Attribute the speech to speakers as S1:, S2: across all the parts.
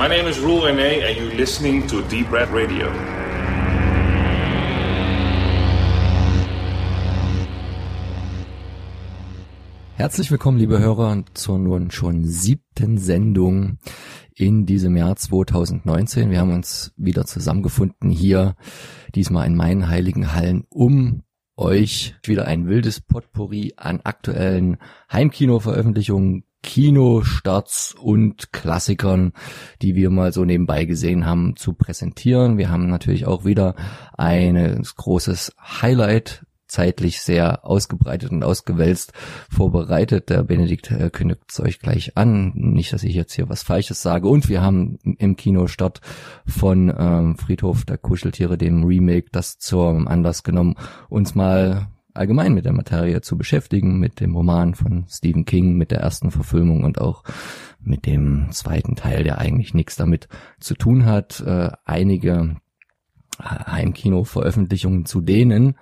S1: My name is Rule Rene and you're listening to Deep Red Radio.
S2: Herzlich willkommen, liebe Hörer, zur nun schon siebten Sendung in diesem Jahr 2019. Wir haben uns wieder zusammengefunden hier, diesmal in meinen heiligen Hallen, um euch wieder ein wildes Potpourri an aktuellen Heimkino-Veröffentlichungen, Kinostarts und Klassikern, die wir mal so nebenbei gesehen haben, zu präsentieren. Wir haben natürlich auch wieder ein großes Highlight zeitlich sehr ausgebreitet und ausgewälzt vorbereitet. Der Benedikt äh, kündigt es euch gleich an. Nicht, dass ich jetzt hier was Falsches sage. Und wir haben im Kinostart von ähm, Friedhof der Kuscheltiere, dem Remake, das zur Anlass genommen, uns mal allgemein mit der Materie zu beschäftigen, mit dem Roman von Stephen King, mit der ersten Verfilmung und auch mit dem zweiten Teil, der eigentlich nichts damit zu tun hat. Äh, einige Heimkino-Veröffentlichungen zu denen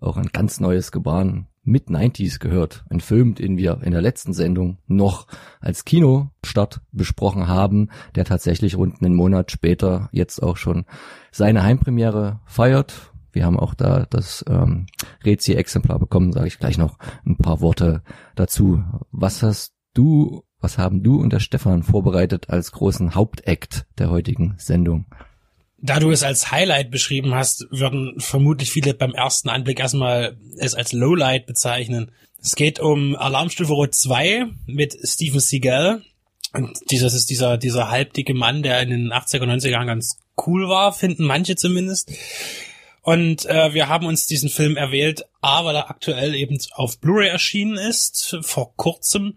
S2: auch ein ganz neues Gebaren mit 90s gehört. Ein Film, den wir in der letzten Sendung noch als Kinostart besprochen haben, der tatsächlich rund einen Monat später jetzt auch schon seine Heimpremiere feiert. Wir haben auch da das ähm, Rezi-Exemplar bekommen, sage ich gleich noch ein paar Worte dazu. Was hast du, was haben du und der Stefan vorbereitet als großen Hauptakt der heutigen Sendung?
S3: Da du es als Highlight beschrieben hast, würden vermutlich viele beim ersten Anblick erstmal es als Lowlight bezeichnen. Es geht um Alarmstufe Rot 2 mit Steven Seagal. Und dieses ist dieser, dieser halbdicke Mann, der in den 80er und 90er Jahren ganz cool war, finden manche zumindest. Und äh, wir haben uns diesen Film erwählt, A, weil er aktuell eben auf Blu-ray erschienen ist, vor kurzem,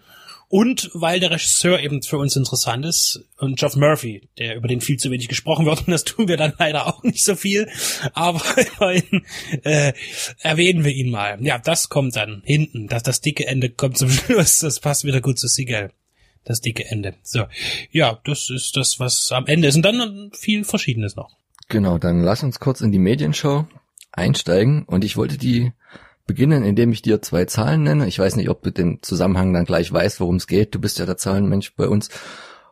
S3: und weil der Regisseur eben für uns interessant ist und Geoff Murphy, der über den viel zu wenig gesprochen wird und das tun wir dann leider auch nicht so viel, aber immerhin äh, erwähnen wir ihn mal. Ja, das kommt dann hinten, das, das dicke Ende kommt zum Schluss, das passt wieder gut zu Seagal. Das dicke Ende. So, ja, das ist das, was am Ende ist und dann viel Verschiedenes noch.
S2: Genau, dann lass uns kurz in die Medienshow einsteigen und ich wollte die beginnen, indem ich dir zwei Zahlen nenne. Ich weiß nicht, ob du den Zusammenhang dann gleich weißt, worum es geht. Du bist ja der Zahlenmensch bei uns.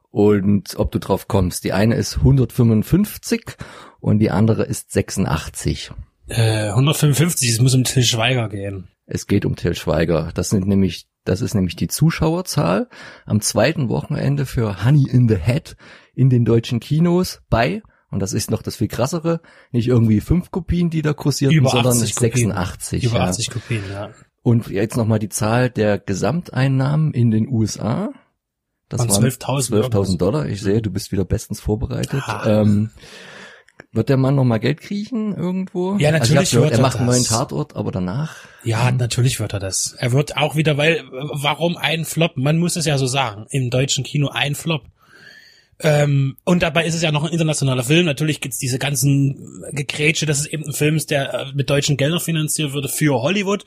S2: Und ob du drauf kommst. Die eine ist 155 und die andere ist 86.
S3: Äh, 155, es muss um Till Schweiger gehen.
S2: Es geht um Till Schweiger. Das sind nämlich, das ist nämlich die Zuschauerzahl am zweiten Wochenende für Honey in the Head in den deutschen Kinos bei und das ist noch das viel krassere, nicht irgendwie fünf Kopien, die da kursierten,
S3: Über
S2: sondern
S3: 86
S2: 86.
S3: Über
S2: ja.
S3: 80 Kopien, ja.
S2: Und jetzt nochmal die Zahl der Gesamteinnahmen in den USA. Das waren
S3: 12.000
S2: 12.000 Dollar. Ich sehe, du bist wieder bestens vorbereitet.
S3: Ah.
S2: Ähm, wird der Mann nochmal Geld kriechen irgendwo?
S3: Ja,
S2: also ich
S3: natürlich
S2: hab gehört,
S3: wird
S2: er
S3: er
S2: macht einen neuen. Tatort, aber danach.
S3: Ja, natürlich wird er das. Er wird auch wieder, weil, warum ein Flop? Man muss es ja so sagen. Im deutschen Kino ein Flop. Ähm, und dabei ist es ja noch ein internationaler Film. Natürlich gibt's diese ganzen Gekrätsche, dass es eben ein Film ist, der äh, mit deutschen Geldern finanziert würde für Hollywood.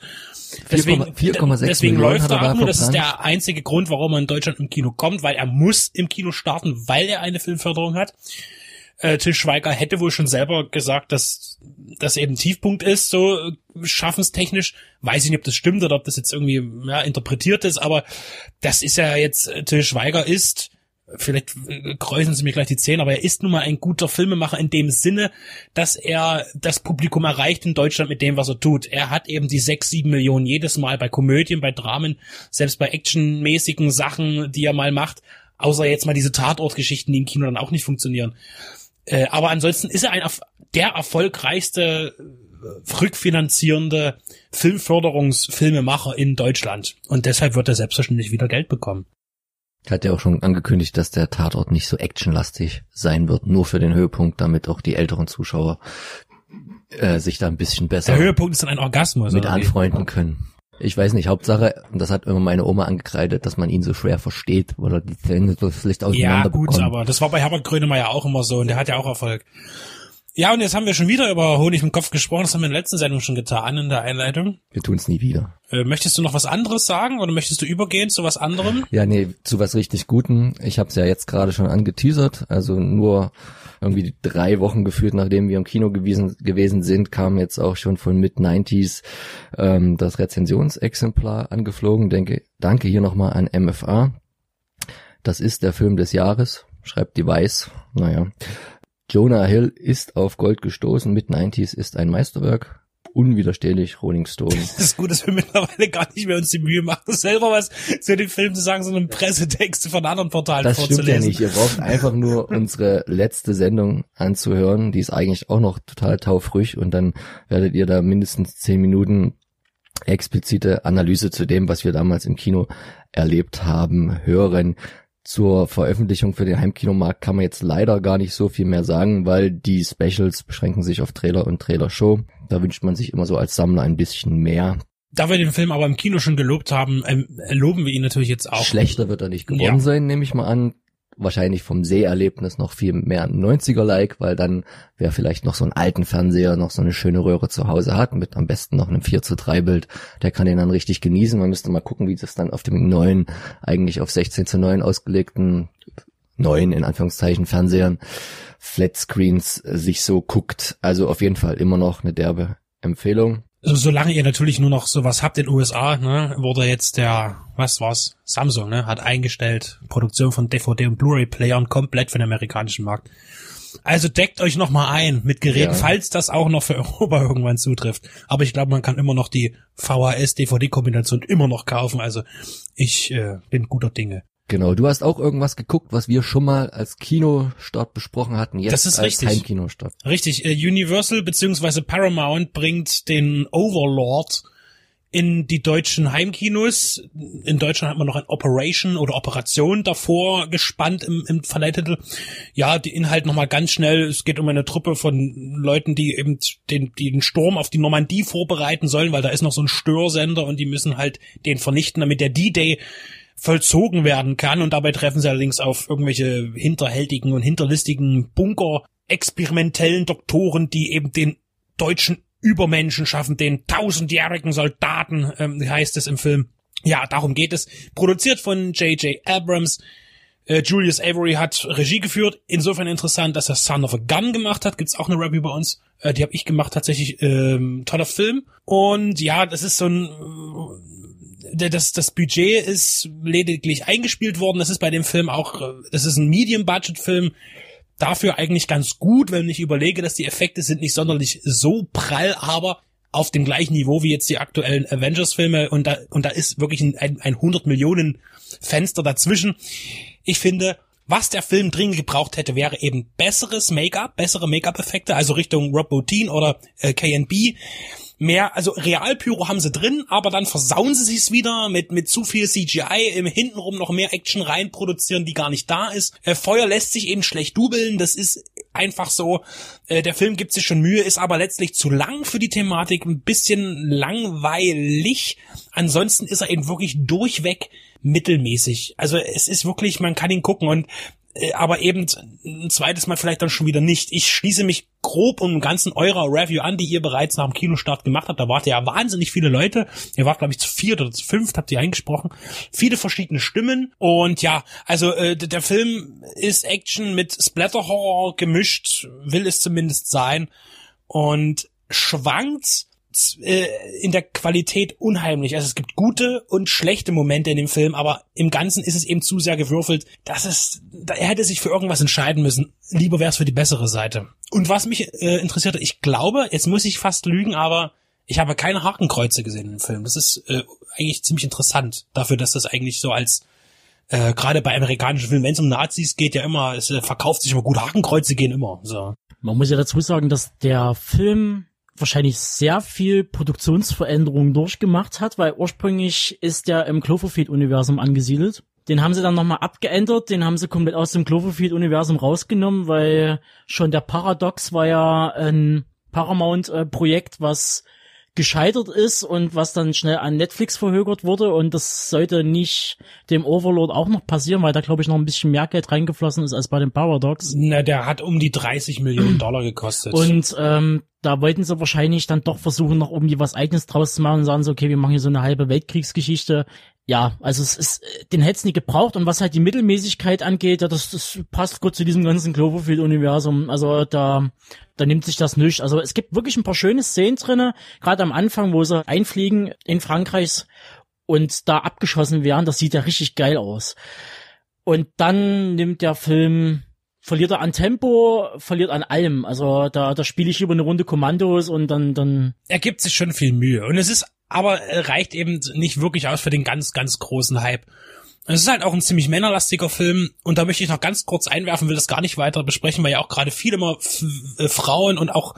S3: Deswegen,
S2: 4,6
S3: deswegen
S2: Millionen
S3: läuft
S2: er
S3: auch nur. Das ist der einzige Grund, warum er in Deutschland im Kino kommt, weil er muss im Kino starten, weil er eine Filmförderung hat. Äh, Till Schweiger hätte wohl schon selber gesagt, dass das eben Tiefpunkt ist, so äh, schaffenstechnisch. Weiß ich nicht, ob das stimmt oder ob das jetzt irgendwie ja, interpretiert ist, aber das ist ja jetzt, äh, Till Schweiger ist, vielleicht äh, kräuseln Sie mir gleich die Zähne, aber er ist nun mal ein guter Filmemacher in dem Sinne, dass er das Publikum erreicht in Deutschland mit dem, was er tut. Er hat eben die sechs, sieben Millionen jedes Mal bei Komödien, bei Dramen, selbst bei actionmäßigen Sachen, die er mal macht, außer jetzt mal diese Tatortgeschichten, die im Kino dann auch nicht funktionieren. Äh, aber ansonsten ist er ein der erfolgreichste äh, rückfinanzierende Filmförderungsfilmemacher in Deutschland. Und deshalb wird er selbstverständlich wieder Geld bekommen.
S2: Hat ja auch schon angekündigt, dass der Tatort nicht so actionlastig sein wird, nur für den Höhepunkt, damit auch die älteren Zuschauer äh, sich da ein bisschen besser
S3: Der Höhepunkt ist dann ein Orgasmus.
S2: mit anfreunden können. Ich weiß nicht, Hauptsache, und das hat immer meine Oma angekreidet, dass man ihn so schwer versteht, weil er die Zähne so schlecht
S3: Ja,
S2: auseinander
S3: gut,
S2: bekommt.
S3: aber das war bei Herbert Grönemeyer auch immer so und der hat ja auch Erfolg. Ja, und jetzt haben wir schon wieder über Honig im Kopf gesprochen. Das haben wir in der letzten Sendung schon getan in der Einleitung.
S2: Wir tun's nie wieder.
S3: Äh, möchtest du noch was anderes sagen oder möchtest du übergehen zu was anderem?
S2: Ja, nee, zu was richtig Guten. Ich habe es ja jetzt gerade schon angeteasert. Also nur irgendwie drei Wochen gefühlt, nachdem wir im Kino gewesen, gewesen sind, kam jetzt auch schon von Mid-90s ähm, das Rezensionsexemplar angeflogen. Denke, danke hier nochmal an MFA. Das ist der Film des Jahres schreibt Device. Naja. Jonah Hill ist auf Gold gestoßen. Mit 90s ist ein Meisterwerk unwiderstehlich Rolling Stone.
S3: Das ist gut, dass wir mittlerweile gar nicht mehr uns die Mühe machen, selber was zu dem Film zu sagen, sondern Pressetexte von anderen Portalen
S2: das
S3: vorzulesen.
S2: Das stimmt ja nicht. Ihr braucht einfach nur unsere letzte Sendung anzuhören. Die ist eigentlich auch noch total taufrüch und dann werdet ihr da mindestens zehn Minuten explizite Analyse zu dem, was wir damals im Kino erlebt haben, hören. Zur Veröffentlichung für den Heimkinomarkt kann man jetzt leider gar nicht so viel mehr sagen, weil die Specials beschränken sich auf Trailer und Trailer-Show. Da wünscht man sich immer so als Sammler ein bisschen mehr.
S3: Da wir den Film aber im Kino schon gelobt haben, ähm, loben wir ihn natürlich jetzt auch.
S2: Schlechter wird er nicht geworden ja. sein, nehme ich mal an wahrscheinlich vom Seherlebnis noch viel mehr 90er-like, weil dann wer vielleicht noch so einen alten Fernseher, noch so eine schöne Röhre zu Hause hat, mit am besten noch einem 4 zu 3 Bild, der kann den dann richtig genießen. Man müsste mal gucken, wie das dann auf dem neuen, eigentlich auf 16 zu 9 ausgelegten neuen, in Anführungszeichen, Fernsehern, Flatscreens sich so guckt. Also auf jeden Fall immer noch eine derbe Empfehlung.
S3: Also solange ihr natürlich nur noch sowas habt in den USA, ne, wurde jetzt der, was war's, Samsung, ne, hat eingestellt, Produktion von DVD und Blu-ray-Playern komplett für den amerikanischen Markt. Also deckt euch noch mal ein mit Geräten, ja. falls das auch noch für Europa irgendwann zutrifft. Aber ich glaube, man kann immer noch die VHS-DVD-Kombination immer noch kaufen. Also ich äh, bin guter Dinge.
S2: Genau, du hast auch irgendwas geguckt, was wir schon mal als Kinostart besprochen hatten, jetzt
S3: das ist
S2: als
S3: richtig.
S2: Heimkinostart.
S3: Richtig, äh, Universal bzw. Paramount bringt den Overlord in die deutschen Heimkinos. In Deutschland hat man noch ein Operation oder Operation davor gespannt im, im Verleihtitel. Ja, die Inhalt nochmal ganz schnell. Es geht um eine Truppe von Leuten, die eben den, die den Sturm auf die Normandie vorbereiten sollen, weil da ist noch so ein Störsender und die müssen halt den vernichten, damit der D-Day vollzogen werden kann. Und dabei treffen sie allerdings auf irgendwelche hinterhältigen und hinterlistigen Bunker experimentellen Doktoren, die eben den deutschen Übermenschen schaffen, den tausendjährigen Soldaten, ähm, heißt es im Film. Ja, darum geht es. Produziert von J.J. Abrams. Äh, Julius Avery hat Regie geführt. Insofern interessant, dass er Son of a Gun gemacht hat. Gibt's auch eine Review bei uns. Äh, die habe ich gemacht, tatsächlich. Ähm, toller Film. Und ja, das ist so ein das, das Budget ist lediglich eingespielt worden. Das ist bei dem Film auch, das ist ein Medium-Budget-Film. Dafür eigentlich ganz gut, wenn ich überlege, dass die Effekte sind nicht sonderlich so prall, aber auf dem gleichen Niveau wie jetzt die aktuellen Avengers-Filme und da, und da ist wirklich ein, ein, ein 100 Millionen Fenster dazwischen. Ich finde, was der Film dringend gebraucht hätte, wäre eben besseres Make-up, bessere Make-up-Effekte, also Richtung Rob Bottin oder äh, KNB mehr, also Realpyro haben sie drin, aber dann versauen sie sich's wieder mit, mit zu viel CGI, im hintenrum noch mehr Action rein produzieren, die gar nicht da ist. Äh, Feuer lässt sich eben schlecht dubeln, das ist einfach so. Äh, der Film gibt sich schon Mühe, ist aber letztlich zu lang für die Thematik, ein bisschen langweilig. Ansonsten ist er eben wirklich durchweg mittelmäßig. Also es ist wirklich, man kann ihn gucken und aber eben ein zweites Mal vielleicht dann schon wieder nicht. Ich schließe mich grob um ganzen eurer Review an, die ihr bereits nach dem Kinostart gemacht habt. Da wart ihr ja wahnsinnig viele Leute. Ihr wart, glaube ich, zu viert oder zu fünft, habt ihr eingesprochen. Viele verschiedene Stimmen. Und ja, also äh, der Film ist Action mit Splatter-Horror gemischt, will es zumindest sein. Und schwankt äh, in der Qualität unheimlich. Also es gibt gute und schlechte Momente in dem Film, aber im Ganzen ist es eben zu sehr gewürfelt. Das ist, er hätte sich für irgendwas entscheiden müssen. Lieber wäre es für die bessere Seite. Und was mich äh, interessierte, ich glaube, jetzt muss ich fast lügen, aber ich habe keine Hakenkreuze gesehen im Film. Das ist äh, eigentlich ziemlich interessant dafür, dass das eigentlich so als äh, gerade bei amerikanischen Filmen, wenn es um Nazis geht, ja immer, es äh, verkauft sich immer gut, Hakenkreuze gehen immer. So.
S4: Man muss ja dazu sagen, dass der Film wahrscheinlich sehr viel Produktionsveränderungen durchgemacht hat, weil ursprünglich ist der im Cloverfield-Universum angesiedelt. Den haben sie dann nochmal abgeändert, den haben sie komplett aus dem Cloverfield-Universum rausgenommen, weil schon der Paradox war ja ein Paramount-Projekt, was gescheitert ist und was dann schnell an Netflix verhögert wurde und das sollte nicht dem Overlord auch noch passieren, weil da glaube ich noch ein bisschen mehr Geld reingeflossen ist als bei dem Paradox.
S3: Na, der hat um die 30 Millionen Dollar gekostet.
S4: Und ähm, da wollten sie wahrscheinlich dann doch versuchen, noch irgendwie was eigenes draus zu machen und sagen so, okay, wir machen hier so eine halbe Weltkriegsgeschichte. Ja, also es ist, den hätte es nie gebraucht und was halt die Mittelmäßigkeit angeht, ja, das, das passt gut zu diesem ganzen Cloverfield-Universum. Also da, da nimmt sich das nicht. Also es gibt wirklich ein paar schöne Szenen drinne, gerade am Anfang, wo sie einfliegen in Frankreich und da abgeschossen werden, das sieht ja richtig geil aus. Und dann nimmt der Film verliert er an Tempo, verliert an allem. Also da, da spiele ich über eine Runde Kommandos und dann, dann.
S3: Er gibt sich schon viel Mühe. Und es ist, aber reicht eben nicht wirklich aus für den ganz, ganz großen Hype. Es ist halt auch ein ziemlich männerlastiger Film und da möchte ich noch ganz kurz einwerfen, will das gar nicht weiter besprechen, weil ja auch gerade viele immer äh, Frauen und auch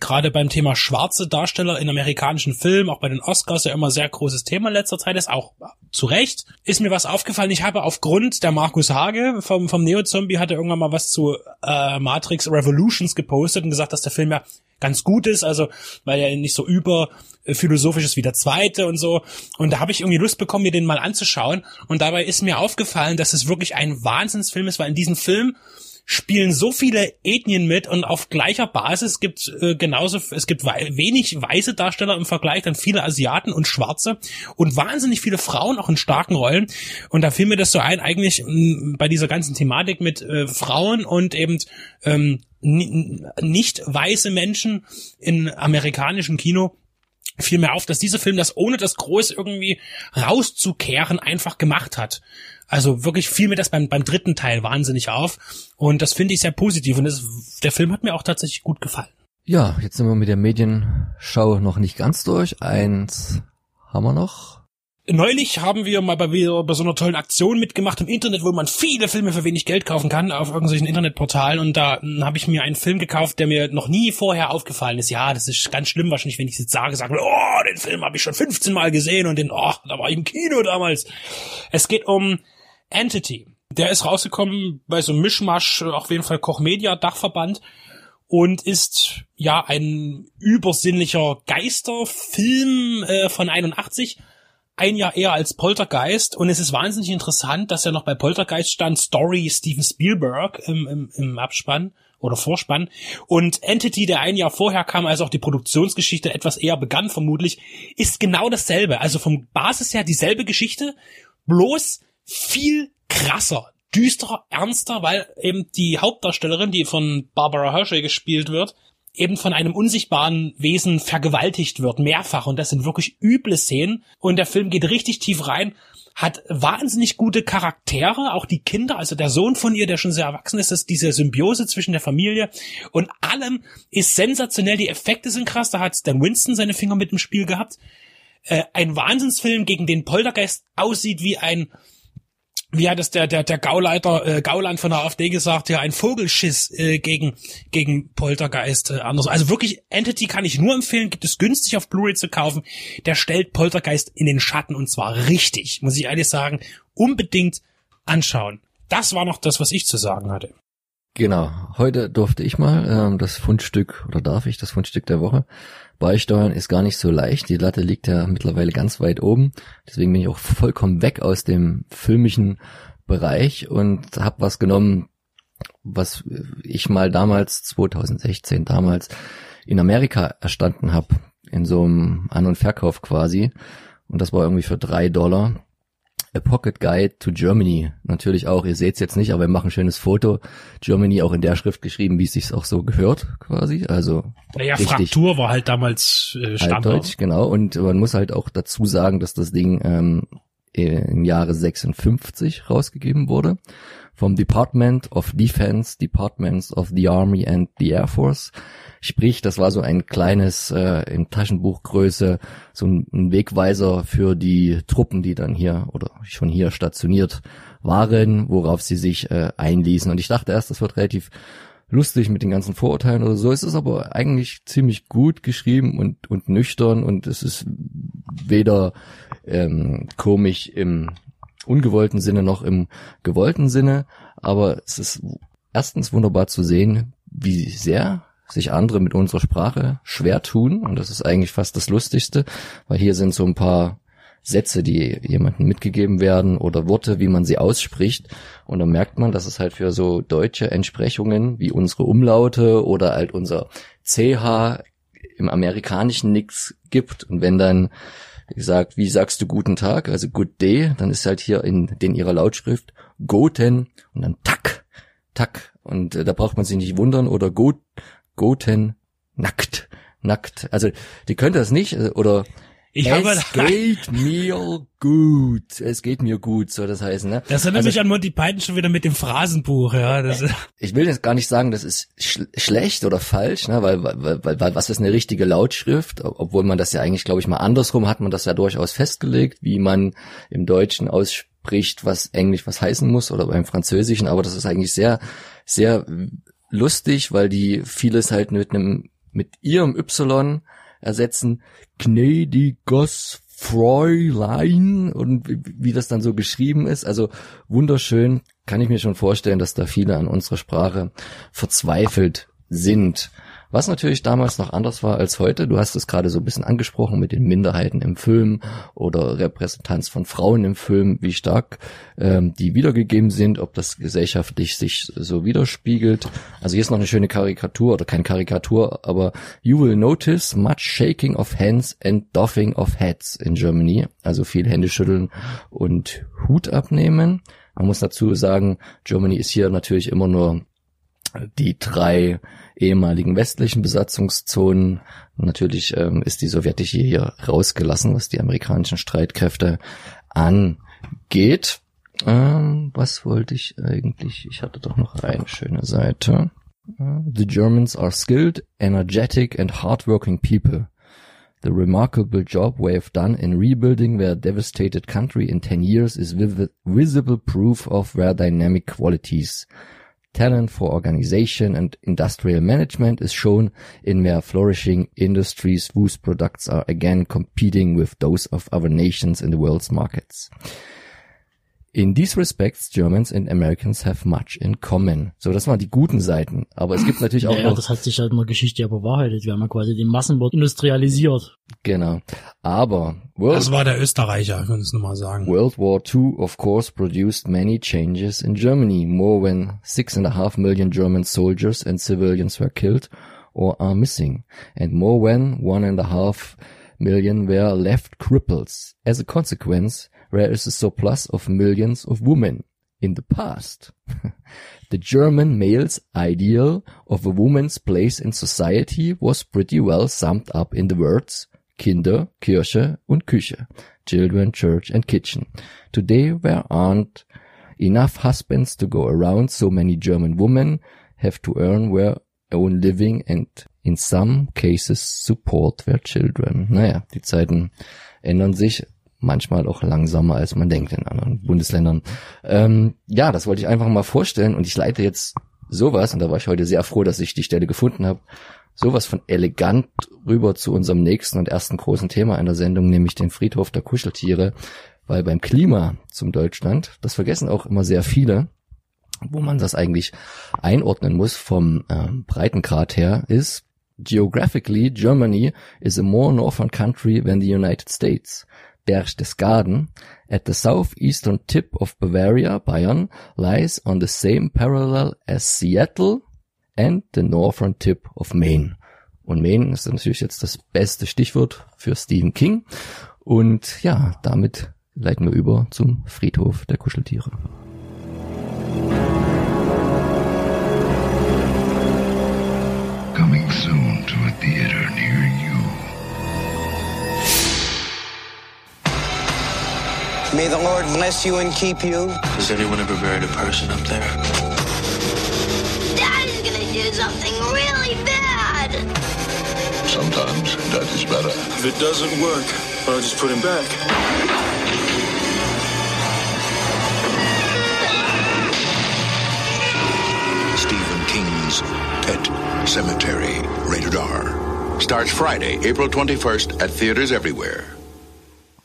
S3: gerade beim Thema schwarze Darsteller in amerikanischen Filmen, auch bei den Oscars ja immer sehr großes Thema in letzter Zeit ist, auch zu Recht. Ist mir was aufgefallen, ich habe aufgrund der Markus Hage vom, vom Neo-Zombie hatte irgendwann mal was zu äh, Matrix Revolutions gepostet und gesagt, dass der Film ja ganz gut ist, also weil er nicht so über philosophisch ist wie der zweite und so. Und da habe ich irgendwie Lust bekommen, mir den mal anzuschauen. Und dabei ist mir aufgefallen, dass es wirklich ein Wahnsinnsfilm ist, weil in diesem Film spielen so viele Ethnien mit und auf gleicher Basis gibt äh, genauso es gibt wei wenig weiße Darsteller im Vergleich dann viele Asiaten und Schwarze und wahnsinnig viele Frauen auch in starken Rollen und da fiel mir das so ein eigentlich mh, bei dieser ganzen Thematik mit äh, Frauen und eben ähm, nicht weiße Menschen in amerikanischem Kino fiel mir auf, dass dieser Film das ohne das groß irgendwie rauszukehren einfach gemacht hat. Also wirklich fiel mir das beim, beim dritten Teil wahnsinnig auf. Und das finde ich sehr positiv. Und das, der Film hat mir auch tatsächlich gut gefallen.
S2: Ja, jetzt sind wir mit der Medienschau noch nicht ganz durch. Eins haben wir noch.
S3: Neulich haben wir mal bei, bei so einer tollen Aktion mitgemacht im Internet, wo man viele Filme für wenig Geld kaufen kann auf irgendwelchen Internetportalen und da hm, habe ich mir einen Film gekauft, der mir noch nie vorher aufgefallen ist. Ja, das ist ganz schlimm wahrscheinlich, wenn ich jetzt sage, sagen, oh, den Film habe ich schon 15 Mal gesehen und den, oh, da war ich im Kino damals. Es geht um Entity. Der ist rausgekommen bei so einem Mischmasch, auf jeden Fall Koch Media Dachverband und ist ja ein übersinnlicher Geisterfilm äh, von 81 ein Jahr eher als Poltergeist und es ist wahnsinnig interessant, dass er noch bei Poltergeist stand, Story Steven Spielberg im, im, im Abspann oder Vorspann und Entity, der ein Jahr vorher kam, als auch die Produktionsgeschichte etwas eher begann vermutlich, ist genau dasselbe. Also vom Basis her dieselbe Geschichte, bloß viel krasser, düsterer, ernster, weil eben die Hauptdarstellerin, die von Barbara Hershey gespielt wird, eben von einem unsichtbaren Wesen vergewaltigt wird, mehrfach. Und das sind wirklich üble Szenen. Und der Film geht richtig tief rein, hat wahnsinnig gute Charaktere, auch die Kinder, also der Sohn von ihr, der schon sehr erwachsen ist, ist diese Symbiose zwischen der Familie und allem ist sensationell. Die Effekte sind krass, da hat Stan Winston seine Finger mit im Spiel gehabt. Äh, ein Wahnsinnsfilm, gegen den Poltergeist aussieht wie ein wie hat es der der der Gauleiter äh, Gauland von der AfD gesagt, ja ein Vogelschiss äh, gegen gegen Poltergeist äh, anders. Also wirklich Entity kann ich nur empfehlen, gibt es günstig auf Blu-ray zu kaufen. Der stellt Poltergeist in den Schatten und zwar richtig, muss ich ehrlich sagen, unbedingt anschauen. Das war noch das, was ich zu sagen hatte.
S2: Genau, heute durfte ich mal ähm, das Fundstück oder darf ich das Fundstück der Woche beisteuern, ist gar nicht so leicht. Die Latte liegt ja mittlerweile ganz weit oben. Deswegen bin ich auch vollkommen weg aus dem filmischen Bereich und habe was genommen, was ich mal damals, 2016 damals, in Amerika erstanden habe, in so einem An- und Verkauf quasi. Und das war irgendwie für drei Dollar. A Pocket Guide to Germany. Natürlich auch, ihr seht es jetzt nicht, aber wir machen ein schönes Foto. Germany auch in der Schrift geschrieben, wie es sich auch so gehört, quasi. Also
S3: naja, Fraktur war halt damals äh, Standard. Altdeutsch,
S2: genau. Und man muss halt auch dazu sagen, dass das Ding ähm, im Jahre 56 rausgegeben wurde vom Department of Defense, Departments of the Army and the Air Force. Sprich, das war so ein kleines äh, in Taschenbuchgröße, so ein, ein Wegweiser für die Truppen, die dann hier oder schon hier stationiert waren, worauf sie sich äh, einließen. Und ich dachte erst, das wird relativ lustig mit den ganzen Vorurteilen oder so. Es ist aber eigentlich ziemlich gut geschrieben und, und nüchtern und es ist weder ähm, komisch im ungewollten Sinne noch im gewollten Sinne. Aber es ist erstens wunderbar zu sehen, wie sehr sich andere mit unserer Sprache schwer tun. Und das ist eigentlich fast das Lustigste, weil hier sind so ein paar Sätze, die jemandem mitgegeben werden oder Worte, wie man sie ausspricht. Und dann merkt man, dass es halt für so deutsche Entsprechungen wie unsere Umlaute oder halt unser CH im Amerikanischen nichts gibt. Und wenn dann gesagt, wie sagst du guten Tag, also good day, dann ist halt hier in den ihrer Lautschrift Goten und dann tak, tak. Und äh, da braucht man sich nicht wundern oder Go, Goten nackt, nackt. Also die könnte das nicht äh, oder
S3: Ich
S2: es geht mir gut. Es geht mir gut, soll das heißen, ne?
S3: Das erinnert
S2: Also-
S3: mich an Monty Python schon wieder mit dem Phrasenbuch, ja. Das,
S2: ich will jetzt gar nicht sagen, das ist sch schlecht oder falsch, ne, weil, weil, weil, weil was ist eine richtige Lautschrift, obwohl man das ja eigentlich, glaube ich, mal andersrum hat man das ja durchaus festgelegt, wie man im Deutschen ausspricht, was Englisch was heißen muss oder beim Französischen, aber das ist eigentlich sehr, sehr lustig, weil die vieles halt mit einem, mit ihrem Y ersetzen, gnädiges Fräulein und wie, wie das dann so geschrieben ist. Also wunderschön, kann ich mir schon vorstellen, dass da viele an unserer Sprache verzweifelt sind. Was natürlich damals noch anders war als heute. Du hast es gerade so ein bisschen angesprochen mit den Minderheiten im Film oder Repräsentanz von Frauen im Film, wie stark ähm, die wiedergegeben sind, ob das gesellschaftlich sich so widerspiegelt. Also hier ist noch eine schöne Karikatur oder keine Karikatur, aber you will notice much shaking of hands and doffing of hats in Germany. Also viel Händeschütteln und Hut abnehmen. Man muss dazu sagen, Germany ist hier natürlich immer nur die drei ehemaligen westlichen Besatzungszonen. Natürlich ähm, ist die sowjetische hier rausgelassen, was die amerikanischen Streitkräfte angeht. Ähm, was wollte ich eigentlich? Ich hatte doch noch eine schöne Seite. Äh, The Germans are skilled, energetic and hardworking people. The remarkable job we have done in rebuilding their devastated country in 10 years is visible proof of their dynamic qualities. Talent for organization and industrial management is shown in their flourishing industries whose products are again competing with those of other nations in the world's markets. In these respects, Germans and Americans have much in common. So, das waren die guten Seiten. Aber es gibt natürlich auch
S4: Ja, ja,
S2: noch
S4: das hat sich halt in der Geschichte ja bewahrheitet. Wir haben ja quasi den Massenbord industrialisiert.
S2: Genau. Aber World,
S3: das war der Österreicher, können es nur mal sagen.
S2: World War II, of course, produced many changes in Germany. More than six and a half million German soldiers and civilians were killed or are missing. And more than one and a half million were left cripples. As a consequence, there is a surplus of millions of women. In the past, the German male's ideal of a woman's place in society was pretty well summed up in the words Kinder, Kirche und Küche, children, church and kitchen. Today there aren't enough husbands to go around, so many German women have to earn their own living and in some cases support their children. Naja, die Zeiten ändern sich manchmal auch langsamer, als man denkt in anderen Bundesländern. Ähm, ja, das wollte ich einfach mal vorstellen und ich leite jetzt sowas, und da war ich heute sehr froh, dass ich die Stelle gefunden habe, sowas von elegant rüber zu unserem nächsten und ersten großen Thema in der Sendung, nämlich den Friedhof der Kuscheltiere, weil beim Klima zum Deutschland, das vergessen auch immer sehr viele, wo man das eigentlich einordnen muss vom ähm, Breitengrad her, ist geographically Germany is a more northern country than the United States. Berchtesgaden, at the southeastern tip of Bavaria, Bayern, lies on the same parallel as Seattle and the northern tip of Maine. Und Maine ist natürlich jetzt das beste Stichwort für Stephen King. Und ja, damit leiten wir über zum Friedhof der Kuscheltiere.
S5: May the Lord bless you and keep you.
S6: Has anyone ever buried a person up there?
S7: Daddy's gonna do something really bad.
S8: Sometimes that is better.
S1: If it doesn't work, I'll just put him back.
S8: Stephen King's Pet Cemetery, rated R. Starts Friday, April 21st at theaters everywhere.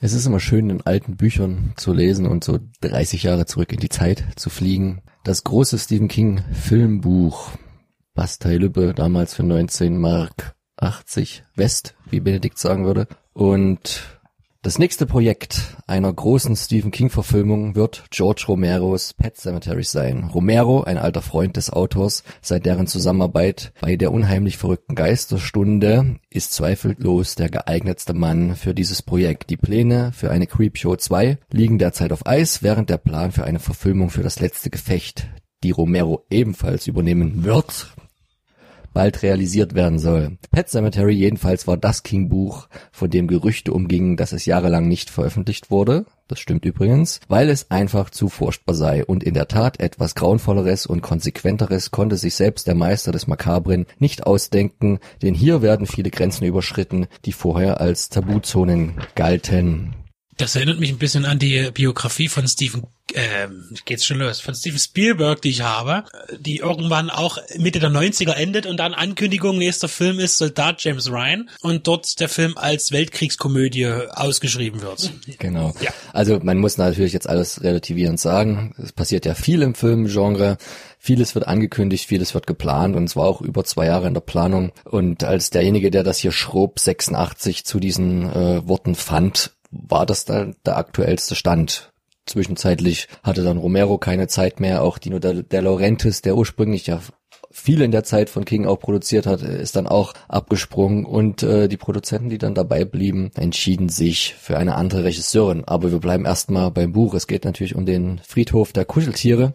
S2: Es ist immer schön, in alten Büchern zu lesen und so 30 Jahre zurück in die Zeit zu fliegen. Das große Stephen King Filmbuch. Bastei Lübbe, damals für 19 Mark 80 West, wie Benedikt sagen würde. Und das nächste Projekt einer großen Stephen King Verfilmung wird George Romeros Pet Cemetery sein. Romero, ein alter Freund des Autors, seit deren Zusammenarbeit bei der unheimlich verrückten Geisterstunde, ist zweifellos der geeignetste Mann für dieses Projekt. Die Pläne für eine Creepshow 2 liegen derzeit auf Eis, während der Plan für eine Verfilmung für das letzte Gefecht, die Romero ebenfalls übernehmen wird, bald realisiert werden soll. Pet Cemetery jedenfalls war das King-Buch, von dem Gerüchte umgingen, dass es jahrelang nicht veröffentlicht wurde. Das stimmt übrigens, weil es einfach zu furchtbar sei. Und in der Tat etwas Grauenvolleres und Konsequenteres konnte sich selbst der Meister des Makabren nicht ausdenken, denn hier werden viele Grenzen überschritten, die vorher als Tabuzonen galten.
S3: Das erinnert mich ein bisschen an die Biografie von Stephen, ähm, geht's schon los, von Steven Spielberg, die ich habe, die irgendwann auch Mitte der 90er endet und dann Ankündigung, nächster Film ist Soldat James Ryan und dort der Film als Weltkriegskomödie ausgeschrieben wird.
S2: Genau.
S3: Ja.
S2: Also man muss natürlich jetzt alles relativierend sagen. Es passiert ja viel im Filmgenre. Vieles wird angekündigt, vieles wird geplant und es war auch über zwei Jahre in der Planung. Und als derjenige, der das hier schrob, 86 zu diesen äh, Worten fand, war das dann der aktuellste Stand. Zwischenzeitlich hatte dann Romero keine Zeit mehr, auch Dino De, De Laurentiis, der ursprünglich ja viel in der Zeit von King auch produziert hat, ist dann auch abgesprungen und äh, die Produzenten, die dann dabei blieben, entschieden sich für eine andere Regisseurin. Aber wir bleiben erstmal beim Buch. Es geht natürlich um den Friedhof der Kuscheltiere,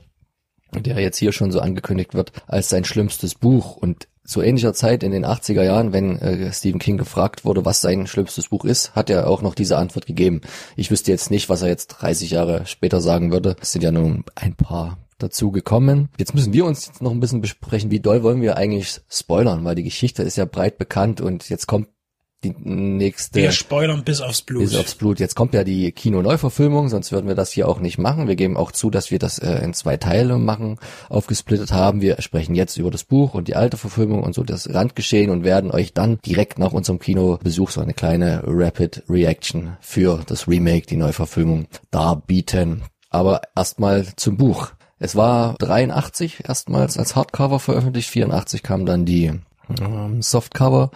S2: der jetzt hier schon so angekündigt wird als sein schlimmstes Buch und zu ähnlicher Zeit in den 80er Jahren, wenn äh, Stephen King gefragt wurde, was sein schlimmstes Buch ist, hat er auch noch diese Antwort gegeben. Ich wüsste jetzt nicht, was er jetzt 30 Jahre später sagen würde. Es sind ja nun ein paar dazu gekommen. Jetzt müssen wir uns jetzt noch ein bisschen besprechen, wie doll wollen wir eigentlich spoilern, weil die Geschichte ist ja breit bekannt und jetzt kommt die nächste.
S3: Wir spoilern bis aufs Blut.
S2: Bis aufs Blut. Jetzt kommt ja die Kino-Neuverfilmung, sonst würden wir das hier auch nicht machen. Wir geben auch zu, dass wir das äh, in zwei Teile machen, aufgesplittet haben. Wir sprechen jetzt über das Buch und die alte Verfilmung und so das Randgeschehen und werden euch dann direkt nach unserem Kinobesuch so eine kleine Rapid Reaction für das Remake, die Neuverfilmung darbieten. Aber erstmal zum Buch. Es war 83 erstmals als Hardcover veröffentlicht, 84 kam dann die ähm, Softcover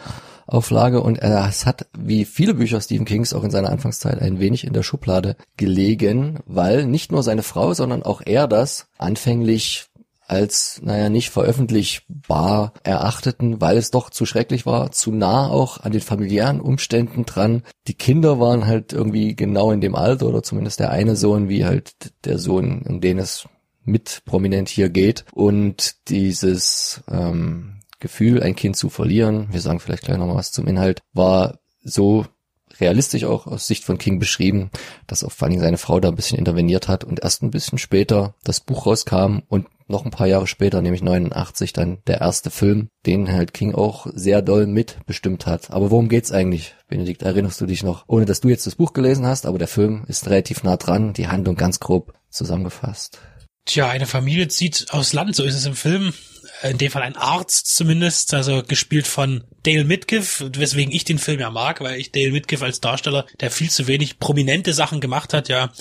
S2: Auflage und es hat wie viele Bücher Stephen Kings auch in seiner Anfangszeit ein wenig in der Schublade gelegen, weil nicht nur seine Frau, sondern auch er das anfänglich als, naja, nicht veröffentlichbar erachteten, weil es doch zu schrecklich war, zu nah auch an den familiären Umständen dran. Die Kinder waren halt irgendwie genau in dem Alter oder zumindest der eine Sohn, wie halt der Sohn, um den es mit prominent hier geht. Und dieses ähm, Gefühl, ein Kind zu verlieren, wir sagen vielleicht gleich noch was zum Inhalt, war so realistisch auch aus Sicht von King beschrieben, dass auch vor seine Frau da ein bisschen interveniert hat und erst ein bisschen später das Buch rauskam und noch ein paar Jahre später, nämlich 89, dann der erste Film, den halt King auch sehr doll mitbestimmt hat. Aber worum geht's eigentlich? Benedikt, erinnerst du dich noch? Ohne dass du jetzt das Buch gelesen hast, aber der Film ist relativ nah dran, die Handlung ganz grob zusammengefasst.
S3: Tja, eine Familie zieht aus Land, so ist es im Film in dem Fall ein Arzt zumindest, also gespielt von Dale Midkiff, weswegen ich den Film ja mag, weil ich Dale Midkiff als Darsteller, der viel zu wenig prominente Sachen gemacht hat, ja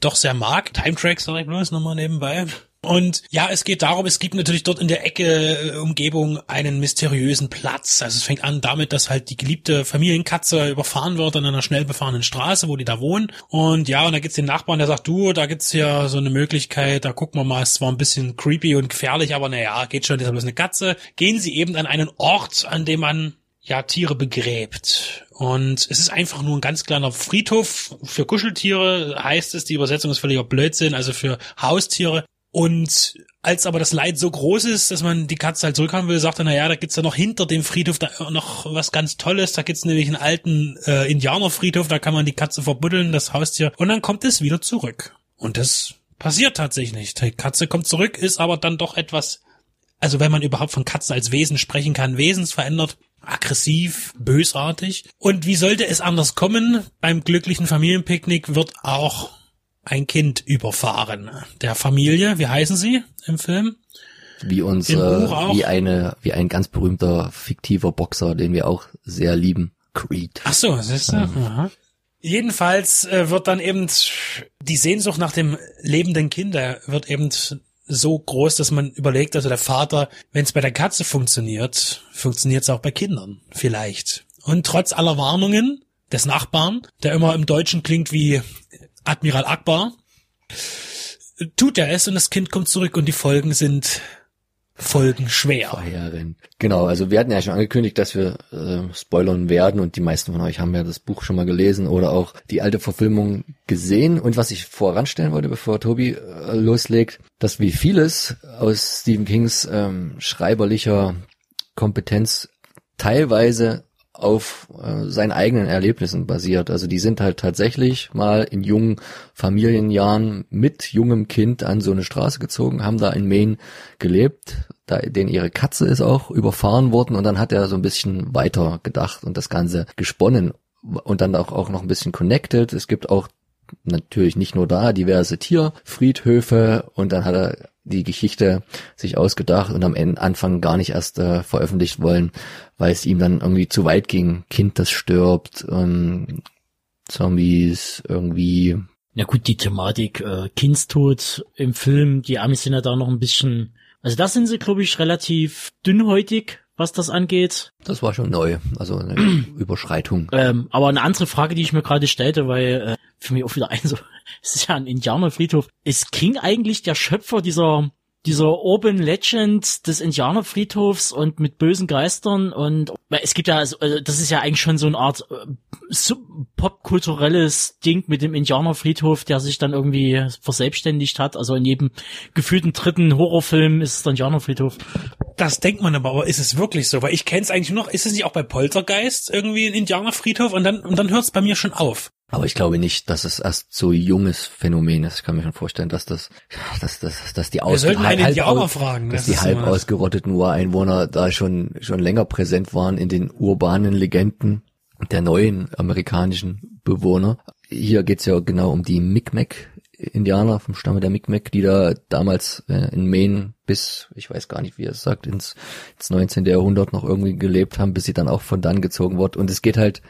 S3: doch sehr mag. Time Track sag ich bloß nochmal nebenbei. Und ja, es geht darum, es gibt natürlich dort in der Ecke äh, Umgebung einen mysteriösen Platz. Also es fängt an damit, dass halt die geliebte Familienkatze überfahren wird an einer schnell befahrenen Straße, wo die da wohnen. Und ja, und da gibt's den Nachbarn, der sagt, du, da gibt's ja so eine Möglichkeit, da gucken wir mal, es war ein bisschen creepy und gefährlich, aber naja, geht schon, das ist bloß eine Katze. Gehen sie eben an einen Ort, an dem man ja, Tiere begräbt. Und es ist einfach nur ein ganz kleiner Friedhof für Kuscheltiere, heißt es. Die Übersetzung ist völliger Blödsinn, also für Haustiere. Und als aber das Leid so groß ist, dass man die Katze halt zurückhaben will, sagt er, na ja, da gibt's ja noch hinter dem Friedhof da noch was ganz Tolles. Da gibt's nämlich einen alten äh, Indianerfriedhof, da kann man die Katze verbuddeln, das Haustier. Und dann kommt es wieder zurück. Und das passiert tatsächlich nicht. Die Katze kommt zurück, ist aber dann doch etwas, also wenn man überhaupt von Katzen als Wesen sprechen kann, wesensverändert aggressiv, bösartig. Und wie sollte es anders kommen? Beim glücklichen Familienpicknick wird auch ein Kind überfahren. Der Familie, wie heißen sie im Film?
S2: Wie unsere, wie eine, wie ein ganz berühmter fiktiver Boxer, den wir auch sehr lieben. Creed.
S3: Ach so, siehst du? Ja. Jedenfalls äh, wird dann eben die Sehnsucht nach dem lebenden Kind wird eben so groß, dass man überlegt, also der Vater, wenn es bei der Katze funktioniert, funktioniert es auch bei Kindern vielleicht. Und trotz aller Warnungen des Nachbarn, der immer im Deutschen klingt wie Admiral Akbar, tut er es und das Kind kommt zurück und die Folgen sind Folgen schwer.
S2: Verheerend. Genau, also wir hatten ja schon angekündigt, dass wir äh, spoilern werden und die meisten von euch haben ja das Buch schon mal gelesen oder auch die alte Verfilmung gesehen. Und was ich voranstellen wollte, bevor Tobi äh, loslegt, dass wie vieles aus Stephen Kings ähm, schreiberlicher Kompetenz teilweise auf äh, seinen eigenen Erlebnissen basiert. Also die sind halt tatsächlich mal in jungen Familienjahren mit jungem Kind an so eine Straße gezogen, haben da in Maine gelebt, da, denen ihre Katze ist auch überfahren worden und dann hat er so ein bisschen weiter gedacht und das Ganze gesponnen und dann auch, auch noch ein bisschen connected. Es gibt auch natürlich nicht nur da diverse Tierfriedhöfe und dann hat er die Geschichte sich ausgedacht und am Ende Anfang gar nicht erst äh, veröffentlicht wollen, weil es ihm dann irgendwie zu weit ging. Kind, das stirbt, ähm, Zombies, irgendwie.
S4: Ja gut, die Thematik äh, Kindstod im Film, die Amis sind ja da noch ein bisschen, also da sind sie, glaube ich, relativ dünnhäutig, was das angeht.
S2: Das war schon neu, also eine Überschreitung.
S4: Ähm, aber eine andere Frage, die ich mir gerade stellte, weil äh, für mich auch wieder ein so, es ist ja ein Indianerfriedhof. Ist King eigentlich der Schöpfer dieser dieser Urban Legend des Indianerfriedhofs und mit bösen Geistern und weil es gibt ja, also, äh, das ist ja eigentlich schon so eine Art äh, popkulturelles Ding mit dem Indianerfriedhof, der sich dann irgendwie verselbstständigt hat. Also in jedem gefühlten dritten Horrorfilm ist es der Indianerfriedhof.
S3: Das denkt man aber, aber ist es wirklich so? Weil ich kenne es eigentlich nur noch, ist es nicht auch bei Poltergeist irgendwie ein Indianerfriedhof und dann, und dann hört es bei mir schon auf.
S2: Aber ich glaube nicht, dass es erst so junges Phänomen ist. Ich kann mir schon vorstellen, dass das, dass, dass, dass die, aus,
S3: halb, halb
S2: aus,
S3: fragen,
S2: dass die halb ausgerotteten Ureinwohner da schon, schon länger präsent waren in den urbanen Legenden der neuen amerikanischen Bewohner. Hier geht's ja genau um die Mi'kmaq Indianer vom Stamme der Mi'kmaq, die da damals äh, in Maine bis, ich weiß gar nicht, wie er es sagt, ins, ins 19. Jahrhundert noch irgendwie gelebt haben, bis sie dann auch von dann gezogen wurden. Und es geht halt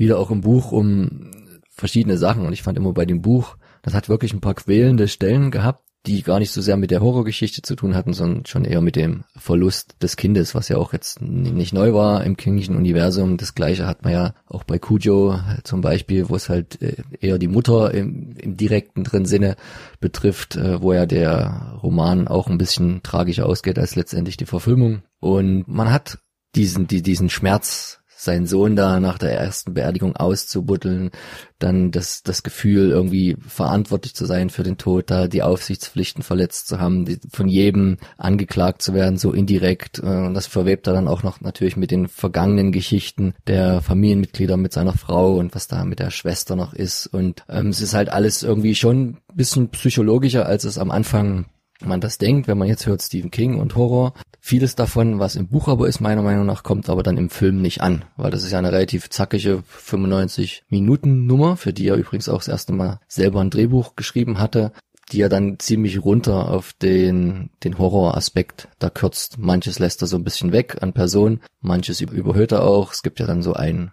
S2: wieder auch im Buch um verschiedene Sachen. Und ich fand immer bei dem Buch, das hat wirklich ein paar quälende Stellen gehabt, die gar nicht so sehr mit der Horrorgeschichte zu tun hatten, sondern schon eher mit dem Verlust des Kindes, was ja auch jetzt nicht neu war im kingischen Universum. Das gleiche hat man ja auch bei Cujo zum Beispiel, wo es halt äh, eher die Mutter im, im direkten drin Sinne betrifft, äh, wo ja der Roman auch ein bisschen tragischer ausgeht als letztendlich die Verfilmung. Und man hat diesen, die, diesen Schmerz seinen Sohn da nach der ersten Beerdigung auszubuddeln, dann das, das Gefühl, irgendwie verantwortlich zu sein für den Tod, da die Aufsichtspflichten verletzt zu haben, die, von jedem angeklagt zu werden, so indirekt. Äh, und das verwebt er dann auch noch natürlich mit den vergangenen Geschichten der Familienmitglieder mit seiner Frau und was da mit der Schwester noch ist. Und ähm, es ist halt alles irgendwie schon bisschen psychologischer, als es am Anfang man das denkt, wenn man jetzt hört Stephen King und Horror. Vieles davon, was im Buch aber ist, meiner Meinung nach, kommt aber dann im Film nicht an, weil das ist ja eine relativ zackige 95 Minuten Nummer, für die er übrigens auch das erste Mal selber ein Drehbuch geschrieben hatte, die er dann ziemlich runter auf den, den Horroraspekt da kürzt. Manches lässt er so ein bisschen weg an Personen, manches überhöht er auch. Es gibt ja dann so einen,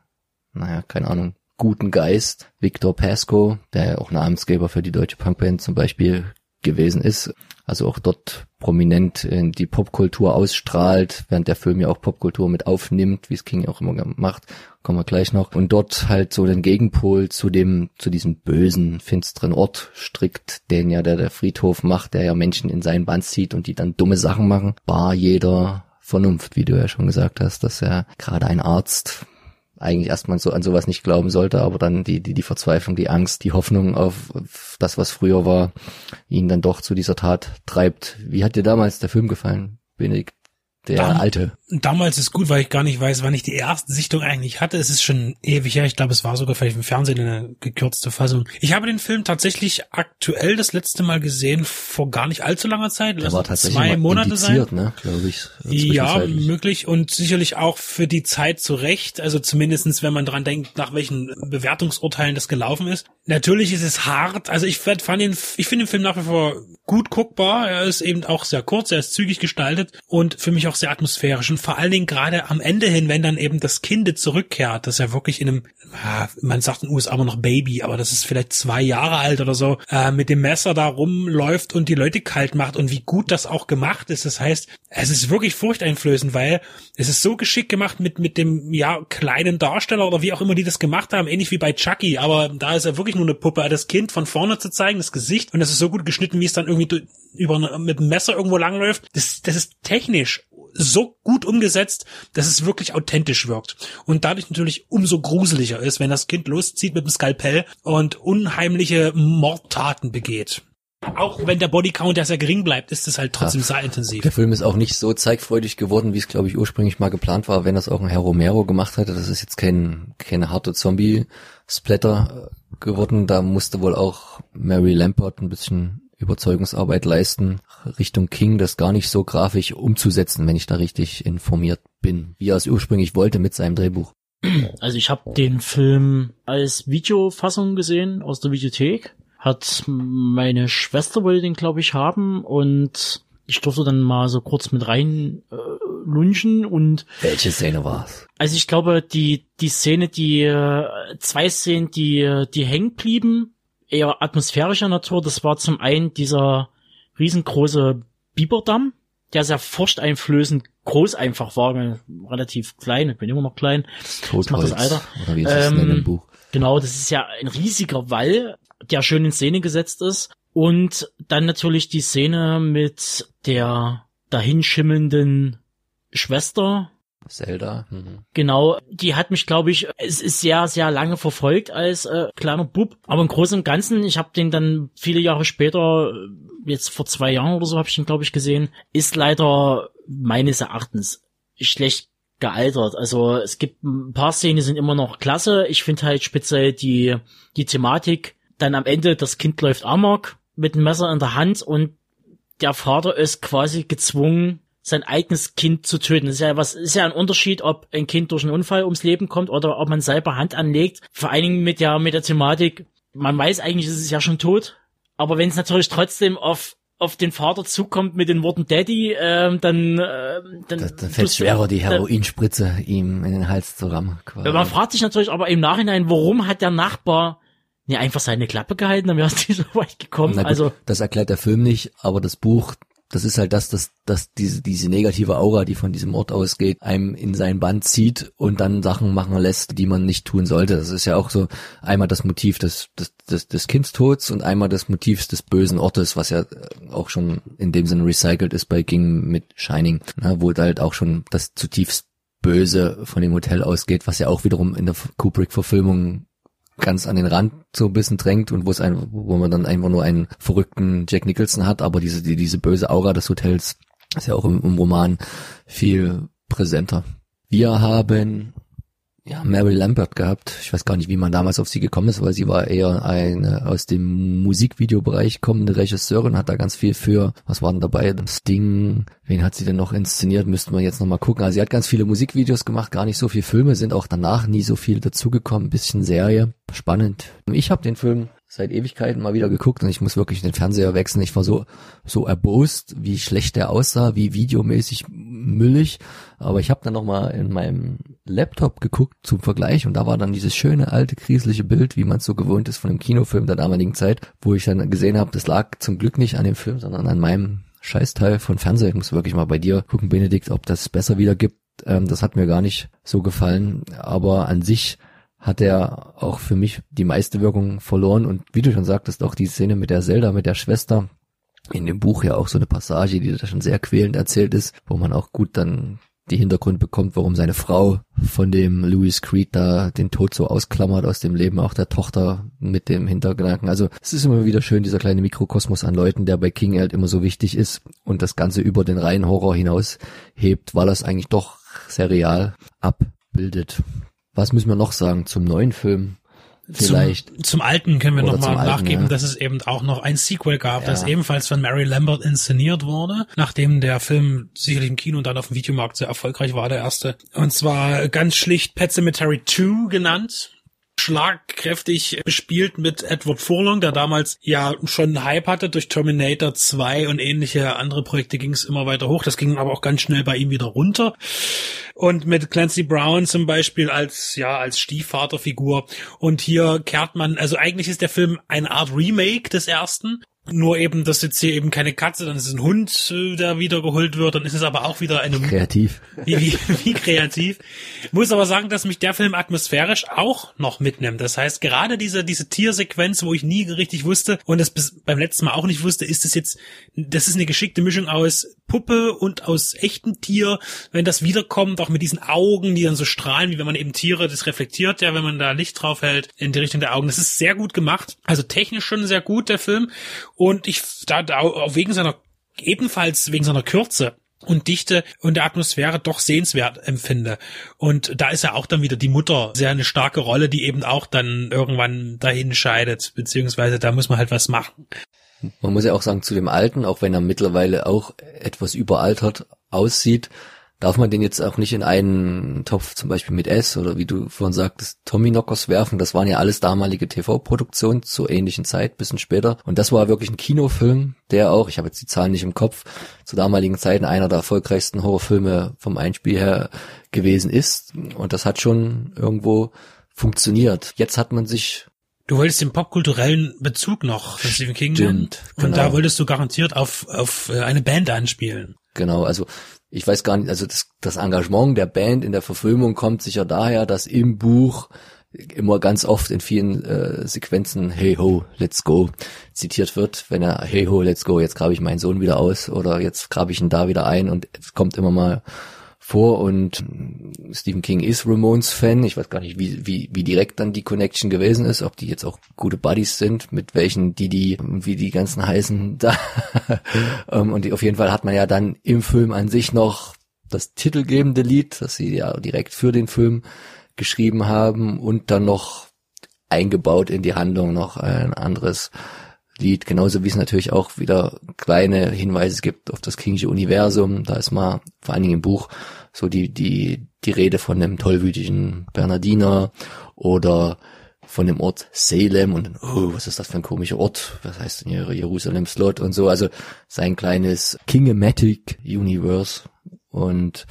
S2: naja, keine Ahnung, guten Geist, Victor Pasco, der ja auch Namensgeber für die deutsche Punkband zum Beispiel gewesen ist, also auch dort prominent in die Popkultur ausstrahlt, während der Film ja auch Popkultur mit aufnimmt, wie es King auch immer gemacht, kommen wir gleich noch, und dort halt so den Gegenpol zu dem, zu diesem bösen, finsteren Ort strickt, den ja der, der Friedhof macht, der ja Menschen in seinen Band zieht und die dann dumme Sachen machen, war jeder Vernunft, wie du ja schon gesagt hast, dass er gerade ein Arzt eigentlich erstmal so an sowas nicht glauben sollte, aber dann die, die, die Verzweiflung, die Angst, die Hoffnung auf, auf das, was früher war, ihn dann doch zu dieser Tat treibt. Wie hat dir damals der Film gefallen, Benedikt? Der
S3: Dam
S2: alte.
S3: Damals ist gut, weil ich gar nicht weiß, wann ich die erste Sichtung eigentlich hatte. Es ist schon ewig her. Ich glaube, es war sogar vielleicht im Fernsehen eine gekürzte Fassung. Ich habe den Film tatsächlich aktuell das letzte Mal gesehen vor gar nicht allzu langer Zeit.
S2: Der war tatsächlich
S3: zwei Monate sein.
S2: ne, glaube ich.
S3: Ja, möglich und sicherlich auch für die Zeit zurecht. Also zumindestens, wenn man dran denkt, nach welchen Bewertungsurteilen das gelaufen ist. Natürlich ist es hart. Also ich fand ihn, ich finde den Film nach wie vor gut guckbar. Er ist eben auch sehr kurz, er ist zügig gestaltet und für mich auch sehr atmosphärisch und vor allen Dingen gerade am Ende hin, wenn dann eben das Kind zurückkehrt, das ja wirklich in einem, man sagt in den USA immer noch Baby, aber das ist vielleicht zwei Jahre alt oder so, äh, mit dem Messer da rumläuft und die Leute kalt macht und wie gut das auch gemacht ist. Das heißt, es ist wirklich furchteinflößend, weil es ist so geschickt gemacht mit, mit dem, ja, kleinen Darsteller oder wie auch immer die das gemacht haben, ähnlich wie bei Chucky, aber da ist er wirklich nur eine Puppe, das Kind von vorne zu zeigen, das Gesicht und das ist so gut geschnitten, wie es dann irgendwie über, mit dem Messer irgendwo langläuft. Das, das ist technisch so gut umgesetzt, dass es wirklich authentisch wirkt. Und dadurch natürlich umso gruseliger ist, wenn das Kind loszieht mit dem Skalpell und unheimliche Mordtaten begeht. Auch wenn der Bodycount ja sehr gering bleibt, ist es halt trotzdem
S2: Ja.
S3: sehr intensiv.
S2: Der Film ist auch nicht so zeigfreudig geworden, wie es, glaube ich, ursprünglich mal geplant war, wenn das auch ein Herr Romero gemacht hätte. Das ist jetzt kein, keine harte Zombie-Splatter äh, geworden. Da musste wohl auch Mary Lampert ein bisschen Überzeugungsarbeit leisten, Richtung King das gar nicht so grafisch umzusetzen, wenn ich da richtig informiert bin, wie er es ursprünglich wollte mit seinem Drehbuch.
S4: Also ich habe den Film als Videofassung gesehen aus der Videothek. Hat meine Schwester wollte den, glaube ich, haben und ich durfte dann mal so kurz mit rein äh, lunchen und
S2: Welche Szene war's?
S4: also ich glaube die die Szene die äh, zwei Szenen die äh, die hängen blieben eher atmosphärischer Natur das war zum einen dieser riesengroße Biberdamm der sehr furchteinflößend groß einfach war relativ klein ich bin immer noch klein
S2: Totholz,
S4: macht das Alter.
S2: oder wie es es
S4: Ähm,
S2: im Buch.
S4: Genau, das ist ja ein riesiger Wall, der schön in Szene gesetzt ist. Und dann natürlich die Szene mit der dahinschimmelnden Schwester.
S2: Zelda. Mhm.
S4: Genau, die hat mich, glaube ich, es ist sehr, sehr lange verfolgt als äh, kleiner Bub. Aber im Großen und Ganzen, ich habe den dann viele Jahre später, äh, jetzt vor zwei Jahren oder so, habe ich den, glaube ich, gesehen, ist leider meines Erachtens schlecht gealtert. Also es gibt ein paar Szenen, die sind immer noch klasse. Ich finde halt speziell die, die Thematik, dann am Ende das Kind läuft amok mit dem Messer in der Hand und der Vater ist quasi gezwungen, sein eigenes Kind zu töten. Das ist ja was, ist ja ein Unterschied, ob ein Kind durch einen Unfall ums Leben kommt oder ob man selber Hand anlegt. Vor allen Dingen mit der, mit der Thematik, man weiß eigentlich, ist es ja schon tot. Aber wenn es natürlich trotzdem auf, auf den Vater zukommt mit den Worten Daddy, ähm, dann, ähm, dann,
S2: Da, da fällt schwerer, die
S4: dann-
S2: Heroinspritze ihm in den Hals zu rammen. Quasi.
S4: ja, Man fragt sich natürlich aber im Nachhinein, warum hat der Nachbar ne, einfach seine Klappe gehalten, dann wäre es nicht so weit gekommen.
S2: Gut,
S4: also,
S2: das erklärt der Film nicht, aber das Buch, das ist halt das, dass, dass diese, diese negative Aura, die von diesem Ort ausgeht, einem in sein Band zieht und dann Sachen machen lässt, die man nicht tun sollte. Das ist ja auch so einmal das Motiv des, des, des, des Kindstods und einmal das Motiv des bösen Ortes, was ja äh, auch schon in dem Sinne recycelt ist bei King mit Shining, ne, wo halt auch schon das zutiefst Böse von dem Hotel ausgeht, was ja auch wiederum in der Kubrick-Verfilmung ganz an den Rand so ein bisschen drängt und wo es ein, wo man dann einfach nur einen verrückten Jack Nicholson hat, aber diese, die, diese böse Aura des Hotels ist ja auch im, im Roman viel präsenter. Wir haben ja Mary Lambert gehabt. Ich weiß gar nicht, wie man damals auf sie gekommen ist, weil sie war eher eine aus dem Musikvideobereich kommende Regisseurin, hat da ganz viel für, was war denn dabei? Sting, wen hat sie denn noch inszeniert? Müssten wir jetzt nochmal gucken. Also sie hat ganz viele Musikvideos gemacht, gar nicht so viel Filme, sind auch danach nie so viel dazugekommen, bisschen Serie. Spannend. Ich habe den Film seit Ewigkeiten mal wieder geguckt und ich muss wirklich den Fernseher wechseln. Ich war so, so erbost, wie schlecht der aussah, wie videomäßig müllig. Aber ich habe dann nochmal in meinem Laptop geguckt zum Vergleich und da war dann dieses schöne, alte, kriselige Bild, wie man es so gewohnt ist von einem Kinofilm der damaligen Zeit, wo ich dann gesehen habe, das lag zum Glück nicht an dem Film, sondern an meinem Scheißteil von Fernseher. Ich muss wirklich mal bei dir gucken, Benedikt, ob das besser wiedergibt. Ähm, das hat mir gar nicht so gefallen. Aber an sich hat er auch für mich die meiste Wirkung verloren. Und wie du schon sagtest, auch die Szene mit der Zelda, mit der Schwester, in dem Buch ja auch so eine Passage, die da schon sehr quälend erzählt ist, wo man auch gut dann die Hintergrund bekommt, warum seine Frau von dem Louis Creed da den Tod so ausklammert aus dem Leben auch der Tochter mit dem Hintergedanken. Also es ist immer wieder schön, dieser kleine Mikrokosmos an Leuten, der bei King halt immer so wichtig ist und das Ganze über den reinen Horror hinaus hebt, weil er es eigentlich doch sehr real abbildet. Was müssen wir noch sagen zum neuen Film? Vielleicht.
S3: Zum, zum Alten können wir nochmal nachgeben,
S2: ja.
S3: dass es eben auch noch ein Sequel gab,
S2: Ja.
S3: das ebenfalls von Mary Lambert inszeniert wurde, nachdem der Film sicherlich im Kino und dann auf dem Videomarkt sehr erfolgreich war, der erste. Und zwar ganz schlicht Pet Cemetery 2 genannt. Schlagkräftig bespielt mit Edward Furlong, der damals ja schon einen Hype hatte durch Terminator 2 und ähnliche andere Projekte ging es immer weiter hoch. Das ging aber auch ganz schnell bei ihm wieder runter. Und mit Clancy Brown zum Beispiel als ja als Stiefvaterfigur. Und hier kehrt man also eigentlich ist der Film eine Art Remake des ersten nur eben dass jetzt hier eben keine Katze dann ist es ein Hund äh, der wiedergeholt wird dann ist es aber auch wieder eine
S2: Kreativ.
S3: wie, wie, wie kreativ. Muss aber sagen, dass mich der Film atmosphärisch auch noch mitnimmt. Das heißt, gerade diese, diese Tiersequenz, wo ich nie richtig wusste und das bis beim letzten Mal auch nicht wusste, ist es jetzt, das ist eine geschickte Mischung aus Puppe und aus echtem Tier, wenn das wiederkommt, auch mit diesen Augen, die dann so strahlen, wie wenn man eben Tiere, das reflektiert ja, wenn man da Licht drauf hält, in die Richtung der Augen. Das ist sehr gut gemacht. Also technisch schon sehr gut, der Film. Und ich, da, da auch wegen seiner, ebenfalls wegen seiner Kürze und Dichte und der Atmosphäre doch sehenswert empfinde. Und da ist ja auch dann wieder die Mutter sehr eine starke Rolle, die eben auch dann irgendwann dahin scheidet, beziehungsweise da muss man halt was machen.
S2: Man muss ja auch sagen, zu dem Alten, auch wenn er mittlerweile auch etwas überaltert aussieht, darf man den jetzt auch nicht in einen Topf zum Beispiel mit S oder wie du vorhin sagtest, Tommy Knockers werfen. Das waren ja alles damalige TV-Produktionen zur ähnlichen Zeit, bisschen später. Und das war wirklich ein Kinofilm, der auch, ich habe jetzt die Zahlen nicht im Kopf, zu damaligen Zeiten einer der erfolgreichsten Horrorfilme vom Einspiel her gewesen ist. Und das hat schon irgendwo funktioniert. Jetzt hat man sich
S3: Du wolltest den popkulturellen Bezug noch von Stephen King
S2: Stimmt,
S3: und
S2: genau.
S3: da wolltest du garantiert auf, auf äh, eine Band anspielen.
S2: Genau, also ich weiß gar nicht, also das, das Engagement der Band in der Verfilmung kommt sicher daher, dass im Buch immer ganz oft in vielen äh, Sequenzen Hey ho, let's go zitiert wird, wenn er Hey ho, let's go, jetzt grabe ich meinen Sohn wieder aus oder jetzt grabe ich ihn da wieder ein und es kommt immer mal vor und Stephen King ist Ramones Fan. Ich weiß gar nicht, wie, wie, wie direkt dann die Connection gewesen ist, ob die jetzt auch gute Buddies sind, mit welchen die die, wie die ganzen heißen da. Ähm, und auf jeden Fall hat man ja dann im Film an sich noch das titelgebende Lied, das sie ja direkt für den Film geschrieben haben und dann noch eingebaut in die Handlung noch ein anderes Lied, genauso wie es natürlich auch wieder kleine Hinweise gibt auf das Kingische Universum. Da ist mal vor allen Dingen im Buch so die, die, die Rede von dem tollwütigen Bernardiner oder von dem Ort Salem und oh, was ist das für ein komischer Ort? Was heißt denn hier Jerusalem Slot und so? Also sein kleines Kingematic Universe und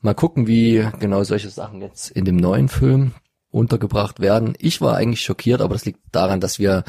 S2: mal gucken, wie genau solche Sachen jetzt in dem neuen Film untergebracht werden. Ich war eigentlich schockiert, aber das liegt daran, dass wir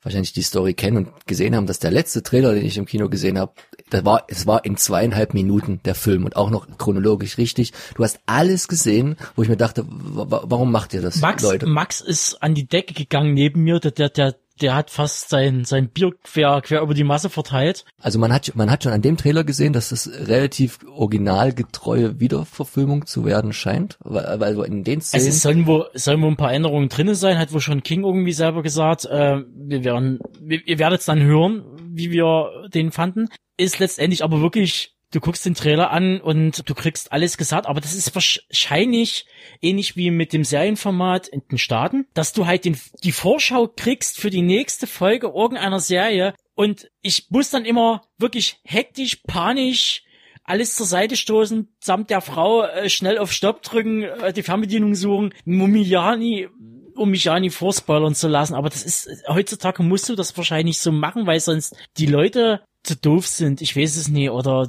S2: wahrscheinlich die Story kennen und gesehen haben, dass der letzte Trailer, den ich im Kino gesehen habe, das war, es war in zweieinhalb Minuten der Film und auch noch chronologisch richtig. Du hast alles gesehen, wo ich mir dachte, warum macht ihr das,
S4: Max,
S2: Leute?
S4: Max ist an die Decke gegangen neben mir, der, der, der, der hat fast sein, sein Bier quer, quer über die Masse verteilt.
S2: Also man hat, man hat schon an dem Trailer gesehen, dass es relativ originalgetreue Wiederverfilmung zu werden scheint, weil, weil in den Szenen...
S4: Es sollen wohl, sollen wohl ein paar Änderungen drinne sein, hat wohl schon King irgendwie selber gesagt, äh, wir werden, wir, ihr werdet dann hören, wie wir den fanden. Ist letztendlich aber wirklich du guckst den Trailer an und du kriegst alles gesagt, aber das ist wahrscheinlich ähnlich wie mit dem Serienformat in den Staaten, dass du halt den, die Vorschau kriegst für die nächste Folge irgendeiner Serie und ich muss dann immer wirklich hektisch, panisch alles zur Seite stoßen, samt der Frau äh, schnell auf Stopp drücken, äh, die Fernbedienung suchen, Mumiani um mich ja nicht vorspoilern zu lassen, aber das ist, heutzutage musst du das wahrscheinlich so machen, weil sonst die Leute zu doof sind. Ich weiß es nie. Oder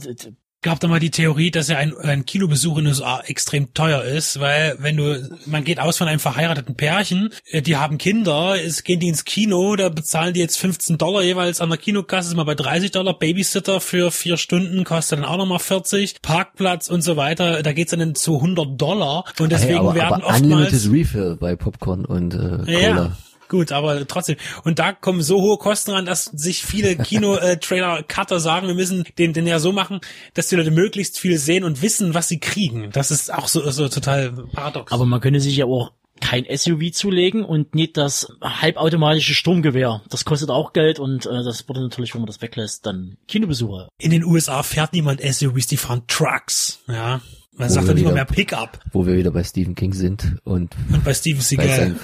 S3: gab da mal die Theorie, dass ja ein, ein Kinobesuch in den USA extrem teuer ist, weil wenn du, man geht aus von einem verheirateten Pärchen, äh, die haben Kinder, es gehen die ins Kino, da bezahlen die jetzt 15 Dollar jeweils an der Kinokasse, ist mal bei 30 Dollar, Babysitter für vier Stunden kostet dann auch nochmal 40, Parkplatz und so weiter, da geht's dann zu 100 Dollar und deswegen
S2: hey, aber,
S3: werden
S2: aber
S3: oftmals...
S2: Unlimited Refill bei Popcorn und äh, Cola.
S3: Ja. Gut, aber trotzdem. Und da kommen so hohe Kosten ran, dass sich viele Kino-Trailer-Cutter sagen, wir müssen den, den ja so machen, dass die Leute möglichst viel sehen und wissen, was sie kriegen. Das ist auch so, so total paradox.
S4: Aber man könnte sich ja auch kein SUV zulegen und nicht das halbautomatische Sturmgewehr. Das kostet auch Geld und äh, das wurde natürlich, wenn man das weglässt, dann Kinobesucher.
S3: In den USA fährt niemand SUVs, die fahren Trucks, ja. Man sagt dann immer mehr Pickup.
S2: Wo wir wieder bei Stephen King sind und,
S3: und bei Stephen Seagal.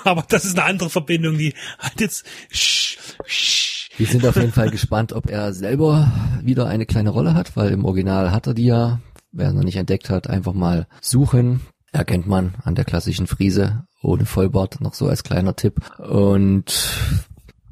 S3: Aber das ist eine andere Verbindung, die halt jetzt.
S2: Wir sind auf jeden Fall gespannt, ob er selber wieder eine kleine Rolle hat, weil im Original hat er die ja. Wer er noch nicht entdeckt hat, einfach mal suchen. Erkennt man an der klassischen Friese ohne Vollbart, noch so als kleiner Tipp. Und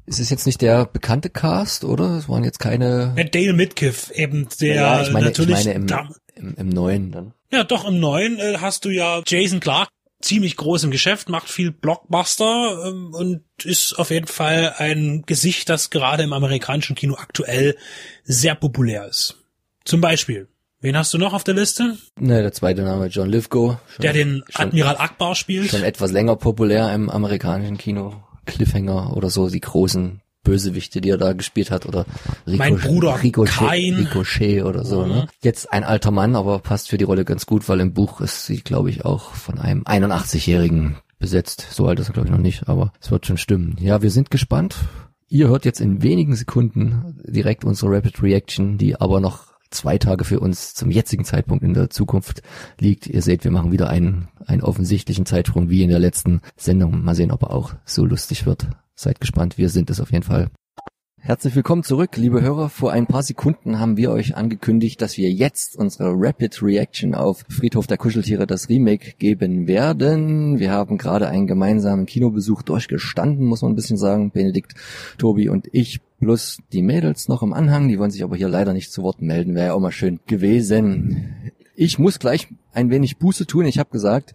S2: es ist jetzt nicht der bekannte Cast, oder? Es waren jetzt keine.
S3: Ja, Dale Midkiff, eben der
S2: ja, ich meine,
S3: natürlich.
S2: ich meine im, im, im neuen dann.
S3: ja, doch im neuen äh, hast du ja Jason Clark ziemlich groß im Geschäft, macht viel Blockbuster ähm, und ist auf jeden Fall ein Gesicht, das gerade im amerikanischen Kino aktuell sehr populär ist. Zum Beispiel. Wen hast du noch auf der Liste?
S2: Ne, der zweite Name John Lithgow. Schon,
S3: Der den
S2: schon,
S3: Admiral Akbar spielt.
S2: schon etwas länger populär im amerikanischen Kino. Cliffhanger oder so, die großen Bösewichte, die er da gespielt hat, oder Rico,
S3: Mein Bruder
S2: Ricochet,
S3: Kain.
S2: Ricochet oder so.
S3: Mhm.
S2: Ne? Jetzt ein alter Mann, aber passt für die Rolle ganz gut, weil im Buch ist sie, glaube ich, auch von einem 81-Jährigen besetzt. So alt ist er, glaube ich, noch nicht, aber es wird schon stimmen. Ja, wir sind gespannt. Ihr hört jetzt in wenigen Sekunden direkt unsere Rapid Reaction, die aber noch zwei Tage für uns zum jetzigen Zeitpunkt in der Zukunft liegt. Ihr seht, wir machen wieder einen, einen offensichtlichen Zeitsprung wie in der letzten Sendung. Mal sehen, ob er auch so lustig wird. Seid gespannt, wir sind es auf jeden Fall. Herzlich willkommen zurück, liebe Hörer. Vor ein paar Sekunden haben wir euch angekündigt, dass wir jetzt unsere Rapid Reaction auf Friedhof der Kuscheltiere das Remake geben werden. Wir haben gerade einen gemeinsamen Kinobesuch durchgestanden, muss man ein bisschen sagen. Benedikt, Tobi und ich plus die Mädels noch im Anhang. Die wollen sich aber hier leider nicht zu Wort melden. Wäre ja auch mal schön gewesen. Ich muss gleich ein wenig Buße tun. Ich habe gesagt,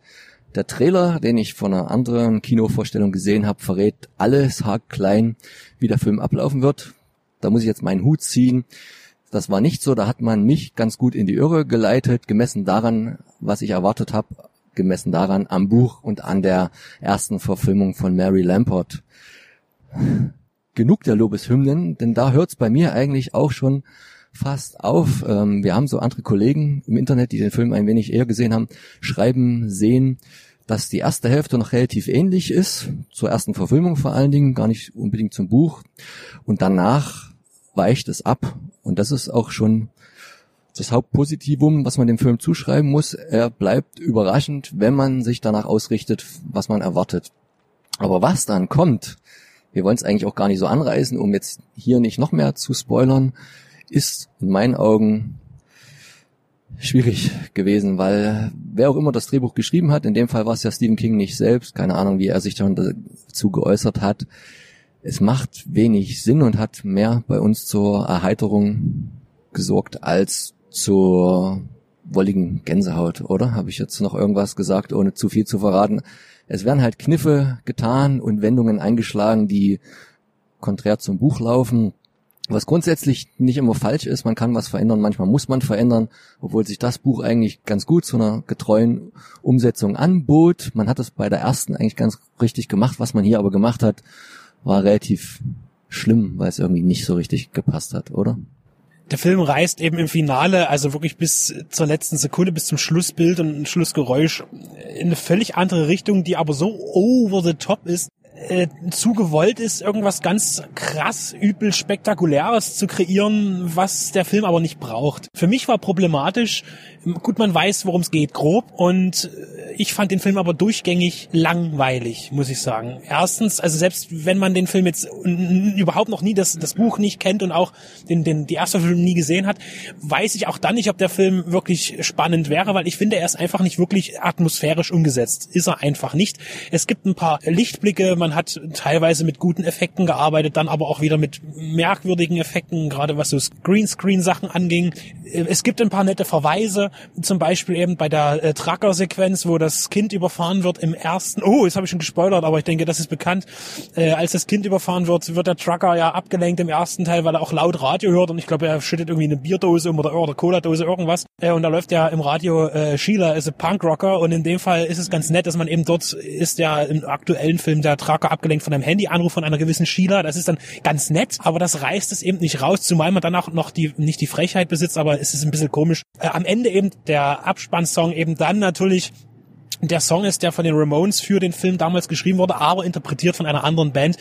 S2: der Trailer, den ich von einer anderen Kinovorstellung gesehen habe, verrät alles haarklein, wie der Film ablaufen wird. Da muss ich jetzt meinen Hut ziehen. Das war nicht so, da hat man mich ganz gut in die Irre geleitet, gemessen daran, was ich erwartet habe, gemessen daran am Buch und an der ersten Verfilmung von Mary Lamport. Genug der Lobeshymnen, denn da hört's bei mir eigentlich auch schon fast auf. Ähm, wir haben so andere Kollegen im Internet, die den Film ein wenig eher gesehen haben, schreiben, sehen, dass die erste Hälfte noch relativ ähnlich ist, zur ersten Verfilmung vor allen Dingen, gar nicht unbedingt zum Buch. Und danach weicht es ab. Und das ist auch schon das Hauptpositivum, was man dem Film zuschreiben muss. Er bleibt überraschend, wenn man sich danach ausrichtet, was man erwartet. Aber was dann kommt, wir wollen es eigentlich auch gar nicht so anreißen, um jetzt hier nicht noch mehr zu spoilern, ist in meinen Augen schwierig gewesen, weil wer auch immer das Drehbuch geschrieben hat, in dem Fall war es ja Stephen King nicht selbst, keine Ahnung, wie er sich dazu geäußert hat. Es macht wenig Sinn und hat mehr bei uns zur Erheiterung gesorgt als zur wolligen Gänsehaut, oder? Habe ich jetzt noch irgendwas gesagt, ohne zu viel zu verraten? Es werden halt Kniffe getan und Wendungen eingeschlagen, die konträr zum Buch laufen. Was grundsätzlich nicht immer falsch ist, man kann was verändern, manchmal muss man verändern, obwohl sich das Buch eigentlich ganz gut zu einer getreuen Umsetzung anbot. Man hat es bei der ersten eigentlich ganz richtig gemacht, was man hier aber gemacht hat, war relativ schlimm, weil es irgendwie nicht so richtig gepasst hat, oder?
S3: der Film reißt eben im Finale, also wirklich bis zur letzten Sekunde, bis zum Schlussbild und Schlussgeräusch in eine völlig andere Richtung, die aber so over the top ist, äh, zu gewollt ist, irgendwas ganz krass, übel, spektakuläres zu kreieren, was der Film aber nicht braucht. Für mich war problematisch, gut, man weiß, worum es geht, grob, und ich fand den Film aber durchgängig langweilig, muss ich sagen. Erstens, also selbst wenn man den Film jetzt überhaupt noch nie das, das Buch nicht kennt und auch den, den, die erste Film nie gesehen hat, weiß ich auch dann nicht, ob der Film wirklich spannend wäre, weil ich finde, er ist einfach nicht wirklich atmosphärisch umgesetzt. Ist er einfach nicht. Es gibt ein paar Lichtblicke, man hat teilweise mit guten Effekten gearbeitet, dann aber auch wieder mit merkwürdigen Effekten, gerade was so Greenscreen-Sachen anging. Es gibt ein paar nette Verweise, zum Beispiel eben bei der äh, Tracker-Sequenz, wo das Kind überfahren wird im ersten, oh, jetzt habe ich schon gespoilert, aber ich denke, das ist bekannt. Äh, als das Kind überfahren wird, wird der Trucker ja abgelenkt im ersten Teil, weil er auch laut Radio hört und ich glaube, er schüttet irgendwie eine Bierdose um oder, oder Cola-Dose, irgendwas. Äh, und da läuft ja im Radio äh, Sheila is a Punk-Rocker und in dem Fall ist es ganz nett, dass man eben dort ist ja im aktuellen Film der Trucker abgelenkt von einem Handyanruf von einer gewissen Sheila. Das ist dann ganz nett, aber das reißt es eben nicht raus, zumal man dann auch noch die, nicht die Frechheit besitzt, aber es ist ein bisschen komisch. Äh, am Ende eben der Abspannsong eben dann natürlich der Song ist, der von den Ramones für den Film damals geschrieben wurde, aber interpretiert von einer anderen Band.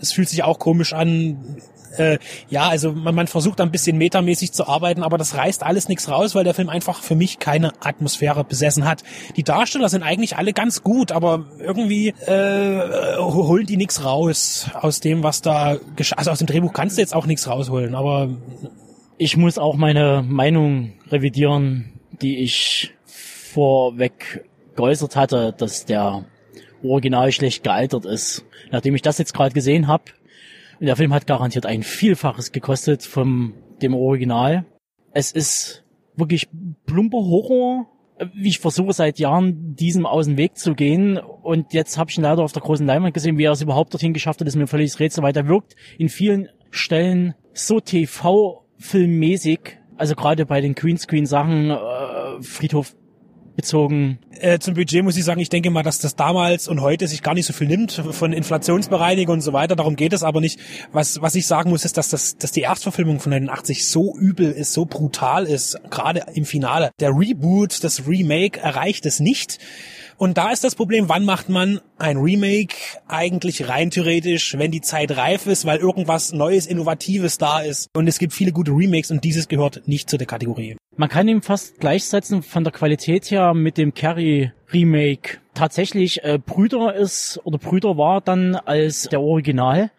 S3: Es fühlt sich auch komisch an. Äh, ja, also man, man versucht ein bisschen metamäßig zu arbeiten, aber das reißt alles nichts raus, weil der Film einfach für mich keine Atmosphäre besessen hat. Die Darsteller sind eigentlich alle ganz gut, aber irgendwie äh, holen die nichts raus aus dem, was da also aus dem Drehbuch kannst du jetzt auch nichts rausholen, aber
S4: ich muss auch meine Meinung revidieren, die ich vorweg geäußert hatte, dass der Original schlecht gealtert ist. Nachdem ich das jetzt gerade gesehen habe, der Film hat garantiert ein Vielfaches gekostet vom dem Original. Es ist wirklich plumper Horror, wie ich versuche seit Jahren diesem aus dem Weg zu gehen und jetzt habe ich ihn leider auf der großen Leinwand gesehen, wie er es überhaupt dorthin geschafft hat, ist mir völlig Rätsel, weil der wirkt in vielen Stellen so TV-filmmäßig, also gerade bei den Greenscreen-Sachen, äh, Friedhof bezogen?
S3: Äh, zum Budget muss ich sagen, ich denke mal, dass das damals und heute sich gar nicht so viel nimmt von Inflationsbereinigung und so weiter. Darum geht es aber nicht. Was, was ich sagen muss, ist, dass, das, dass die Erstverfilmung von 89 so übel ist, so brutal ist, gerade im Finale. Der Reboot, das Remake erreicht es nicht. Und da ist das Problem, wann macht man ein Remake eigentlich rein theoretisch, wenn die Zeit reif ist, weil irgendwas Neues, Innovatives da ist. Und es gibt viele gute Remakes und dieses gehört nicht zu der Kategorie.
S4: Man kann ihn fast gleichsetzen von der Qualität her mit dem Carrie Remake. Tatsächlich äh, Brüder ist oder Brüder war dann als der Original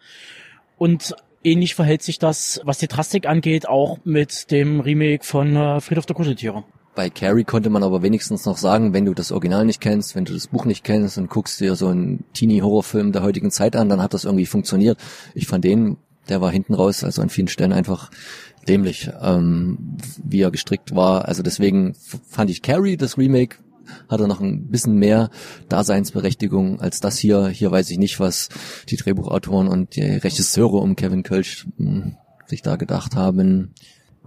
S4: und ähnlich verhält sich das, was die Drastik angeht, auch mit dem Remake von äh, Friedhof der Kuscheltiere.
S2: Bei Carrie konnte man aber wenigstens noch sagen, wenn du das Original nicht kennst, wenn du das Buch nicht kennst und guckst dir so einen Teenie-Horrorfilm der heutigen Zeit an, dann hat das irgendwie funktioniert. Ich fand den, der war hinten raus, also an vielen Stellen einfach dämlich, ähm, wie er gestrickt war. Also deswegen fand ich Carrie, das Remake, hatte noch ein bisschen mehr Daseinsberechtigung als das hier. Hier weiß ich nicht, was die Drehbuchautoren und die Regisseure um Kevin Kölsch hm, sich da gedacht haben.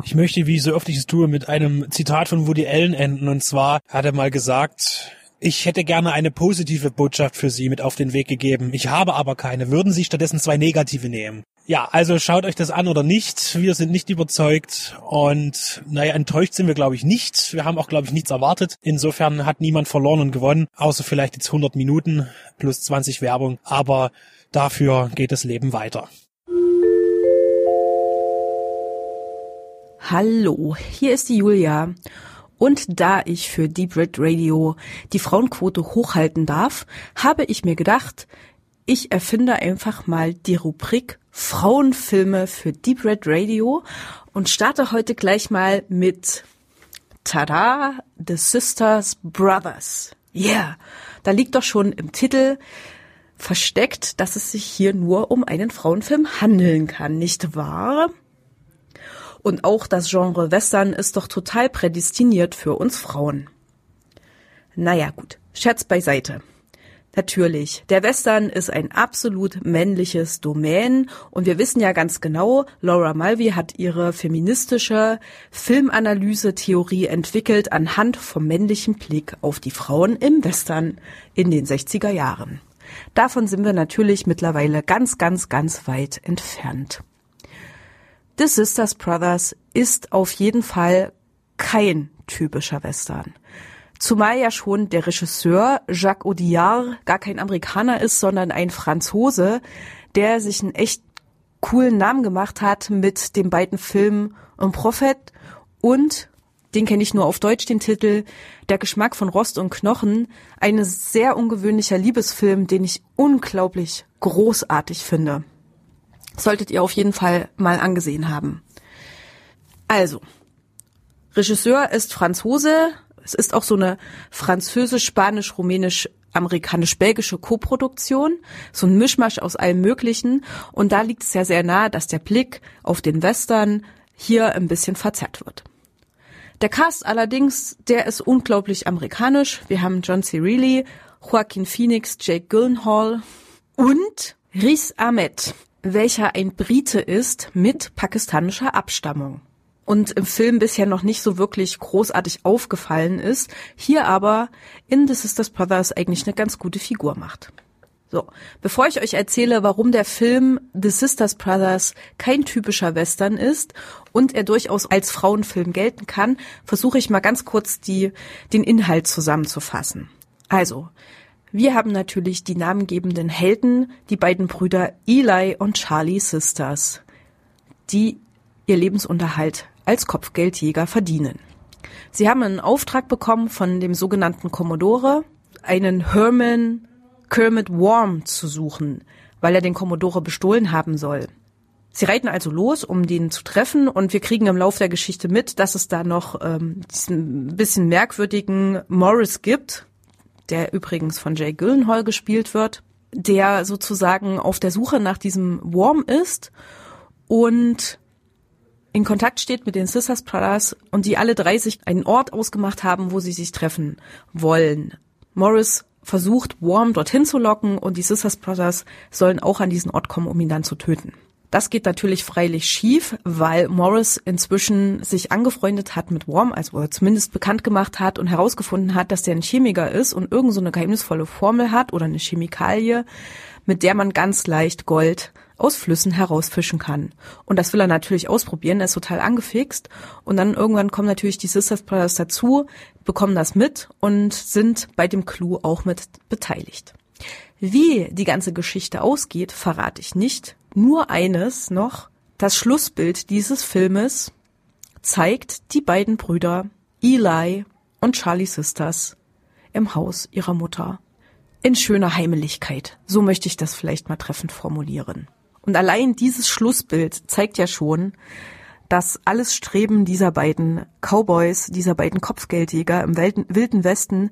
S3: Ich möchte, wie so oft ich es tue, mit einem Zitat von Woody Allen enden. Und zwar hat er mal gesagt, ich hätte gerne eine positive Botschaft für Sie mit auf den Weg gegeben. Ich habe aber keine. Würden Sie stattdessen zwei negative nehmen? Ja, also schaut euch das an oder nicht. Wir sind nicht überzeugt und naja, enttäuscht sind wir, glaube ich, nicht. Wir haben auch, glaube ich, nichts erwartet. Insofern hat niemand verloren und gewonnen, außer vielleicht jetzt 100 Minuten plus 20 Werbung. Aber dafür geht das Leben weiter.
S9: Hallo, hier ist die Julia. Und da ich für Deep Red Radio die Frauenquote hochhalten darf, habe ich mir gedacht, ich erfinde einfach mal die Rubrik Frauenfilme für Deep Red Radio und starte heute gleich mal mit Tada, The Sisters Brothers. Yeah, da liegt doch schon im Titel versteckt, dass es sich hier nur um einen Frauenfilm handeln kann, nicht wahr? Und auch das Genre Western ist doch total prädestiniert für uns Frauen. Naja gut, Scherz beiseite. Natürlich, der Western ist ein absolut männliches Domain und wir wissen ja ganz genau, Laura Mulvey hat ihre feministische Filmanalyse-Theorie entwickelt anhand vom männlichen Blick auf die Frauen im Western in den 60er Jahren. Davon sind wir natürlich mittlerweile ganz, ganz, ganz weit entfernt. The Sisters Brothers ist auf jeden Fall kein typischer Western. Zumal ja schon der Regisseur Jacques Audiard gar kein Amerikaner ist, sondern ein Franzose, der sich einen echt coolen Namen gemacht hat mit den beiden Filmen Un Prophet und den kenne ich nur auf Deutsch, den Titel Der Geschmack von Rost und Knochen. Ein sehr ungewöhnlicher Liebesfilm, den ich unglaublich großartig finde solltet ihr auf jeden Fall mal angesehen haben. Also, Regisseur ist Franzose. Es ist auch so eine französisch-spanisch-rumänisch amerikanisch-belgische Koproduktion, so ein Mischmasch aus allem Möglichen. Und da liegt es ja sehr nahe, dass der Blick auf den Western hier ein bisschen verzerrt wird. Der Cast allerdings, der ist unglaublich amerikanisch. Wir haben John C. Reilly, Joaquin Phoenix, Jake Gyllenhaal und Riz Ahmed welcher ein Brite ist mit pakistanischer Abstammung und im Film bisher noch nicht so wirklich großartig aufgefallen ist, hier aber in The Sisters Brothers eigentlich eine ganz gute Figur macht. So, bevor ich euch erzähle, warum der Film The Sisters Brothers kein typischer Western ist und er durchaus als Frauenfilm gelten kann, versuche ich mal ganz kurz die, den Inhalt zusammenzufassen. Also, wir haben natürlich die namengebenden Helden, die beiden Brüder Eli und Charlie Sisters, die ihr Lebensunterhalt als Kopfgeldjäger verdienen. Sie haben einen Auftrag bekommen von dem sogenannten Commodore, einen Herman Kermit Worm zu suchen, weil er den Commodore bestohlen haben soll. Sie reiten also los, um den zu treffen, und wir kriegen im Laufe der Geschichte mit, dass es da noch ähm, diesen bisschen merkwürdigen Morris gibt, der übrigens von Jay Gyllenhaal gespielt wird, der sozusagen auf der Suche nach diesem Worm ist und in Kontakt steht mit den Sisters Brothers und die alle drei sich einen Ort ausgemacht haben, wo sie sich treffen wollen. Morris versucht, Worm dorthin zu locken und die Sisters Brothers sollen auch an diesen Ort kommen, um ihn dann zu töten. Das geht natürlich freilich schief, weil Morris inzwischen sich angefreundet hat mit Worm, also zumindest bekannt gemacht hat und herausgefunden hat, dass der ein Chemiker ist und irgend so eine geheimnisvolle Formel hat oder eine Chemikalie, mit der man ganz leicht Gold aus Flüssen herausfischen kann. Und das will er natürlich ausprobieren, er ist total angefixt. Und dann irgendwann kommen natürlich die Sisters Brothers dazu, bekommen das mit und sind bei dem Clou auch mit beteiligt. Wie die ganze Geschichte ausgeht, verrate ich nicht nur eines noch. Das Schlussbild dieses Filmes zeigt die beiden Brüder Eli und Charlie Sisters im Haus ihrer Mutter. In schöner Heimeligkeit. So möchte ich das vielleicht mal treffend formulieren. Und allein dieses Schlussbild zeigt ja schon, dass alles Streben dieser beiden Cowboys, dieser beiden Kopfgeldjäger im wilden Westen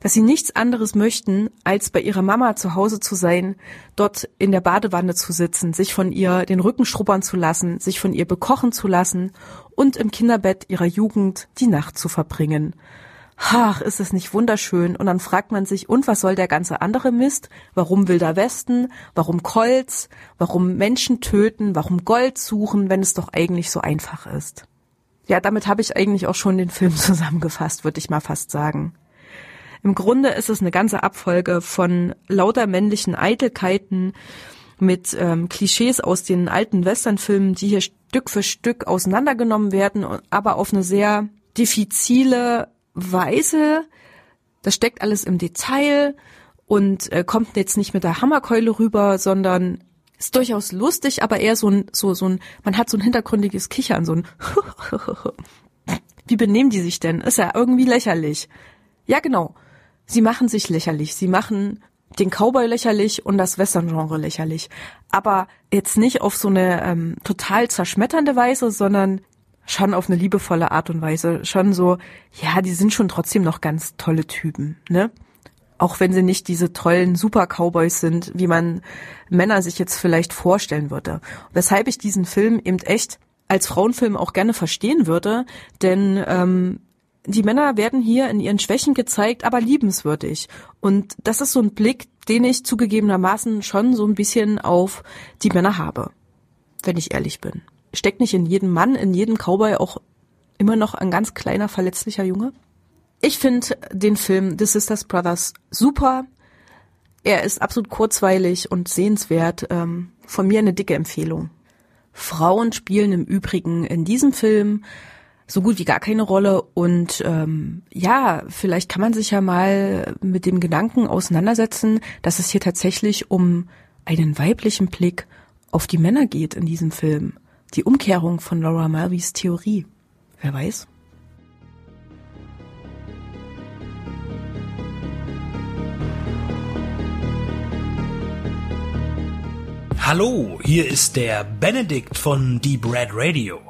S9: dass sie nichts anderes möchten, als bei ihrer Mama zu Hause zu sein, dort in der Badewanne zu sitzen, sich von ihr den Rücken schrubbern zu lassen, sich von ihr bekochen zu lassen und im Kinderbett ihrer Jugend die Nacht zu verbringen. Ach, ist es nicht wunderschön? Und dann fragt man sich, und was soll der ganze andere Mist? Warum Wilder Westen? Warum Kolz? Warum Menschen töten? Warum Gold suchen, wenn es doch eigentlich so einfach ist? Ja, damit habe ich eigentlich auch schon den Film zusammengefasst, würde ich mal fast sagen. Im Grunde ist es eine ganze Abfolge von lauter männlichen Eitelkeiten mit ähm, Klischees aus den alten Westernfilmen, die hier Stück für Stück auseinandergenommen werden, aber auf eine sehr diffizile Weise. Das steckt alles im Detail und äh, kommt jetzt nicht mit der Hammerkeule rüber, sondern ist durchaus lustig, aber eher so ein, so, so ein, man hat so ein hintergründiges Kichern, so ein Wie benehmen die sich denn? Ist ja irgendwie lächerlich. Ja, genau sie machen sich lächerlich. Sie machen den Cowboy lächerlich und das Western-Genre lächerlich. Aber jetzt nicht auf so eine ähm, total zerschmetternde Weise, sondern schon auf eine liebevolle Art und Weise. Schon so, ja, die sind schon trotzdem noch ganz tolle Typen, ne? Auch wenn sie nicht diese tollen Super-Cowboys sind, wie man Männer sich jetzt vielleicht vorstellen würde. Weshalb ich diesen Film eben echt als Frauenfilm auch gerne verstehen würde, denn ähm, die Männer werden hier in ihren Schwächen gezeigt, aber liebenswürdig. Und das ist so ein Blick, den ich zugegebenermaßen schon so ein bisschen auf die Männer habe, wenn ich ehrlich bin. Steckt nicht in jedem Mann, in jedem Cowboy auch immer noch ein ganz kleiner, verletzlicher Junge? Ich finde den Film The Sisters Brothers super. Er ist absolut kurzweilig und sehenswert. Ähm, von mir eine dicke Empfehlung. Frauen spielen im Übrigen in diesem Film so gut wie gar keine Rolle. Und ähm, ja, vielleicht kann man sich ja mal mit dem Gedanken auseinandersetzen, dass es hier tatsächlich um einen weiblichen Blick auf die Männer geht in diesem Film. Die Umkehrung von Laura Mulvey's Theorie. Wer weiß?
S3: Hallo, hier ist der Benedikt von Deep Red Radio.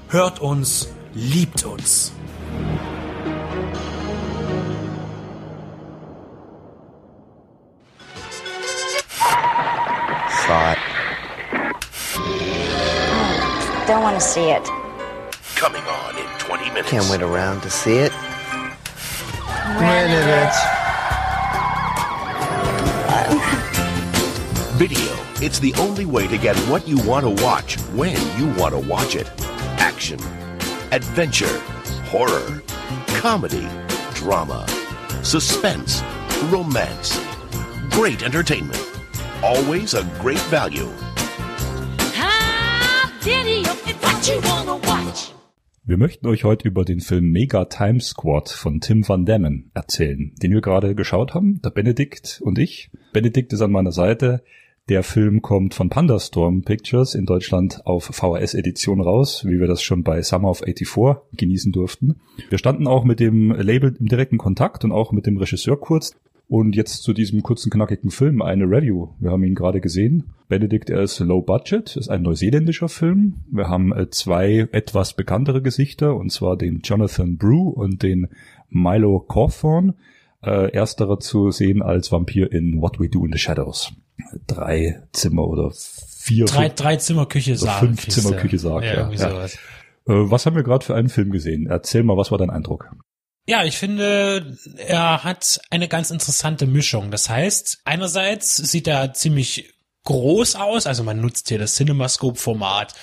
S3: hört uns, liebt uns.
S10: Five.
S11: Don't want to see it.
S12: Coming on in 20 minutes.
S10: Can't wait around to see it.
S11: When
S10: it.
S12: Video. It's the only way to get what you want to watch when you want to watch it. Action, adventure, horror, comedy, drama, suspense, romance. Great entertainment. Always a great value.
S13: Wir möchten euch heute über den Film Mega Time Squad von Tim Van Dammen erzählen, den wir gerade geschaut haben, der Benedikt und ich. Benedikt ist an meiner Seite. Der Film kommt von Pandastorm Pictures in Deutschland auf VHS-Edition raus, wie wir das schon bei Summer of 84 genießen durften. Wir standen auch mit dem Label im direkten Kontakt und auch mit dem Regisseur kurz. Und jetzt zu diesem kurzen, knackigen Film eine Review. Wir haben ihn gerade gesehen. Benedict, er ist low budget, ist ein neuseeländischer Film. Wir haben äh, zwei etwas bekanntere Gesichter, und zwar den Jonathan Brew und den Milo Cawthorn. Äh, ersterer zu sehen als Vampir in What We Do in the Shadows. Drei Zimmer oder vier.
S3: Drei, drei Zimmer Küche
S13: Sarg. Fünf Zimmer Küche Sarg, ja. ja, ja. Äh, was haben wir gerade für einen Film gesehen? Erzähl mal, was war dein Eindruck?
S3: Ja, ich finde, er hat eine ganz interessante Mischung. Das heißt, einerseits sieht er ziemlich groß aus, also man nutzt hier das CinemaScope-Format.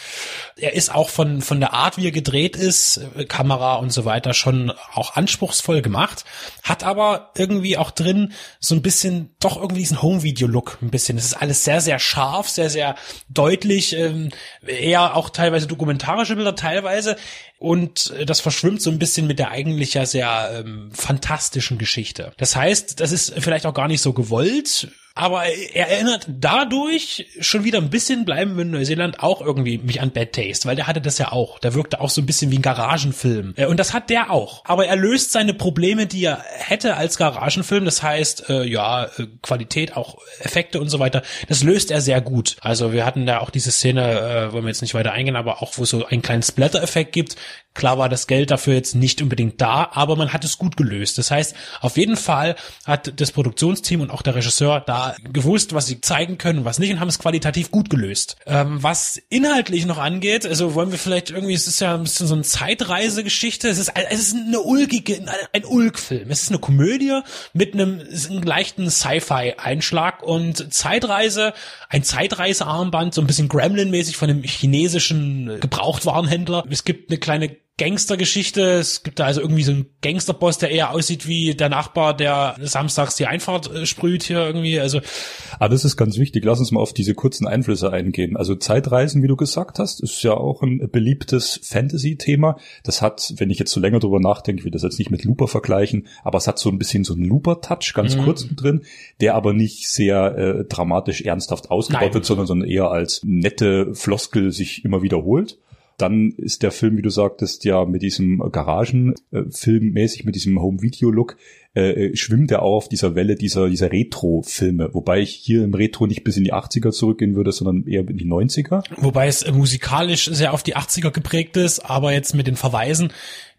S3: Er ist auch von, von der Art, wie er gedreht ist, Kamera und so weiter, schon auch anspruchsvoll gemacht, hat aber irgendwie auch drin so ein bisschen, doch irgendwie diesen Home-Video-Look ein bisschen. Es ist alles sehr, sehr scharf, sehr, sehr deutlich, ähm, eher auch teilweise dokumentarische Bilder, teilweise und das verschwimmt so ein bisschen mit der eigentlich ja sehr ähm, fantastischen Geschichte. Das heißt, das ist vielleicht auch gar nicht so gewollt, aber er erinnert dadurch schon wieder ein bisschen, bleiben wir in Neuseeland, auch irgendwie mich an Bad Taste, weil der hatte das ja auch. Der wirkte auch so ein bisschen wie ein Garagenfilm. Äh, und das hat der auch. Aber er löst seine Probleme, die er hätte als Garagenfilm, das heißt, äh, ja, äh, Qualität, auch Effekte und so weiter, das löst er sehr gut. Also wir hatten da auch diese Szene, äh, wollen wir jetzt nicht weiter eingehen, aber auch wo es so einen kleinen Splatter-Effekt gibt, Klar war das Geld dafür jetzt nicht unbedingt da, aber man hat es gut gelöst. Das heißt, auf jeden Fall hat das Produktionsteam und auch der Regisseur da gewusst, was sie zeigen können was nicht und haben es qualitativ gut gelöst. Ähm, was inhaltlich noch angeht, also wollen wir vielleicht irgendwie, es ist ja ein bisschen so eine Zeitreisegeschichte, es ist, es ist eine ulkige, ein Ulk-Film. Es ist eine Komödie mit einem, einem leichten Sci-Fi-Einschlag und Zeitreise, ein Zeitreisearmband, so ein bisschen Gremlin-mäßig von einem chinesischen Gebrauchtwarenhändler. Es gibt eine kleine Gangstergeschichte. Es gibt da also irgendwie so einen Gangsterboss, der eher aussieht wie der Nachbar, der samstags die Einfahrt äh, sprüht hier irgendwie. Also,
S13: Aber Ah, das ist ganz wichtig. Lass uns mal auf diese kurzen Einflüsse eingehen. Also Zeitreisen, wie du gesagt hast, ist ja auch ein beliebtes Fantasy-Thema. Das hat, wenn ich jetzt so länger drüber nachdenke, ich will das jetzt nicht mit Looper vergleichen, aber es hat so ein bisschen so einen Looper-Touch, ganz
S3: Mhm.
S13: kurz drin, der aber nicht sehr äh, dramatisch ernsthaft ausgebaut
S3: Nein.
S13: wird, sondern, sondern eher als nette Floskel sich immer wiederholt. Dann ist der Film, wie du sagtest, ja mit diesem Garagenfilm mäßig, mit diesem Home-Video-Look, äh, schwimmt er auch auf dieser Welle dieser, dieser Retro-Filme. Wobei ich hier im Retro nicht bis in die 80er zurückgehen würde, sondern eher in die 90er.
S3: wobei es äh, musikalisch sehr auf die 80er geprägt ist, aber jetzt mit den Verweisen,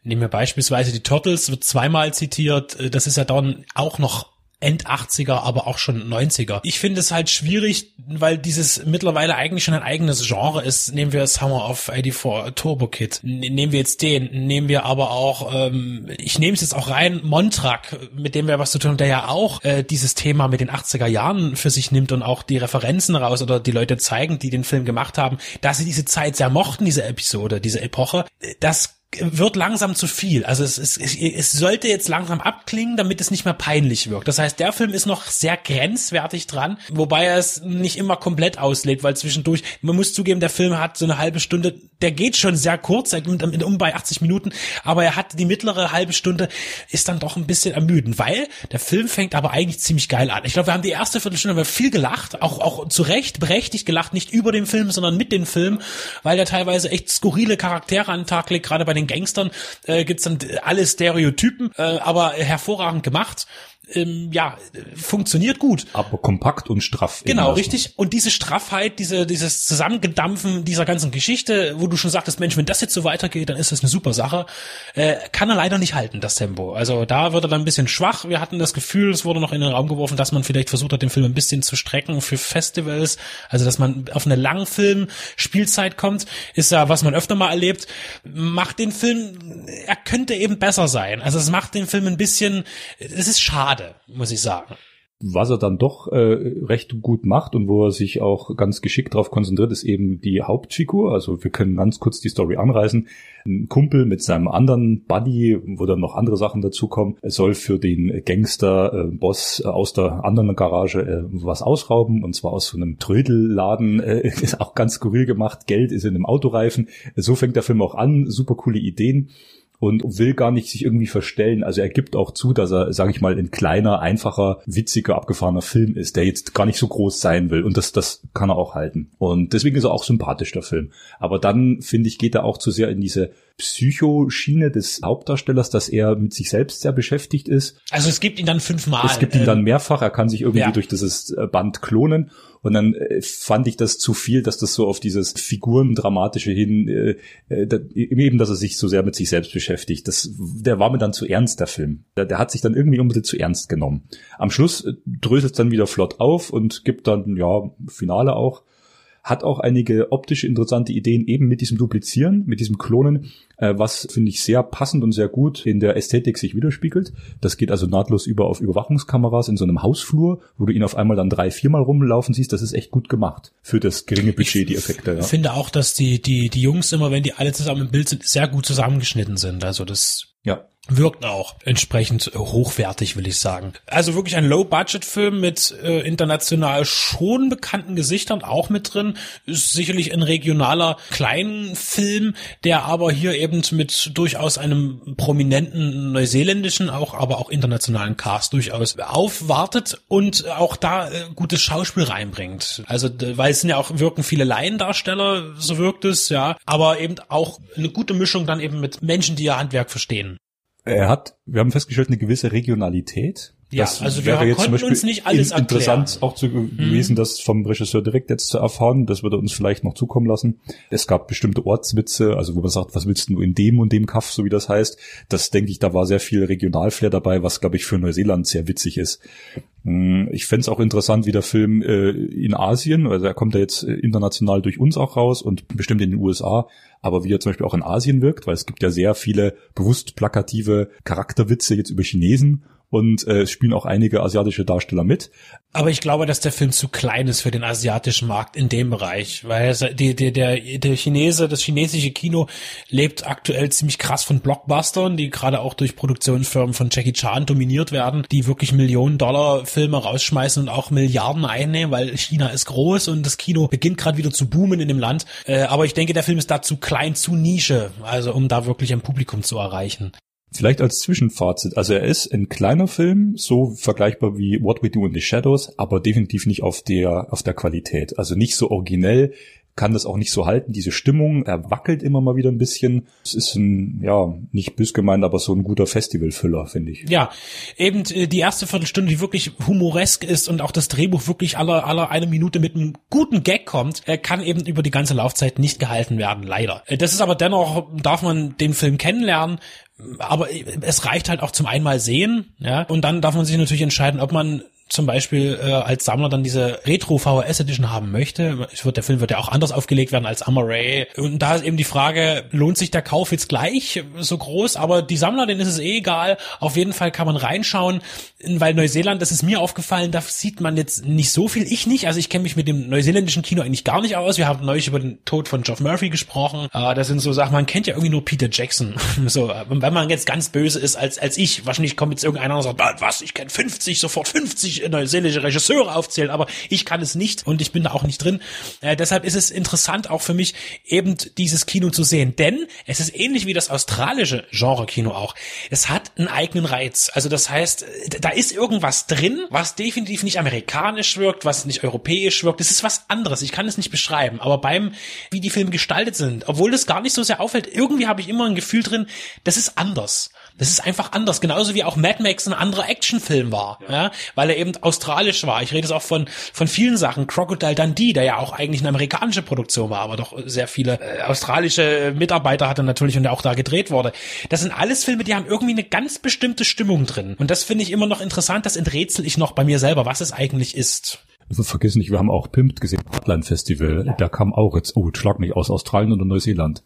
S3: nehmen wir beispielsweise die Turtles, wird zweimal zitiert, äh, das ist ja dann auch noch End 80er, aber auch schon 90er. Ich finde es halt schwierig, weil dieses mittlerweile eigentlich schon ein eigenes Genre ist. Nehmen wir Summer of 84 Turbo Kid. Nehmen wir jetzt den. Nehmen wir aber auch, ähm, ich nehme es jetzt auch rein, Montrak, mit dem wir was zu tun haben, der ja auch äh, dieses Thema mit den 80er Jahren für sich nimmt und auch die Referenzen raus oder die Leute zeigen, die den Film gemacht haben, dass sie diese Zeit sehr mochten, diese Episode, diese Epoche. Das wird langsam zu viel. Also es, es, es, sollte jetzt langsam abklingen, damit es nicht mehr peinlich wirkt. Das heißt, der Film ist noch sehr grenzwertig dran, wobei er es nicht immer komplett auslebt, weil zwischendurch, man muss zugeben, der Film hat so eine halbe Stunde, der geht schon sehr kurz, um bei 80 Minuten, aber er hat die mittlere halbe Stunde, ist dann doch ein bisschen ermüdend, weil der Film fängt aber eigentlich ziemlich geil an. Ich glaube, wir haben die erste Viertelstunde haben wir viel gelacht, auch, auch zu Recht, berechtigt gelacht, nicht über den Film, sondern mit dem Film, weil der teilweise echt skurrile Charaktere an den Tag legt, gerade bei den Gangstern äh, gibt's dann alle Stereotypen, äh, aber hervorragend gemacht. Ähm, ja, funktioniert gut.
S13: Aber kompakt und straff.
S3: Genau, richtig. Und diese Straffheit, diese, dieses Zusammengedampfen dieser ganzen Geschichte, wo du schon sagtest, Mensch, wenn das jetzt so weitergeht, dann ist das eine super Sache, äh, kann er leider nicht halten, das Tempo. Also da wird er dann ein bisschen schwach. Wir hatten das Gefühl, es wurde noch in den Raum geworfen, dass man vielleicht versucht hat, den Film ein bisschen zu strecken für Festivals, also dass man auf eine Langfilm-Spielzeit kommt, ist ja, was man öfter mal erlebt, macht den Film, er könnte eben besser sein. Also es macht den Film ein bisschen, es ist schade, muss ich sagen.
S13: Was er dann doch äh, recht gut macht und wo er sich auch ganz geschickt darauf konzentriert, ist eben die Hauptfigur. Also wir können ganz kurz die Story anreißen. Ein Kumpel mit seinem anderen Buddy, wo dann noch andere Sachen dazukommen, soll für den Gangster-Boss aus der anderen Garage äh, was ausrauben und zwar aus so einem Trödelladen. Äh, ist auch ganz skurril gemacht. Geld ist in einem Autoreifen. So fängt der Film auch an. Super coole Ideen und will gar nicht sich irgendwie verstellen. Also er gibt auch zu, dass er, sage ich mal, ein kleiner, einfacher, witziger, abgefahrener Film ist, der jetzt gar nicht so groß sein will. Und das, das kann er auch halten. Und deswegen ist er auch sympathisch, der Film. Aber dann, finde ich, geht er auch zu sehr in diese Psychoschiene des Hauptdarstellers, dass er mit sich selbst sehr beschäftigt ist.
S3: Also es gibt ihn dann fünfmal.
S13: Es gibt ihn
S3: ähm,
S13: dann mehrfach, er kann sich irgendwie
S3: ja.
S13: durch dieses äh, Band klonen. Und dann äh, fand ich das zu viel, dass das so auf dieses Figurendramatische hin, äh, äh, da, eben, dass er sich so sehr mit sich selbst beschäftigt. Das, der war mir dann zu ernst, der Film. Der, der hat sich dann irgendwie unbedingt zu ernst genommen. Am Schluss dröselt es dann wieder flott auf und gibt dann, ja, Finale auch. Hat auch einige optische interessante Ideen eben mit diesem Duplizieren, mit diesem Klonen, äh, was finde ich sehr passend und sehr gut in der Ästhetik sich widerspiegelt. Das geht also nahtlos über auf Überwachungskameras in so einem Hausflur, wo du ihn auf einmal dann drei, viermal rumlaufen siehst. Das ist echt gut gemacht für das geringe Budget, die Effekte. Ja.
S3: Ich finde auch, dass die, die, die Jungs immer, wenn die alle zusammen im Bild sind, sehr gut zusammengeschnitten sind. Also das
S13: Ja,
S3: wirkt auch entsprechend hochwertig, will ich sagen. Also wirklich ein Low-Budget-Film mit äh, international schon bekannten Gesichtern auch mit drin. Ist sicherlich ein regionaler Kleinfilm, der aber hier eben mit durchaus einem prominenten neuseeländischen, auch aber auch internationalen Cast durchaus aufwartet und auch da äh, gutes Schauspiel reinbringt. Also weil es sind ja auch wirken viele Laiendarsteller, so wirkt es, ja, aber eben auch eine gute Mischung dann eben mit Menschen, die ihr Handwerk verstehen.
S13: Er hat, wir haben festgestellt, eine gewisse Regionalität.
S3: Ja,
S13: Das
S3: also wir
S13: wäre jetzt zum
S3: konnten
S13: Beispiel
S3: uns nicht alles
S13: in, interessant
S3: erklären. Mhm.
S13: auch zu, gewesen, das vom Regisseur direkt jetzt zu erfahren. Das würde er uns vielleicht noch zukommen lassen. Es gab bestimmte Ortswitze, also wo man sagt, was willst du in dem und dem Kaff, so wie das heißt. Das denke ich, da war sehr viel Regionalflair dabei, was glaube ich für Neuseeland sehr witzig ist. Hm, Ich fände es auch interessant, wie der Film äh, in Asien, also er kommt ja jetzt äh, international durch uns auch raus und bestimmt in den USA, aber wie er zum Beispiel auch in Asien wirkt, weil es gibt ja sehr viele bewusst plakative Charakterwitze jetzt über Chinesen und äh, es spielen auch einige asiatische Darsteller mit.
S3: Aber ich glaube, dass der Film zu klein ist für den asiatischen Markt in dem Bereich, weil die, die, der, der Chinese, das chinesische Kino lebt aktuell ziemlich krass von Blockbustern, die gerade auch durch Produktionsfirmen von Jackie Chan dominiert werden, die wirklich Millionen Dollar Filme rausschmeißen und auch Milliarden einnehmen, weil China ist groß und das Kino beginnt gerade wieder zu boomen in dem Land. Äh, aber ich denke, der Film ist da zu klein, zu Nische, also um da wirklich ein Publikum zu erreichen.
S13: Vielleicht als Zwischenfazit. Also er ist ein kleiner Film, so vergleichbar wie What We Do in the Shadows, aber definitiv nicht auf der, auf der Qualität. Also nicht so originell, kann das auch nicht so halten. Diese Stimmung, er wackelt immer mal wieder ein bisschen. Es ist ein, ja, nicht bös gemeint, aber so ein guter Festivalfüller, finde ich.
S3: Ja, eben äh, die erste Viertelstunde, die wirklich humoresk ist und auch das Drehbuch wirklich aller, aller eine Minute mit einem guten Gag kommt, äh, kann eben über die ganze Laufzeit nicht gehalten werden, leider. Äh, das ist aber dennoch, darf man den Film kennenlernen, aber es reicht halt auch zum einmal sehen, ja, und dann darf man sich natürlich entscheiden, ob man zum Beispiel äh, als Sammler dann diese Retro VHS Edition haben möchte, ich würde, der Film wird ja auch anders aufgelegt werden als Amaray. Und da ist eben die Frage, lohnt sich der Kauf jetzt gleich so groß? Aber die Sammler, denen ist es eh egal. Auf jeden Fall kann man reinschauen, weil Neuseeland, das ist mir aufgefallen, da sieht man jetzt nicht so viel. Ich nicht, also ich kenne mich mit dem neuseeländischen Kino eigentlich gar nicht aus. Wir haben neulich über den Tod von Geoff Murphy gesprochen. Äh, das sind so Sachen, man kennt ja irgendwie nur Peter Jackson. so, wenn man jetzt ganz böse ist als als ich, wahrscheinlich kommt jetzt irgendeiner und sagt, was, ich kenne 50, sofort 50 neuseelische Regisseure aufzählen, aber ich kann es nicht und ich bin da auch nicht drin. Äh, deshalb ist es interessant auch für mich eben dieses Kino zu sehen, denn es ist ähnlich wie das australische Genre-Kino auch. Es hat einen eigenen Reiz. Also das heißt, da ist irgendwas drin, was definitiv nicht amerikanisch wirkt, was nicht europäisch wirkt. Es ist was anderes. Ich kann es nicht beschreiben, aber beim, wie die Filme gestaltet sind, obwohl das gar nicht so sehr auffällt, irgendwie habe ich immer ein Gefühl drin, das ist anders. Das ist einfach anders. Genauso wie auch Mad Max ein anderer Actionfilm war, ja. ja, weil er eben australisch war. Ich rede jetzt auch von, von vielen Sachen. Crocodile Dundee, der ja auch eigentlich eine amerikanische Produktion war, aber doch sehr viele äh, australische Mitarbeiter hatte natürlich und der auch da gedreht wurde. Das sind alles Filme, die haben irgendwie eine ganz bestimmte Stimmung drin. Und das finde ich immer noch interessant. Das enträtsel ich noch bei mir selber, was es eigentlich ist.
S13: Vergiss nicht, wir haben auch Pimped gesehen, Hotline Festival. Da kam auch jetzt, oh, schlag mich aus Australien oder Neuseeland.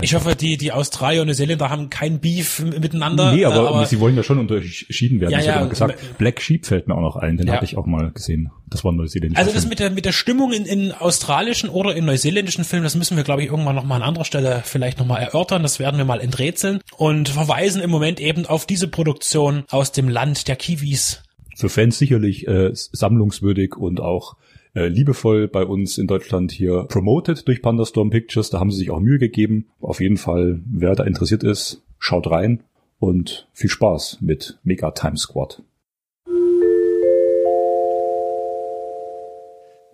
S3: Ich hoffe, die, die Australier und Neuseeländer haben kein Beef miteinander.
S13: Nee, aber, aber sie wollen ja schon unterschieden werden. Ja, ich ja, gesagt, Black Sheep fällt mir auch noch ein, den ja. habe ich auch mal gesehen. Das war ein neuseeländischer
S3: Also das mit der, mit der Stimmung in, in australischen oder in neuseeländischen Filmen, das müssen wir, glaube ich, irgendwann nochmal an anderer Stelle vielleicht nochmal erörtern. Das werden wir mal enträtseln und verweisen im Moment eben auf diese Produktion aus dem Land der Kiwis.
S13: Für Fans sicherlich äh, sammlungswürdig und auch äh, liebevoll bei uns in Deutschland hier promoted durch Pandastorm Pictures. Da haben sie sich auch Mühe gegeben. Auf jeden Fall, wer da interessiert ist, schaut rein und viel Spaß mit Mega Time Squad.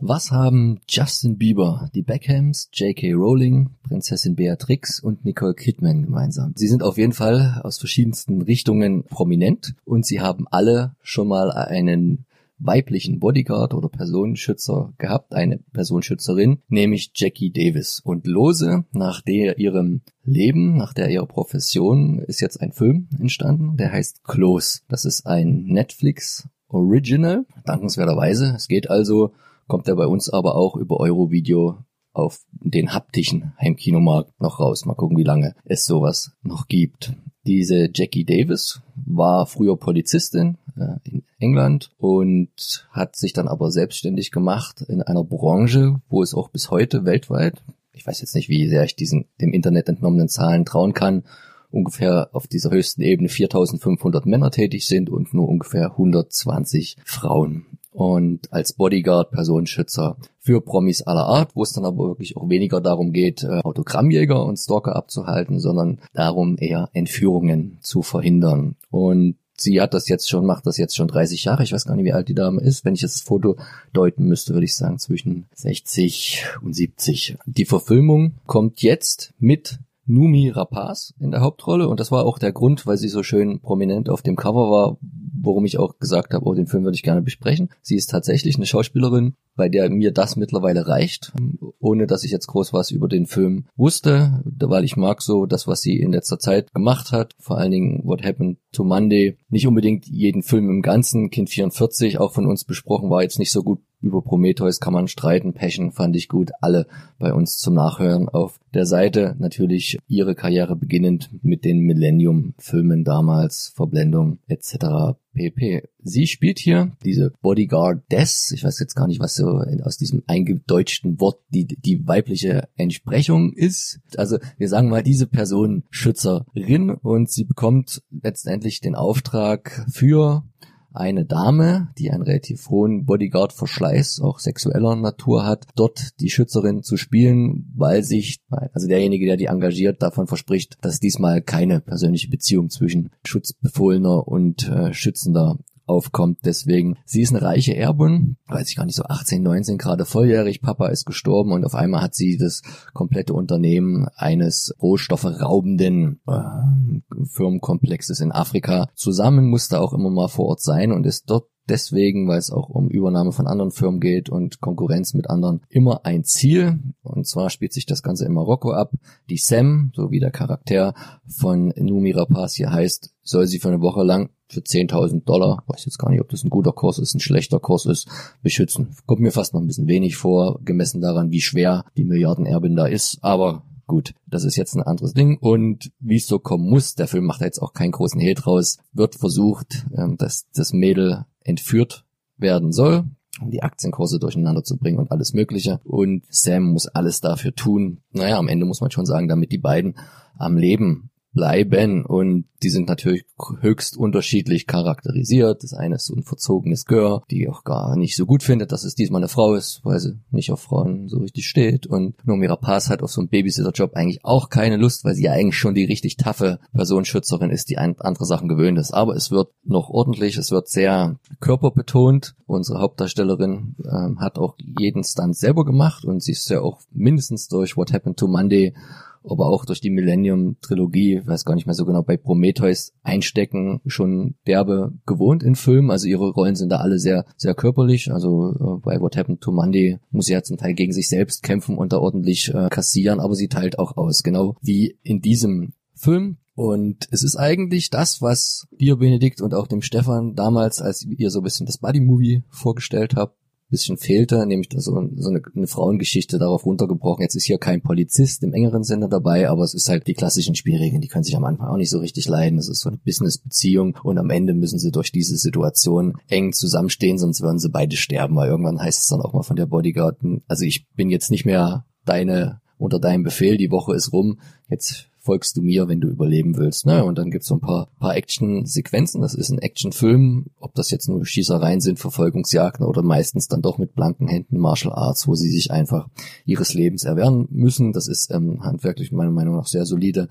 S2: Was haben Justin Bieber, die Beckhams, J.K. Rowling, Prinzessin Beatrix und Nicole Kidman gemeinsam? Sie sind auf jeden Fall aus verschiedensten Richtungen prominent und sie haben alle schon mal einen weiblichen Bodyguard oder Personenschützer gehabt, eine Personenschützerin, nämlich Jackie Davis. Und lose nach der ihrem Leben, nach der ihrer Profession ist jetzt ein Film entstanden, der heißt Close. Das ist ein Netflix Original, dankenswerterweise. Es geht also, kommt er bei uns aber auch über Eurovideo auf den haptischen Heimkinomarkt noch raus. Mal gucken, wie lange es sowas noch gibt. Diese Jackie Davis war früher Polizistin in England und hat sich dann aber selbstständig gemacht in einer Branche, wo es auch bis heute weltweit, ich weiß jetzt nicht, wie sehr ich diesen dem Internet entnommenen Zahlen trauen kann, ungefähr auf dieser höchsten Ebene 4500 Männer tätig sind und nur ungefähr 120 Frauen und als Bodyguard, Personenschützer für Promis aller Art, wo es dann aber wirklich auch weniger darum geht, äh, Autogrammjäger und Stalker abzuhalten, sondern darum eher Entführungen zu verhindern. Und sie hat das jetzt schon, macht das jetzt schon 30 Jahre. Ich weiß gar nicht, wie alt die Dame ist. Wenn ich das Foto deuten müsste, würde ich sagen zwischen 60 und 70. Die Verfilmung kommt jetzt mit Numi Rapaz in der Hauptrolle. Und das war auch der Grund, weil sie so schön prominent auf dem Cover war, worum ich auch gesagt habe, oh, den Film würde ich gerne besprechen. Sie ist tatsächlich eine Schauspielerin, bei der mir das mittlerweile reicht, ohne dass ich jetzt groß was über den Film wusste, weil ich mag so das, was sie in letzter Zeit gemacht hat, vor allen Dingen What Happened to Monday, nicht unbedingt jeden Film im Ganzen, Kind 44, auch von uns besprochen, war jetzt nicht so gut über Prometheus kann man streiten. Passion fand ich gut. Alle bei uns zum Nachhören auf der Seite. Natürlich ihre Karriere beginnend mit den Millennium-Filmen damals, Verblendung etc. pp. Sie spielt hier diese Bodyguard-Dess. Ich weiß jetzt gar nicht, was so aus diesem eingedeutschten Wort die, die weibliche Entsprechung ist. Also wir sagen mal diese Person Schützerin und sie bekommt letztendlich den Auftrag für eine Dame, die einen relativ hohen Bodyguard-Verschleiß, auch sexueller Natur hat, dort die Schützerin zu spielen, weil sich, also derjenige, der die engagiert, davon verspricht, dass diesmal keine persönliche Beziehung zwischen Schutzbefohlener und äh, Schützender aufkommt. Deswegen, sie ist eine reiche Erbin, weiß ich gar nicht, so 18, 19 gerade volljährig, Papa ist gestorben und auf einmal hat sie das komplette Unternehmen eines rohstofferaubenden äh, Firmenkomplexes in Afrika zusammen, musste auch immer mal vor Ort sein und ist dort deswegen, weil es auch um Übernahme von anderen Firmen geht und Konkurrenz mit anderen, immer ein Ziel. Und zwar spielt sich das Ganze in Marokko ab. Die Sam, so wie der Charakter von Numi Rapaz hier heißt, soll sie für eine Woche lang für 10.000 Dollar, weiß jetzt gar nicht, ob das ein guter Kurs ist, ein schlechter Kurs ist, beschützen. Kommt mir fast noch ein bisschen wenig vor, gemessen daran, wie schwer die Milliardenerbin da ist, aber gut, das ist jetzt ein anderes Ding und wie es so kommen muss, der Film macht da jetzt auch keinen großen Hehl draus, wird versucht, ähm, dass das Mädel entführt werden soll, um die Aktienkurse durcheinander zu bringen und alles Mögliche. Und Sam muss alles dafür tun. Naja, am Ende muss man schon sagen, damit die beiden am Leben bleiben und die sind natürlich höchst unterschiedlich charakterisiert. Das eine ist so ein verzogenes Gör, die auch gar nicht so gut findet, dass es diesmal eine Frau ist, weil sie nicht auf Frauen so richtig steht und Nomira Pass hat auf so einen Babysitter-Job eigentlich auch keine Lust, weil sie ja eigentlich schon die richtig taffe Personenschützerin ist, die andere Sachen gewöhnt ist. Aber es wird noch ordentlich, es wird sehr körperbetont. Unsere Hauptdarstellerin ähm, hat auch jeden Stunt selber gemacht und sie ist ja auch mindestens durch What Happened to Monday aber auch durch die Millennium-Trilogie, weiß gar nicht mehr so genau, bei Prometheus einstecken, schon derbe gewohnt in Filmen. Also ihre Rollen sind da alle sehr, sehr körperlich. Also äh, bei What Happened to Monday muss sie ja zum Teil gegen sich selbst kämpfen und da ordentlich äh, kassieren, aber sie teilt auch aus. Genau wie in diesem Film. Und es ist eigentlich das, was dir, Benedikt, und auch dem Stefan damals, als ihr so ein bisschen das Buddy-Movie vorgestellt habt, bisschen fehlte, nämlich so, so eine, eine Frauengeschichte darauf runtergebrochen. Jetzt ist hier kein Polizist im engeren Sinne dabei, aber es ist halt die klassischen Spielregeln, die können sich am Anfang auch nicht so richtig leiden. Es ist so eine Business-Beziehung und am Ende müssen sie durch diese Situation eng zusammenstehen, sonst würden sie beide sterben, weil irgendwann heißt es dann auch mal von der Bodyguard, also ich bin jetzt nicht mehr deine unter deinem Befehl, die Woche ist rum, jetzt folgst du mir, wenn du überleben willst. Ne? Und dann gibt's so ein paar, paar Action-Sequenzen. Das ist ein Actionfilm, ob das jetzt nur Schießereien sind, Verfolgungsjagden oder meistens dann doch mit blanken Händen Martial Arts, wo sie sich einfach ihres Lebens erwehren müssen. Das ist ähm, handwerklich meiner Meinung nach sehr solide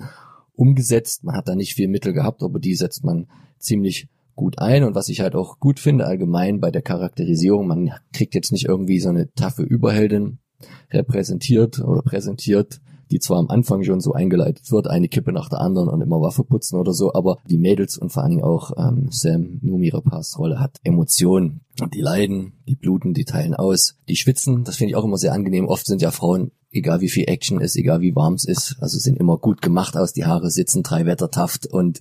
S2: umgesetzt. Man hat da nicht viel Mittel gehabt, aber die setzt man ziemlich gut ein und was ich halt auch gut finde allgemein bei der Charakterisierung, man kriegt jetzt nicht irgendwie so eine taffe Überheldin repräsentiert oder präsentiert, die zwar am Anfang schon so eingeleitet wird, eine Kippe nach der anderen und immer Waffe putzen oder so, aber die Mädels und vor allem auch ähm, Sam Numi Rapaz Rolle hat Emotionen. Die leiden, die bluten, die teilen aus, die schwitzen. Das finde ich auch immer sehr angenehm. Oft sind ja Frauen egal wie viel Action ist, egal wie warm es ist, also sind immer gut gemacht aus, die Haare sitzen drei Wetter taft. Und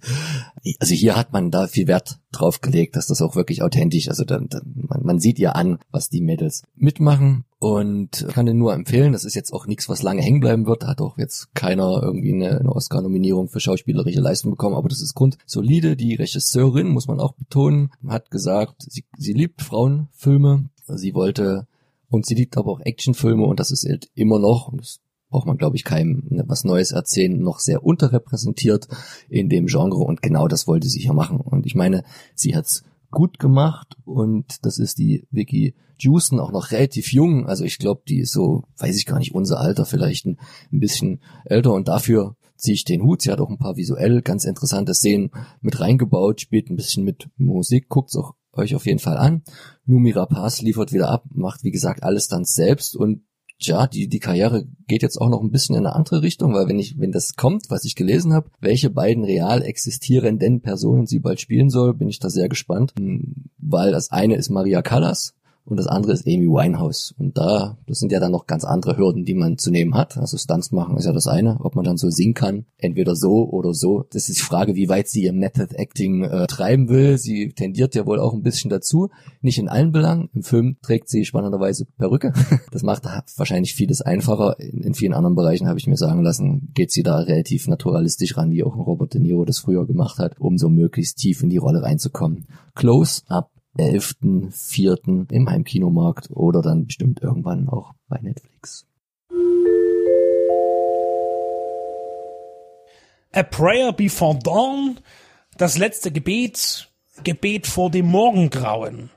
S2: also hier hat man da viel Wert drauf gelegt, dass das auch wirklich authentisch, also dann, dann, man, man sieht ihr an, was die Mädels mitmachen. Und kann den nur empfehlen, das ist jetzt auch nichts, was lange hängen bleiben wird, da hat auch jetzt keiner irgendwie eine, eine Oscar-Nominierung für schauspielerische Leistung bekommen, aber das ist grundsolide, die Regisseurin, muss man auch betonen, hat gesagt, sie, sie liebt Frauenfilme, sie wollte und sie liebt aber auch Actionfilme und das ist halt immer noch, und das braucht man glaube ich keinem ne, was Neues erzählen, noch sehr unterrepräsentiert in dem Genre und genau das wollte sie hier machen. Und ich meine, sie hat's gut gemacht und das ist die Vicky Juicen auch noch relativ jung. Also ich glaube, die ist so, weiß ich gar nicht, unser Alter vielleicht ein, ein bisschen älter und dafür ziehe ich den Hut. Sie hat auch ein paar visuell ganz interessante Szenen mit reingebaut, spielt ein bisschen mit Musik, guckt's auch euch auf jeden Fall an. Numira Pass liefert wieder ab, macht wie gesagt alles dann selbst und ja, die, die Karriere geht jetzt auch noch ein bisschen in eine andere Richtung, weil wenn ich, wenn das kommt, was ich gelesen habe, welche beiden real existierenden Personen sie bald spielen soll, bin ich da sehr gespannt. Weil das eine ist Maria Callas und das andere ist Amy Winehouse. Und da, das sind ja dann noch ganz andere Hürden, die man zu nehmen hat. Also Stunts machen ist ja das eine, ob man dann so singen kann, entweder so oder so. Das ist die Frage, wie weit sie ihr Method Acting äh, treiben will. Sie tendiert ja wohl auch ein bisschen dazu. Nicht in allen Belangen. Im Film trägt sie spannenderweise Perücke. Das macht wahrscheinlich vieles einfacher. In, in vielen anderen Bereichen habe ich mir sagen lassen, geht sie da relativ naturalistisch ran, wie auch Robert De Niro das früher gemacht hat, um so möglichst tief in die Rolle reinzukommen. Close Up 11.04. im Heimkinomarkt oder dann bestimmt irgendwann auch bei Netflix.
S3: A Prayer Before Dawn, das letzte Gebet, Gebet vor dem Morgengrauen.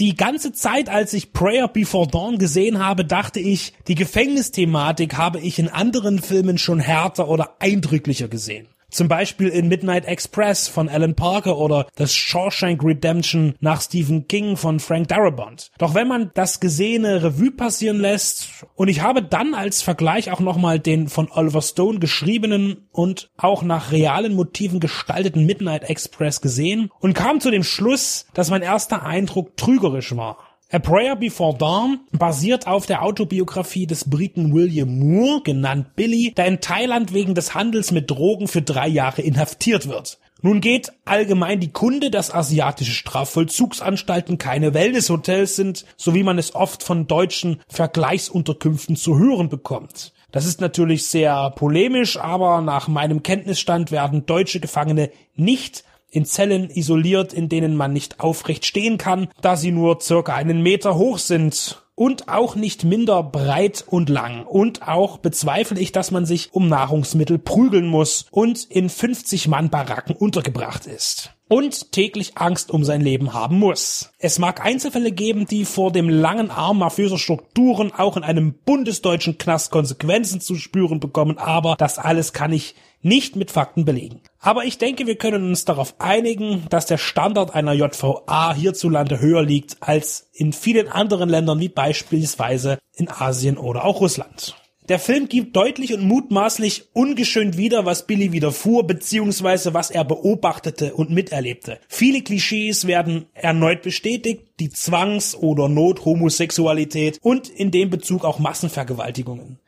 S3: Die ganze Zeit, als ich Prayer Before Dawn gesehen habe, dachte ich, die Gefängnisthematik habe ich in anderen Filmen schon härter oder eindrücklicher gesehen. Zum Beispiel in Midnight Express von Alan Parker oder das Shawshank Redemption nach Stephen King von Frank Darabont. Doch wenn man das gesehene Revue passieren lässt und ich habe dann als Vergleich auch nochmal den von Oliver Stone geschriebenen und auch nach realen Motiven gestalteten Midnight Express gesehen und kam zu dem Schluss, dass mein erster Eindruck trügerisch war. A Prayer Before Dawn basiert auf der Autobiografie des Briten William Moore, genannt Billy, der in Thailand wegen des Handels mit Drogen für drei Jahre inhaftiert wird. Nun geht allgemein die Kunde, dass asiatische Strafvollzugsanstalten keine Wellnesshotels sind, so wie man es oft von deutschen Vergleichsunterkünften zu hören bekommt. Das ist natürlich sehr polemisch, aber nach meinem Kenntnisstand werden deutsche Gefangene nicht in Zellen isoliert, in denen man nicht aufrecht stehen kann, da sie nur circa einen Meter hoch sind und auch nicht minder breit und lang. Und auch bezweifle ich, dass man sich um Nahrungsmittel prügeln muss und in 50 Mann Baracken untergebracht ist. Und täglich Angst um sein Leben haben muss. Es mag Einzelfälle geben, die vor dem langen Arm mafiöser Strukturen auch in einem bundesdeutschen Knast Konsequenzen zu spüren bekommen, aber das alles kann ich nicht mit Fakten belegen. Aber ich denke, wir können uns darauf einigen, dass der Standard einer JVA hierzulande höher liegt als in vielen anderen Ländern wie beispielsweise in Asien oder auch Russland. Der Film gibt deutlich und mutmaßlich ungeschönt wieder, was Billy widerfuhr, beziehungsweise was er beobachtete und miterlebte. Viele Klischees werden erneut bestätigt, die Zwangs- oder Nothomosexualität und in dem Bezug auch Massenvergewaltigungen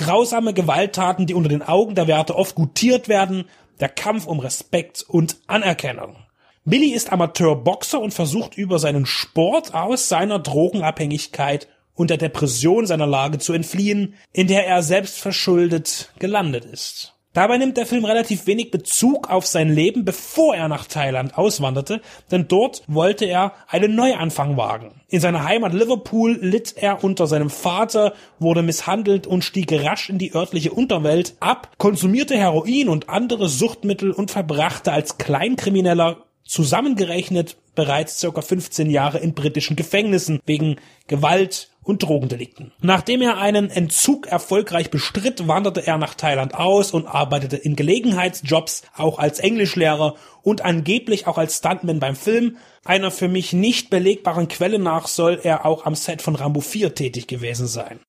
S3: grausame Gewalttaten, die unter den Augen der Werte oft gutiert werden, der Kampf um Respekt und Anerkennung. Billy ist Amateurboxer und versucht über seinen Sport aus seiner Drogenabhängigkeit und der Depression seiner Lage zu entfliehen, in der er selbst verschuldet gelandet ist. Dabei nimmt der Film relativ wenig Bezug auf sein Leben, bevor er nach Thailand auswanderte, denn dort wollte er einen Neuanfang wagen. In seiner Heimat Liverpool litt er unter seinem Vater, wurde misshandelt und stieg rasch in die örtliche Unterwelt ab, konsumierte Heroin und andere Suchtmittel und verbrachte als Kleinkrimineller zusammengerechnet bereits circa 15 Jahre in britischen Gefängnissen wegen Gewalt, und Drogendelikten. Nachdem er einen Entzug erfolgreich bestritt, wanderte er nach Thailand aus und arbeitete in Gelegenheitsjobs, auch als Englischlehrer und angeblich auch als Stuntman beim Film. Einer für mich nicht belegbaren Quelle nach soll er auch am Set von Rambo 4 tätig gewesen sein.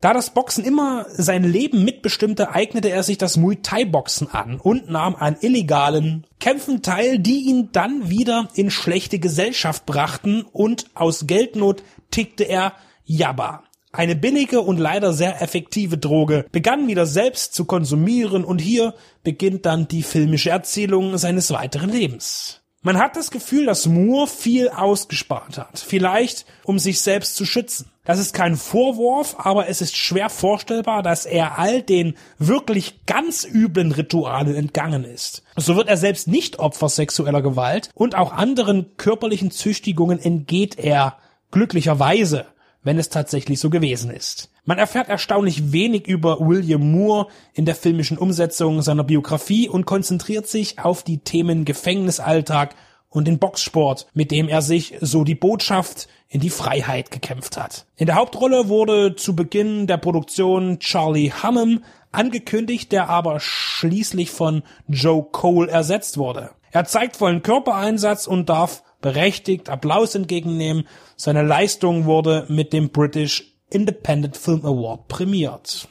S3: Da das Boxen immer sein Leben mitbestimmte, eignete er sich das Muay Thai Boxen an und nahm an illegalen Kämpfen teil, die ihn dann wieder in schlechte Gesellschaft brachten und aus Geldnot tickte er Yaba. Eine billige und leider sehr effektive Droge begann wieder selbst zu konsumieren und hier beginnt dann die filmische Erzählung seines weiteren Lebens. Man hat das Gefühl, dass Moore viel ausgespart hat. Vielleicht, um sich selbst zu schützen. Das ist kein Vorwurf, aber es ist schwer vorstellbar, dass er all den wirklich ganz üblen Ritualen entgangen ist. So wird er selbst nicht Opfer sexueller Gewalt und auch anderen körperlichen Züchtigungen entgeht er glücklicherweise wenn es tatsächlich so gewesen ist. Man erfährt erstaunlich wenig über William Moore in der filmischen Umsetzung seiner Biografie und konzentriert sich auf die Themen Gefängnisalltag und den Boxsport, mit dem er sich, so die Botschaft, in die Freiheit gekämpft hat. In der Hauptrolle wurde zu Beginn der Produktion Charlie Hunnam angekündigt, der aber schließlich von Joe Cole ersetzt wurde. Er zeigt vollen Körpereinsatz und darf berechtigt Applaus entgegennehmen. Seine Leistung wurde mit dem British Independent Film Award prämiert.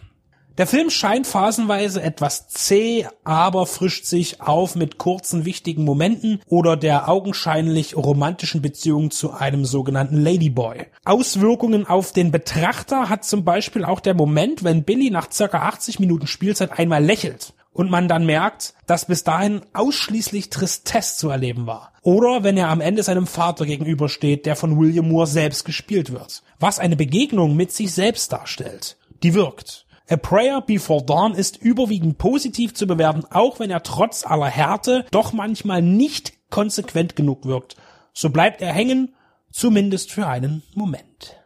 S3: Der Film scheint phasenweise etwas zäh, aber frischt sich auf mit kurzen wichtigen Momenten oder der augenscheinlich romantischen Beziehung zu einem sogenannten Ladyboy. Auswirkungen auf den Betrachter hat zum Beispiel auch der Moment, wenn Billy nach circa 80 Minuten Spielzeit einmal lächelt und man dann merkt, dass bis dahin ausschließlich Tristesse zu erleben war. Oder wenn er am Ende seinem Vater gegenübersteht, der von William Moore selbst gespielt wird. Was eine Begegnung mit sich selbst darstellt. Die wirkt. A Prayer Before Dawn ist überwiegend positiv zu bewerten, auch wenn er trotz aller Härte doch manchmal nicht konsequent genug wirkt. So bleibt er hängen, zumindest für einen Moment.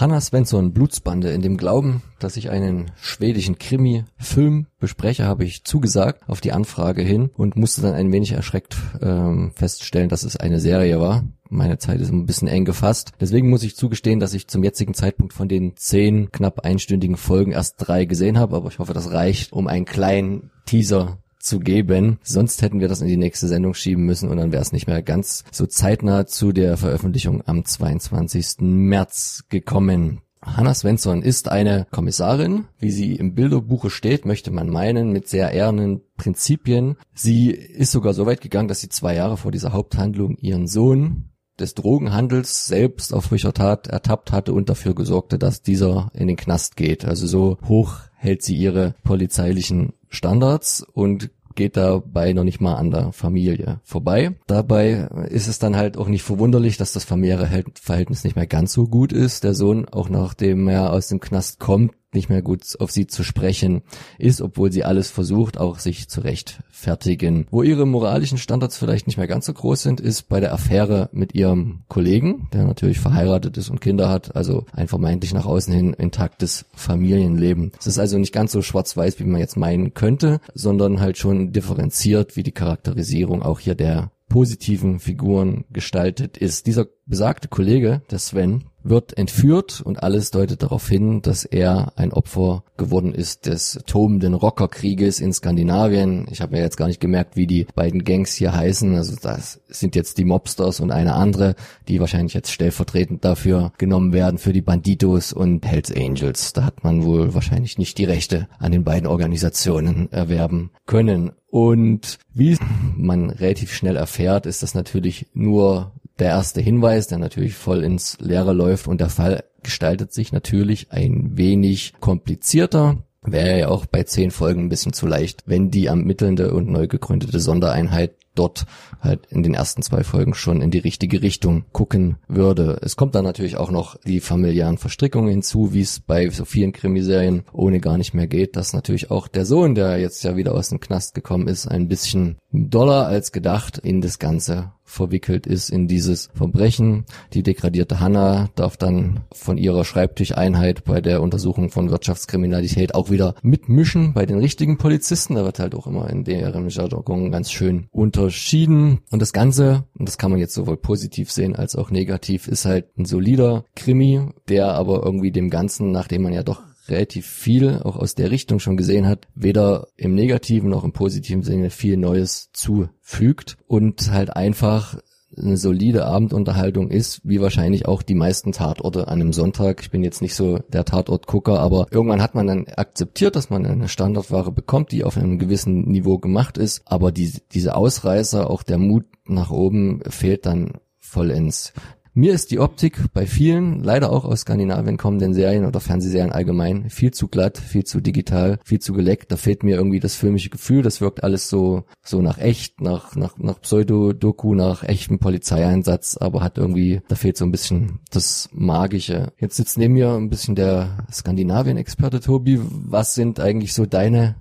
S2: Hanna Svensson, Blutsbande. In dem Glauben, dass ich einen schwedischen Krimi-Film bespreche, habe ich zugesagt auf die Anfrage hin und musste dann ein wenig erschreckt ähm, feststellen, dass es eine Serie war. Meine Zeit ist ein bisschen eng gefasst. Deswegen muss ich zugestehen, dass ich zum jetzigen Zeitpunkt von den zehn knapp einstündigen Folgen erst drei gesehen habe. Aber ich hoffe, das reicht, um einen kleinen Teaser zu geben. Sonst hätten wir das in die nächste Sendung schieben müssen und dann wäre es nicht mehr ganz so zeitnah zu der Veröffentlichung am 22. März gekommen. Hannah Svensson ist eine Kommissarin, wie sie im Bilderbuche steht, möchte man meinen, mit sehr ehrenen Prinzipien. Sie ist sogar so weit gegangen, dass sie zwei Jahre vor dieser Haupthandlung ihren Sohn des Drogenhandels selbst auf frischer Tat ertappt hatte und dafür gesorgte, dass dieser in den Knast geht. Also so hoch hält sie ihre polizeilichen Standards und geht dabei noch nicht mal an der Familie vorbei. Dabei ist es dann halt auch nicht verwunderlich, dass das familiäre Verhältnis nicht mehr ganz so gut ist. Der Sohn, auch nachdem er aus dem Knast kommt, nicht mehr gut auf sie zu sprechen ist, obwohl sie alles versucht, auch sich zu rechtfertigen. Wo ihre moralischen Standards vielleicht nicht mehr ganz so groß sind, ist bei der Affäre mit ihrem Kollegen, der natürlich verheiratet ist und Kinder hat, also ein vermeintlich nach außen hin intaktes Familienleben. Es ist also nicht ganz so schwarz-weiß, wie man jetzt meinen könnte, sondern halt schon differenziert, wie die Charakterisierung auch hier der positiven Figuren gestaltet ist. Dieser besagte Kollege, der Sven, wird entführt und alles deutet darauf hin, dass er ein Opfer geworden ist des tobenden Rockerkrieges in Skandinavien. Ich habe ja jetzt gar nicht gemerkt, wie die beiden Gangs hier heißen. Also das sind jetzt die Mobsters und eine andere, die wahrscheinlich jetzt stellvertretend dafür genommen werden für die Banditos und Hells Angels. Da hat man wohl wahrscheinlich nicht die Rechte an den beiden Organisationen erwerben können. Und wie man relativ schnell erfährt, ist das natürlich nur der erste Hinweis, der natürlich voll ins Leere läuft und der Fall gestaltet sich natürlich ein wenig komplizierter. Wäre ja auch bei zehn Folgen ein bisschen zu leicht, wenn die ermittelnde und neu gegründete Sondereinheit dort halt in den ersten zwei Folgen schon in die richtige Richtung gucken würde. Es kommt dann natürlich auch noch die familiären Verstrickungen hinzu, wie es bei so vielen Krimiserien ohne gar nicht mehr geht, dass natürlich auch der Sohn, der jetzt ja wieder aus dem Knast gekommen ist, ein bisschen doller als gedacht in das Ganze verwickelt ist in dieses Verbrechen. Die degradierte Hanna darf dann von ihrer Schreibtischeinheit bei der Untersuchung von Wirtschaftskriminalität auch wieder mitmischen bei den richtigen Polizisten. Da wird halt auch immer in deren Jargon ganz schön unterschieden. Und das Ganze, und das kann man jetzt sowohl positiv sehen als auch negativ, ist halt ein solider Krimi, der aber irgendwie dem Ganzen, nachdem man ja doch relativ viel auch aus der Richtung schon gesehen hat, weder im negativen noch im positiven Sinne viel Neues zufügt und halt einfach eine solide Abendunterhaltung ist, wie wahrscheinlich auch die meisten Tatorte an einem Sonntag. Ich bin jetzt nicht so der Tatortgucker, aber irgendwann hat man dann akzeptiert, dass man eine Standardware bekommt, die auf einem gewissen Niveau gemacht ist, aber die, diese Ausreißer, auch der Mut nach oben fehlt dann vollends. Mir ist die Optik bei vielen, leider auch aus Skandinavien kommenden Serien oder Fernsehserien allgemein, viel zu glatt, viel zu digital, viel zu geleckt. Da fehlt mir irgendwie das filmische Gefühl. Das wirkt alles so, so nach echt, nach, nach, nach Pseudo-Doku, nach echtem Polizeieinsatz, aber hat irgendwie, da fehlt so ein bisschen das Magische. Jetzt sitzt neben mir ein bisschen der Skandinavien-Experte Tobi. Was sind eigentlich so deine,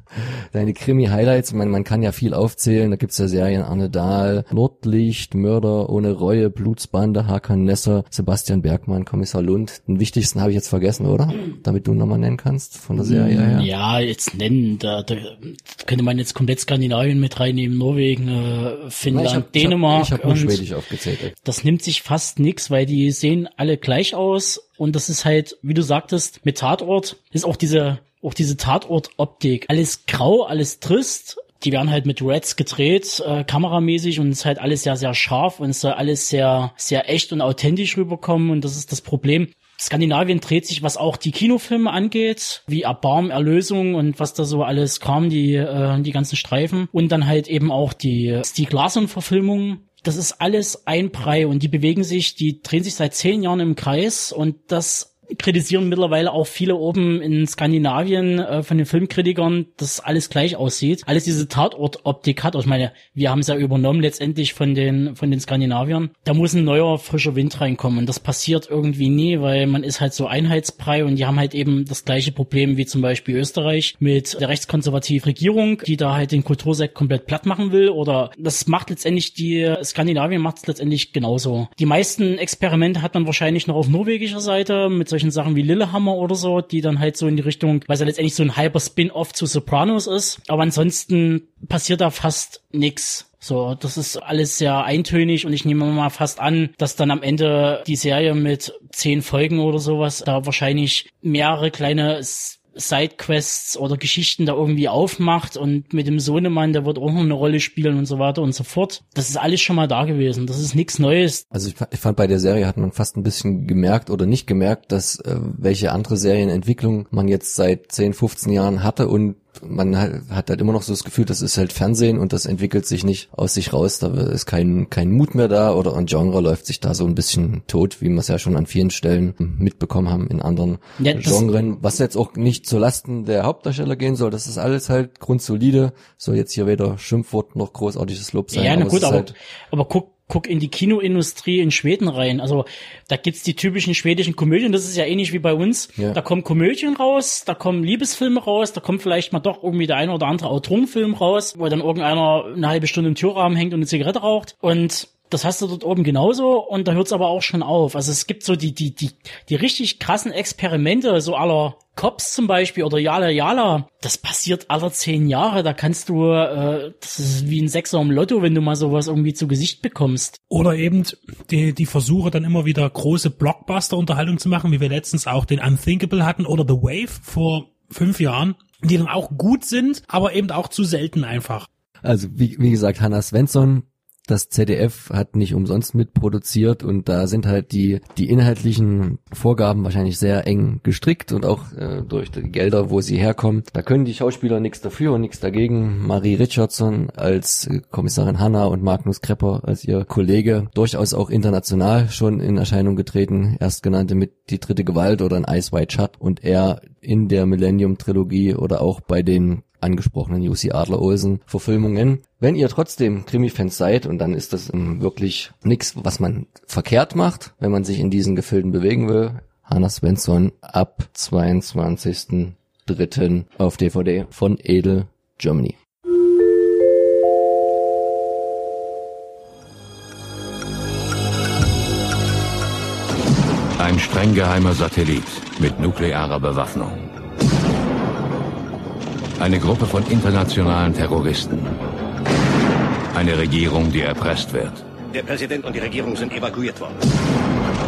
S2: deine Krimi-Highlights? Man, man kann ja viel aufzählen. Da gibt's ja Serien Arne Dahl, Nordlicht, Mörder ohne Reue, Blutsbande, Hakan Nesser, Sebastian Bergmann, Kommissar Lund. Den wichtigsten habe ich jetzt vergessen, oder? Damit du nochmal nennen kannst von der Serie her.
S4: Ja, jetzt nennen. Da, da könnte man jetzt komplett Skandinavien mit reinnehmen, Norwegen, äh, Finnland,
S2: ich hab,
S4: Dänemark.
S2: Ich habe hab nur Schwedisch aufgezählt. Ey.
S4: Das nimmt sich fast nix, weil die sehen alle gleich aus. Und das ist halt, wie du sagtest, mit Tatort ist auch diese auch diese Tatort-Optik. Alles grau, alles trist, die werden halt mit Reds gedreht, äh, kameramäßig und es ist halt alles sehr, sehr scharf und es soll alles sehr, sehr echt und authentisch rüberkommen und das ist das Problem. Skandinavien dreht sich, was auch die Kinofilme angeht, wie Erbarm, Erlösung und was da so alles kam, die, äh, die ganzen Streifen. Und dann halt eben auch die Stieg Larsson-Verfilmung. Das ist alles ein Brei und die bewegen sich, die drehen sich seit zehn Jahren im Kreis und das kritisieren mittlerweile auch viele oben in Skandinavien äh, von den Filmkritikern, dass alles gleich aussieht. Alles diese Tatortoptik hat. Ich meine, wir haben es ja übernommen letztendlich von den von den Skandinaviern. Da muss ein neuer frischer Wind reinkommen und das passiert irgendwie nie, weil man ist halt so einheitsbrei und die haben halt eben das gleiche Problem wie zum Beispiel Österreich mit der rechtskonservativen Regierung, die da halt den Kultursekt komplett platt machen will. Oder das macht letztendlich die Skandinavien macht es letztendlich genauso. Die meisten Experimente hat man wahrscheinlich noch auf norwegischer Seite mit solchen Sachen wie Lillehammer oder so, die dann halt so in die Richtung, weil es ja letztendlich so ein halber Spin-off zu Sopranos ist. Aber ansonsten passiert da fast nix. So, das ist alles sehr eintönig und ich nehme mal fast an, dass dann am Ende die Serie mit zehn Folgen oder sowas da wahrscheinlich mehrere kleine Sidequests oder Geschichten da irgendwie aufmacht und mit dem Sohnemann, der wird auch noch eine Rolle spielen und so weiter und so fort. Das ist alles schon mal da gewesen. Das ist nichts Neues.
S2: Also ich, ich, fand bei der Serie hat man fast ein bisschen gemerkt oder nicht gemerkt, dass äh, welche andere Serienentwicklung man jetzt seit 10, 15 Jahren hatte und man hat halt immer noch so das Gefühl, das ist halt Fernsehen und das entwickelt sich nicht aus sich raus. Da ist kein, kein Mut mehr da oder ein Genre läuft sich da so ein bisschen tot, wie wir es ja schon an vielen Stellen mitbekommen haben in anderen ja, Genren. Was jetzt auch nicht zu Lasten der Hauptdarsteller gehen soll, das ist alles halt grundsolide. Soll jetzt hier weder Schimpfwort noch großartiges Lob sein.
S4: Ja, na gut, aber, halt aber guck, guck in die Kinoindustrie in Schweden rein. Also da gibt's die typischen schwedischen Komödien, das ist ja ähnlich wie bei uns. Ja. Da kommen Komödien raus, da kommen Liebesfilme raus, da kommt vielleicht mal doch irgendwie der eine oder andere Autorenfilm raus, wo dann irgendeiner eine halbe Stunde im Türrahmen hängt und eine Zigarette raucht. Und das hast du dort oben genauso und da hört's aber auch schon auf. Also es gibt so die, die, die, die richtig krassen Experimente, so aller Cops zum Beispiel oder Yala Yala. Das passiert alle zehn Jahre. Da kannst du, äh, das ist wie ein Sechser im Lotto, wenn du mal sowas irgendwie zu Gesicht bekommst.
S3: Oder eben die, die Versuche dann immer wieder große Blockbuster-Unterhaltung zu machen, wie wir letztens auch den Unthinkable hatten oder The Wave vor fünf Jahren, die dann auch gut sind, aber eben auch zu selten einfach.
S2: Also wie, wie gesagt, Hannah Svensson das ZDF hat nicht umsonst mitproduziert und da sind halt die, die inhaltlichen Vorgaben wahrscheinlich sehr eng gestrickt und auch äh, durch die Gelder, wo sie herkommen. Da können die Schauspieler nichts dafür und nichts dagegen. Marie Richardson als Kommissarin Hanna und Magnus Krepper als ihr Kollege durchaus auch international schon in Erscheinung getreten. Erstgenannte mit Die dritte Gewalt oder ein Ice White Shut und er in der Millennium Trilogie oder auch bei den angesprochenen UC Adler Olsen Verfilmungen. Wenn ihr trotzdem Krimi-Fans seid, und dann ist das wirklich nichts, was man verkehrt macht, wenn man sich in diesen Gefilden bewegen will, Hannah Svensson ab 22.03. auf DVD von Edel Germany.
S10: Ein streng geheimer Satellit mit nuklearer Bewaffnung. Eine Gruppe von internationalen Terroristen. Eine Regierung, die erpresst wird.
S14: Der Präsident und die Regierung sind evakuiert worden.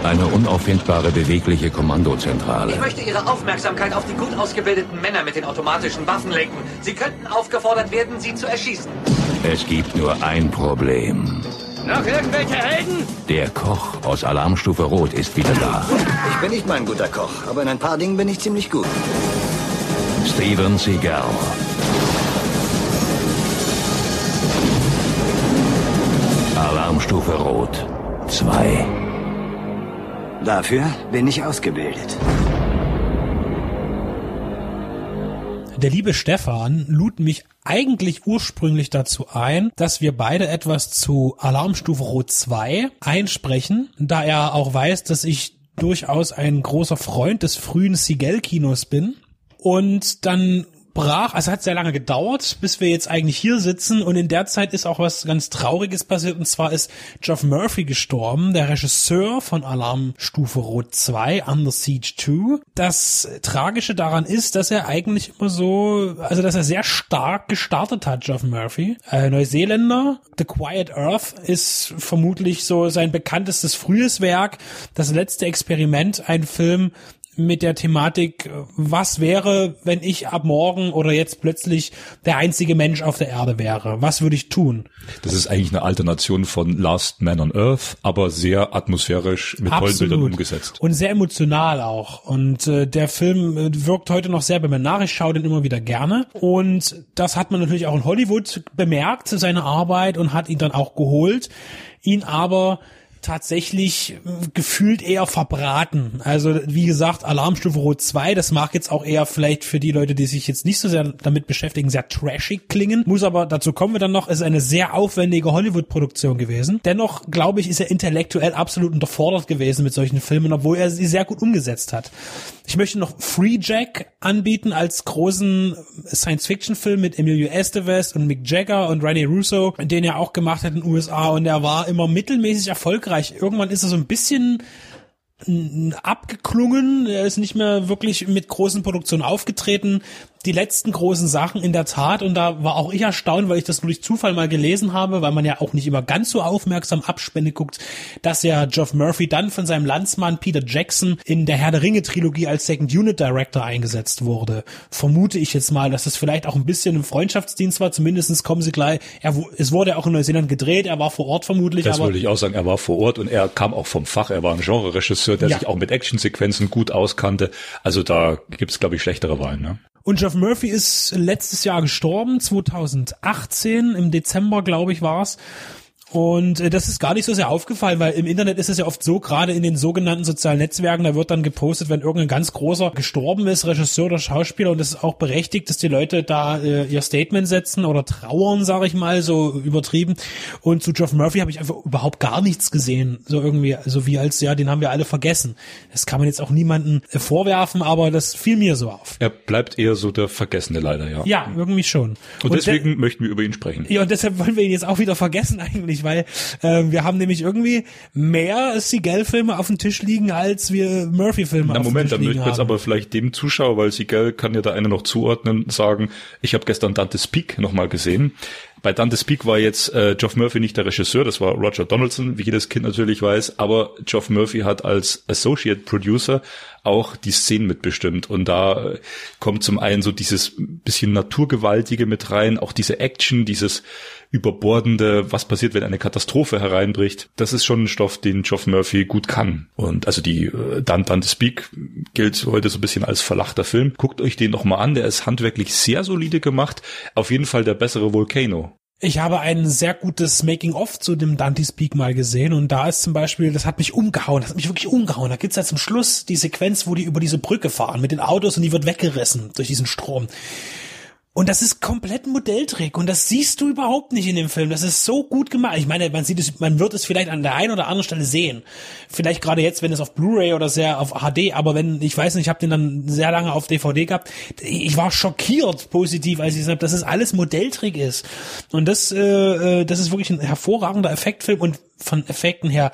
S10: Eine unauffindbare, bewegliche Kommandozentrale.
S15: Ich möchte Ihre Aufmerksamkeit auf die gut ausgebildeten Männer mit den automatischen Waffen lenken. Sie könnten aufgefordert werden, sie zu erschießen.
S10: Es gibt nur ein Problem.
S15: Noch irgendwelche Helden?
S10: Der Koch aus Alarmstufe Rot ist wieder da.
S16: Ich bin nicht mein guter Koch, aber in ein paar Dingen bin ich ziemlich gut.
S10: Steven Seagal. Alarmstufe Rot 2.
S16: Dafür bin ich ausgebildet.
S3: Der liebe Stefan lud mich eigentlich ursprünglich dazu ein, dass wir beide etwas zu Alarmstufe Rot 2 einsprechen, da er auch weiß, dass ich durchaus ein großer Freund des frühen Seagal-Kinos bin. Und dann brach, also hat sehr lange gedauert, bis wir jetzt eigentlich hier sitzen und in der Zeit ist auch was ganz Trauriges passiert und zwar ist Geoff Murphy gestorben, der Regisseur von Alarmstufe Rot 2, Under Siege 2. Das Tragische daran ist, dass er eigentlich immer so, also dass er sehr stark gestartet hat, Geoff Murphy. Äh, Neuseeländer, The Quiet Earth ist vermutlich so sein bekanntestes frühes Werk, das letzte Experiment, ein Film, mit der Thematik, was wäre, wenn ich ab morgen oder jetzt plötzlich der einzige Mensch auf der Erde wäre? Was würde ich tun?
S13: Das ist eigentlich eine Alternation von Last Man on Earth, aber sehr atmosphärisch mit
S3: Absolut.
S13: tollen Bildern umgesetzt.
S3: Und sehr emotional auch. Und äh, der Film äh, wirkt heute noch sehr bei mir nach. Ich schaue den immer wieder gerne. Und das hat man natürlich auch in Hollywood bemerkt, seine Arbeit, und hat ihn dann auch geholt. Ihn aber tatsächlich äh, gefühlt eher verbraten. Also wie gesagt, Alarmstufe Rot 2, das mag jetzt auch eher vielleicht für die Leute, die sich jetzt nicht so sehr damit beschäftigen, sehr trashig klingen. Muss aber, dazu kommen wir dann noch, ist eine sehr aufwendige Hollywood-Produktion gewesen. Dennoch, glaube ich, ist er intellektuell absolut unterfordert gewesen mit solchen Filmen, obwohl er sie sehr gut umgesetzt hat. Ich möchte noch Free Jack anbieten als großen Science-Fiction-Film mit Emilio Estevez und Mick Jagger und Rene Russo, den er auch gemacht hat in den USA und er war immer mittelmäßig erfolgreich. Irgendwann ist er so ein bisschen abgeklungen, er ist nicht mehr wirklich mit großen Produktionen aufgetreten die letzten großen Sachen in der Tat und da war auch ich erstaunt, weil ich das nur durch Zufall mal gelesen habe, weil man ja auch nicht immer ganz so aufmerksam Abspende guckt, dass ja Geoff Murphy dann von seinem Landsmann Peter Jackson in der Herr der Ringe Trilogie als Second Unit Director eingesetzt wurde. Vermute ich jetzt mal, dass das vielleicht auch ein bisschen ein Freundschaftsdienst war, zumindestens kommen sie gleich, er, es wurde auch in Neuseeland gedreht, er war vor Ort vermutlich.
S13: Das würde ich auch sagen, er war vor Ort und er kam auch vom Fach, er war ein Genre-Regisseur, der
S3: Ja.
S13: sich auch mit Actionsequenzen gut auskannte. Also da gibt's glaube ich, schlechtere Wahlen. Ne?
S3: Und Geoff Murphy ist letztes Jahr gestorben, 2018, im Dezember, glaube ich, war's. Und äh, das ist gar nicht so sehr aufgefallen, weil im Internet ist es ja oft so, gerade in den sogenannten sozialen Netzwerken, da wird dann gepostet, wenn irgendein ganz großer gestorben ist, Regisseur oder Schauspieler, und das ist auch berechtigt, dass die Leute da äh, ihr Statement setzen oder trauern, sage ich mal, so übertrieben. Und zu Geoff Murphy habe ich einfach überhaupt gar nichts gesehen, so irgendwie, so wie als, ja, den haben wir alle vergessen. Das kann man jetzt auch niemanden äh, vorwerfen, aber das fiel mir so auf.
S13: Er bleibt eher so der Vergessene leider, ja.
S3: Ja, irgendwie schon.
S13: Und,
S3: de-
S13: deswegen möchten wir über ihn sprechen.
S3: ja, und deshalb wollen wir ihn jetzt auch wieder vergessen eigentlich, weil äh, wir haben nämlich irgendwie mehr Seagal-Filme auf dem Tisch liegen, als wir Murphy-Filme
S13: Na
S3: auf
S13: Moment,
S3: dem
S13: dann
S3: Tisch
S13: möchte
S3: liegen
S13: ich jetzt aber vielleicht dem Zuschauer, weil Siegel kann ja der eine noch zuordnen, sagen, ich habe gestern Dante's Peak nochmal gesehen. Bei Dante's Peak war jetzt äh, Geoff Murphy nicht der Regisseur, das war Roger Donaldson, wie jedes Kind natürlich weiß, aber Geoff Murphy hat als Associate Producer auch die Szenen mitbestimmt und da äh, kommt zum einen so dieses bisschen Naturgewaltige mit rein, auch diese Action, dieses überbordende, was passiert, wenn eine Katastrophe hereinbricht. Das ist schon ein Stoff, den Geoff Murphy gut kann. Und also die äh, Dan Dante's Peak gilt heute so ein bisschen als verlachter Film. Guckt euch den noch mal an, der ist handwerklich sehr solide gemacht. Auf jeden Fall der bessere Volcano.
S3: Ich habe ein sehr gutes Making-of zu dem Dante's Peak mal gesehen und da ist zum Beispiel, das hat mich umgehauen, das hat mich wirklich umgehauen. Da gibt's ja zum Schluss die Sequenz, wo die über diese Brücke fahren mit den Autos und die wird weggerissen durch diesen Strom. Und das ist komplett ein Modelltrick und das siehst du überhaupt nicht in dem Film. Das ist so gut gemacht. Ich meine, man sieht es, man wird es vielleicht an der einen oder anderen Stelle sehen. Vielleicht gerade jetzt, wenn es auf Blu-ray oder sehr auf HD, aber wenn, ich weiß nicht, ich habe den dann sehr lange auf DVD gehabt. Ich war schockiert positiv, als ich gesagt habe, dass es alles Modelltrick ist. Und das, äh, äh, das ist wirklich ein hervorragender Effektfilm und von Effekten her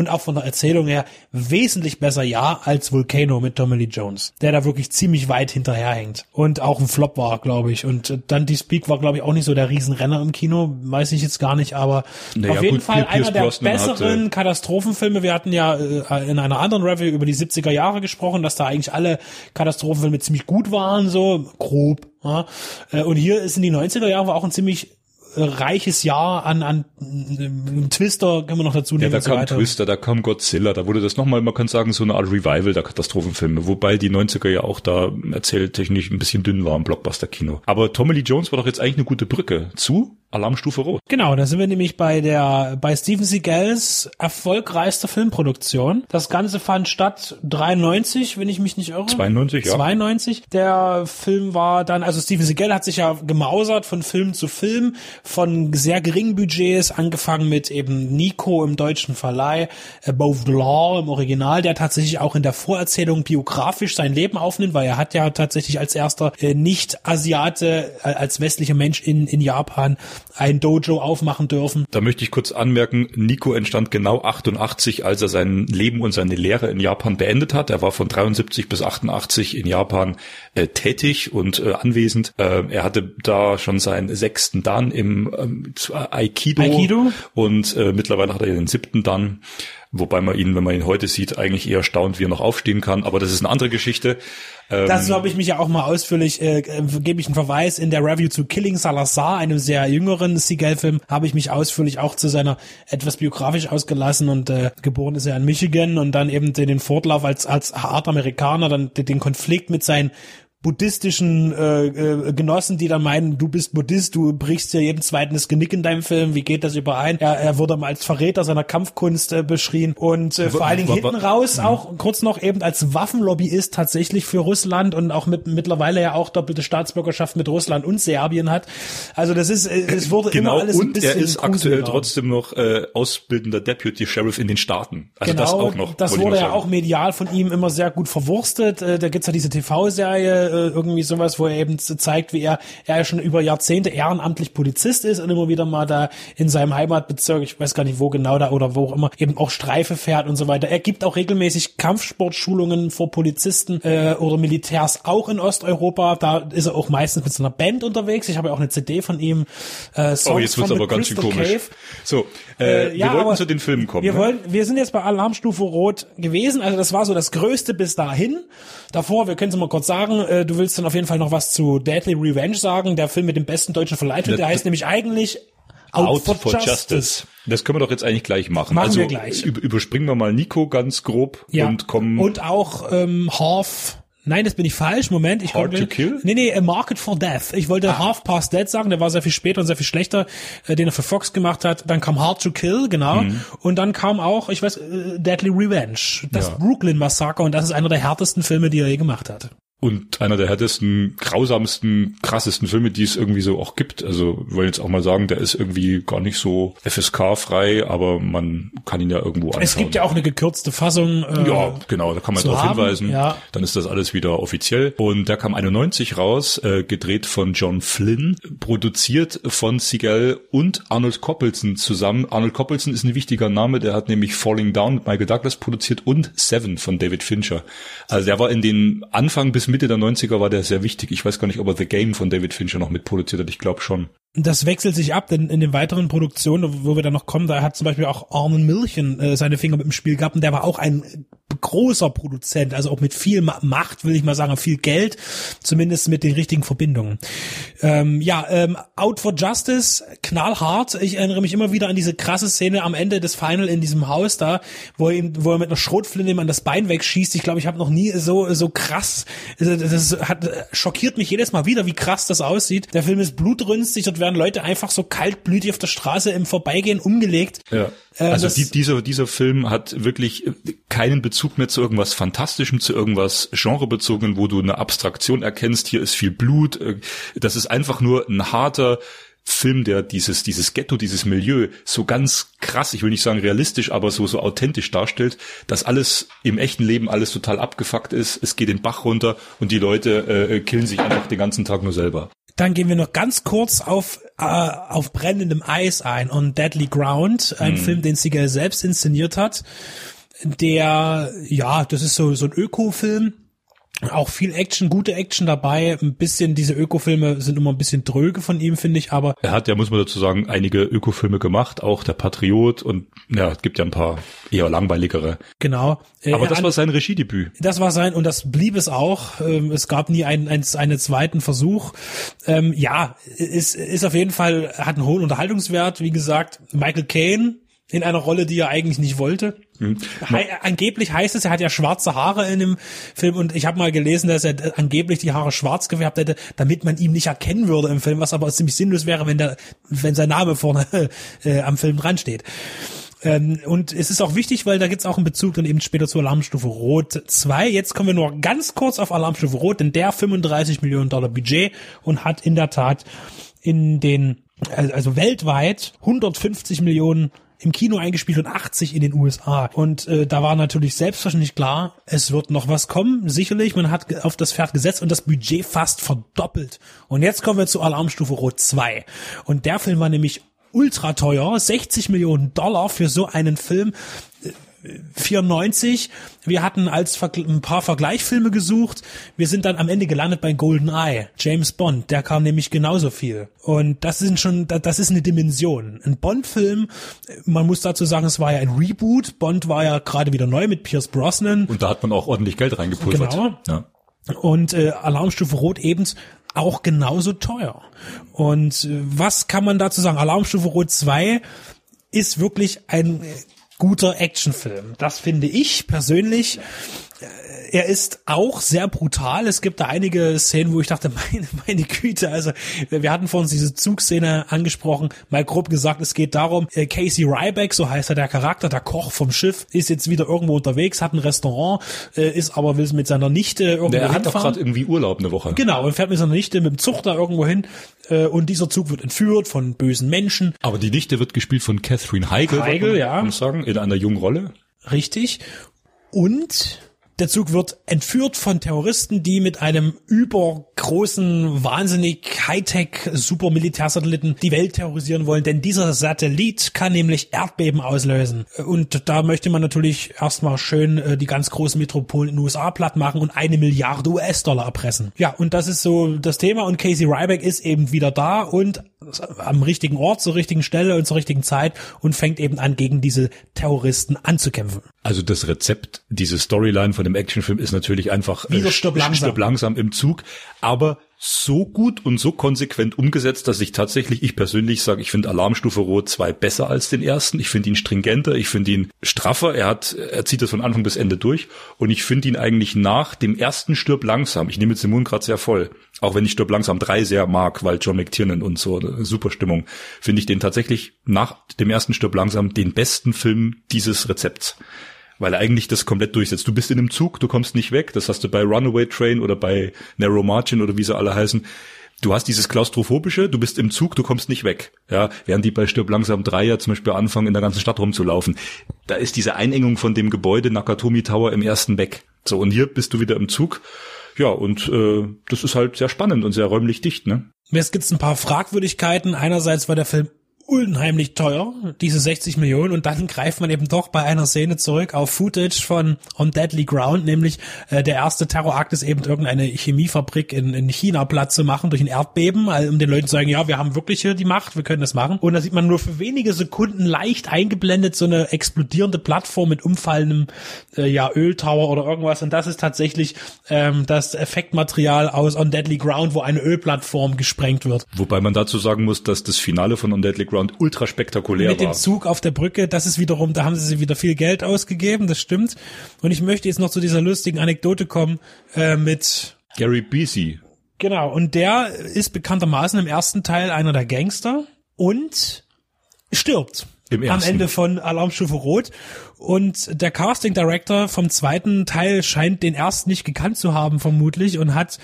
S3: und auch von der Erzählung her wesentlich besser ja als Volcano mit Tommy Lee Jones, der da wirklich ziemlich weit hinterherhängt und auch ein Flop war, glaube ich. Und äh, dann die Speak war, glaube ich, auch nicht so der Riesenrenner im Kino, weiß ich jetzt gar nicht, aber
S13: Naja,
S3: auf jeden
S13: gut,
S3: Fall einer der
S13: Brosnan
S3: besseren
S13: hatte-
S3: Katastrophenfilme. Wir hatten ja äh, in einer anderen Review über die 70er Jahre gesprochen, dass da eigentlich alle Katastrophenfilme ziemlich gut waren, so grob. Ja. Äh, Und hier ist in die 90er Jahre auch ein ziemlich äh, reiches Jahr an, an äh, Twister, können wir noch dazu
S13: Ja,
S3: nehmen
S13: da
S3: und so
S13: kam
S3: weiter.
S13: Twister, da kam Godzilla, da wurde das nochmal, man kann sagen, so eine Art Revival der Katastrophenfilme, wobei die 90er ja auch da erzähltechnisch ein bisschen dünn war im Blockbuster-Kino. Aber Tommy Lee Jones war doch jetzt eigentlich eine gute Brücke zu Alarmstufe Rot.
S3: Genau, da sind wir nämlich bei der bei Steven Seagals erfolgreichster Filmproduktion. Das Ganze fand statt 93, wenn ich mich nicht irre.
S13: 92, ja.
S3: 92. Der Film war dann, also Steven Seagal hat sich ja gemausert von Film zu Film, von sehr geringen Budgets, angefangen mit eben Nico im deutschen Verleih, Above the Law im Original, der tatsächlich auch in der Vorerzählung biografisch sein Leben aufnimmt, weil er hat ja tatsächlich als erster äh, Nicht-Asiate, äh, als westlicher Mensch in, in Japan ein Dojo aufmachen dürfen.
S13: Da möchte ich kurz anmerken, Nico entstand genau 88, als er sein Leben und seine Lehre in Japan beendet hat. Er war von 73 bis 88 in Japan äh, tätig und äh, anwesend. Äh, er hatte da schon seinen sechsten Dan im ähm, Aikido,
S3: Aikido?
S13: und äh, mittlerweile hat er den siebten Dan. Wobei man ihn, wenn man ihn heute sieht, eigentlich eher staunt, wie er noch aufstehen kann. Aber das ist eine andere Geschichte.
S3: Ähm, Dazu habe ich mich ja auch mal ausführlich, äh, äh, gebe ich einen Verweis, in der Review zu Killing Salazar, einem sehr jüngeren Seagal-Film, habe ich mich ausführlich auch zu seiner etwas biografisch ausgelassen und äh, geboren ist er in Michigan und dann eben den Fortlauf als, als Art Amerikaner, dann den Konflikt mit seinen buddhistischen äh, äh, Genossen, die dann meinen, du bist Buddhist, du brichst ja jedem zweiten das Genick in deinem Film, wie geht das überein? Er, er wurde mal als Verräter seiner Kampfkunst äh, beschrien und äh, vor allen Dingen hinten raus mhm. auch kurz noch eben als Waffenlobbyist tatsächlich für Russland und auch mit mittlerweile ja auch doppelte Staatsbürgerschaft mit Russland und Serbien hat. Also das ist, äh, es wurde
S13: genau,
S3: immer alles
S13: und
S3: ein bisschen
S13: er ist aktuell trotzdem noch äh, ausbildender Deputy Sheriff in den Staaten. Also
S3: genau,
S13: das auch noch.
S3: Das wurde ja auch medial von ihm immer sehr gut verwurstet. Äh, da gibt's ja diese TV-Serie irgendwie sowas, wo er eben zeigt, wie er, er schon über Jahrzehnte ehrenamtlich Polizist ist und immer wieder mal da in seinem Heimatbezirk, ich weiß gar nicht wo genau da oder wo auch immer, eben auch Streife fährt und so weiter. Er gibt auch regelmäßig Kampfsportschulungen vor Polizisten äh, oder Militärs auch in Osteuropa. Da ist er auch meistens mit so einer Band unterwegs. Ich habe ja auch eine CD von ihm.
S13: Äh, Songs oh, jetzt wird's aber ganz schön komisch. Cave. So, äh, äh, ja, wir wollten zu den Filmen kommen.
S3: Wir
S13: ne?
S3: wollen, wir sind jetzt bei Alarmstufe Rot gewesen. Also das war so das Größte bis dahin. Davor, wir können es mal kurz sagen, äh, du willst dann auf jeden Fall noch was zu Deadly Revenge sagen, der Film mit dem besten deutschen Verleihtitel, der heißt nämlich eigentlich Out, Out for, for Justice. Justice.
S13: Das können wir doch jetzt eigentlich gleich machen.
S3: Machen
S13: also
S3: wir gleich.
S13: überspringen wir mal Nico ganz grob
S3: ja.
S13: und kommen.
S3: Und auch ähm, Half Nein, das bin ich falsch. Moment, ich
S13: Hard to Kill?
S3: Nee, nee, A Market for Death. Ich wollte ah. Half Past Dead sagen, der war sehr viel später und sehr viel schlechter, äh, den er für Fox gemacht hat. Dann kam Hard to Kill, genau. Mhm. Und dann kam auch, ich weiß, äh, Deadly Revenge, das ja. Brooklyn Massaker und das ist einer der härtesten Filme, die er je gemacht hat
S13: und einer der härtesten, grausamsten, krassesten Filme, die es irgendwie so auch gibt. Also wollen jetzt auch mal sagen, der ist irgendwie gar nicht so FSK-frei, aber man kann ihn ja irgendwo anschauen.
S3: Es gibt ja auch eine gekürzte Fassung.
S13: Äh, ja, genau, da kann man darauf hinweisen. Ja. Dann ist das alles wieder offiziell. Und der kam 91 raus, äh, gedreht von John Flynn, produziert von Seagal und Arnold Coppelson zusammen. Arnold Coppelson ist ein wichtiger Name, der hat nämlich Falling Down mit Michael Douglas produziert und Seven von David Fincher. Also der war in den Anfang bis Mitte der 90er war der sehr wichtig. Ich weiß gar nicht, ob er The Game von David Fincher noch mitproduziert hat. Ich glaube schon.
S3: Das wechselt sich ab, denn in den weiteren Produktionen, wo wir dann noch kommen, da hat zum Beispiel auch Armin Milchen äh, seine Finger mit dem Spiel gehabt und der war auch ein großer Produzent, also auch mit viel Macht, will ich mal sagen, viel Geld, zumindest mit den richtigen Verbindungen. Ähm, ja, ähm, Out for Justice, knallhart. Ich erinnere mich immer wieder an diese krasse Szene am Ende des Final in diesem Haus da, wo er, ihm, wo er mit einer Schrotflinte ihm an das Bein wegschießt. Ich glaube, ich habe noch nie so so krass. Das hat schockiert mich jedes Mal wieder, wie krass das aussieht. Der Film ist blutrünstig, dort werden Leute einfach so kaltblütig auf der Straße im Vorbeigehen umgelegt.
S13: Ja. Äh, also die, dieser, dieser Film hat wirklich keinen Bezug mehr zu irgendwas Fantastischem, zu irgendwas Genrebezogen, wo du eine Abstraktion erkennst. Hier ist viel Blut. Äh, das ist einfach nur ein harter, Film, der dieses, dieses Ghetto, dieses Milieu so ganz krass, ich will nicht sagen realistisch, aber so, so authentisch darstellt, dass alles im echten Leben alles total abgefuckt ist, es geht den Bach runter und die Leute äh, killen sich einfach den ganzen Tag nur selber.
S3: Dann gehen wir noch ganz kurz auf, äh, auf brennendem Eis ein und Deadly Ground, ein hm. Film, den Seagal selbst inszeniert hat. Der, ja, das ist so, so ein Öko-Film auch viel Action, gute Action dabei. Ein bisschen, diese Ökofilme sind immer ein bisschen dröge von ihm, finde ich, aber.
S13: Er hat ja, muss man dazu sagen, einige Ökofilme gemacht, auch der Patriot und ja, es gibt ja ein paar eher langweiligere.
S3: Genau.
S13: Äh, aber das war sein Regiedebüt.
S3: Das war sein, und das blieb es auch. Ähm, es gab nie einen, einen, einen zweiten Versuch. Ähm, ja, ist, ist auf jeden Fall, hat einen hohen Unterhaltungswert. Wie gesagt, Michael Caine in einer Rolle, die er eigentlich nicht wollte. Mhm. He angeblich heißt es, er hat ja schwarze Haare in dem Film und ich habe mal gelesen, dass er angeblich die Haare schwarz gefärbt hätte, damit man ihn nicht erkennen würde im Film, was aber ziemlich sinnlos wäre, wenn der, wenn sein Name vorne äh, am Film dran steht. Ähm, und es ist auch wichtig, weil da gibt's auch einen Bezug dann eben später zur Alarmstufe Rot 2. Jetzt kommen wir nur ganz kurz auf Alarmstufe Rot, denn der 35 Millionen Dollar Budget und hat in der Tat in den also weltweit 150 Millionen im Kino eingespielt und 80 in den USA. Und äh, da war natürlich selbstverständlich klar, es wird noch was kommen, sicherlich. Man hat auf das Pferd gesetzt und das Budget fast verdoppelt. Und jetzt kommen wir zu Alarmstufe Rot 2. Und der Film war nämlich ultra teuer, 60 Millionen Dollar für so einen Film 94. Wir hatten als ein paar Vergleichsfilme gesucht. Wir sind dann am Ende gelandet bei Golden Eye, James Bond. Der kam nämlich genauso viel. Und das sind schon, das ist eine Dimension. Ein Bond-Film, man muss dazu sagen, es war ja ein Reboot. Bond war ja gerade wieder neu mit Pierce Brosnan.
S13: Und da hat man auch ordentlich Geld reingepulvert.
S3: Genau.
S13: Ja.
S3: Und äh, Alarmstufe Rot eben auch genauso teuer. Und äh, was kann man dazu sagen? Alarmstufe Rot 2 ist wirklich ein äh, guter Actionfilm. Das finde ich persönlich. Er ist auch sehr brutal. Es gibt da einige Szenen, wo ich dachte, meine, meine Güte, also wir hatten vor uns diese Zugszene angesprochen, mal grob gesagt, es geht darum, äh, Casey Ryback, so heißt er der Charakter, der Koch vom Schiff, ist jetzt wieder irgendwo unterwegs, hat ein Restaurant, äh, ist aber will mit seiner Nichte irgendwo
S13: Der hat doch
S3: hinfahren.
S13: gerade irgendwie Urlaub eine Woche.
S3: Genau, und fährt mit seiner Nichte mit dem Zug da irgendwo hin äh, und dieser Zug wird entführt von bösen Menschen.
S13: Aber die Nichte wird gespielt von Catherine Heigl,
S3: Heigl,
S13: man
S3: ja.
S13: muss sagen, in einer jungen Rolle.
S3: Richtig. Und der Zug wird entführt von Terroristen, die mit einem übergroßen, wahnsinnig Hightech Supermilitärsatelliten die Welt terrorisieren wollen, denn dieser Satellit kann nämlich Erdbeben auslösen. Und da möchte man natürlich erstmal schön äh, die ganz großen Metropolen in den USA platt machen und eine Milliarde US-Dollar erpressen. Ja, und das ist so das Thema und Casey Ryback ist eben wieder da und am richtigen Ort, zur richtigen Stelle und zur richtigen Zeit und fängt eben an, gegen diese Terroristen anzukämpfen.
S13: Also das Rezept, diese Storyline von dem Actionfilm ist natürlich einfach äh,
S3: Wieder stirb langsam.
S13: stirb langsam im Zug, aber so gut und so konsequent umgesetzt, dass ich tatsächlich, ich persönlich sage, ich finde Alarmstufe Rot 2 besser als den ersten. Ich finde ihn stringenter, ich finde ihn straffer. Er hat, er zieht das von Anfang bis Ende durch und ich finde ihn eigentlich nach dem ersten Stirb langsam. Ich nehme jetzt den Mund gerade sehr voll. Auch wenn ich Stirb langsam 3 sehr mag, weil John McTiernan und so, eine super Stimmung, finde ich den tatsächlich nach dem ersten Stirb langsam den besten Film dieses Rezepts weil er eigentlich das komplett durchsetzt. Du bist in einem Zug, du kommst nicht weg. Das hast du bei Runaway Train oder bei Narrow Margin oder wie sie alle heißen. Du hast dieses klaustrophobische, du bist im Zug, du kommst nicht weg. Ja, während die bei Stirb langsam drei ja zum Beispiel anfangen, in der ganzen Stadt rumzulaufen. Da ist diese Einengung von dem Gebäude Nakatomi Tower im ersten weg. So, und hier bist du wieder im Zug. Ja, und äh, das ist halt sehr spannend und sehr räumlich dicht, ne?
S3: Jetzt gibt's ein paar Fragwürdigkeiten. Einerseits war der Film unheimlich teuer, diese 60 Millionen, und dann greift man eben doch bei einer Szene zurück auf Footage von On Deadly Ground, nämlich äh, der erste Terrorakt ist eben irgendeine Chemiefabrik in, in China platt zu machen durch ein Erdbeben, um den Leuten zu sagen, ja, wir haben wirklich hier die Macht, wir können das machen. Und da sieht man nur für wenige Sekunden leicht eingeblendet so eine explodierende Plattform mit umfallendem äh, ja, Öltower oder irgendwas. Und das ist tatsächlich ähm, das Effektmaterial aus On Deadly Ground, wo eine Ölplattform gesprengt wird.
S13: Wobei man dazu sagen muss, dass das Finale von On Deadly Ground ultra spektakulär
S3: mit
S13: war.
S3: dem Zug auf der Brücke, das ist wiederum, da haben sie wieder viel Geld ausgegeben, das stimmt. Und ich möchte jetzt noch zu dieser lustigen Anekdote kommen äh, mit
S13: Gary Busey.
S3: Genau, und der ist bekanntermaßen im ersten Teil einer der Gangster und stirbt.
S13: Im
S3: am
S13: ersten.
S3: Ende von Alarmstufe Rot. Und der Casting Director vom zweiten Teil scheint den ersten nicht gekannt zu haben, vermutlich, und hat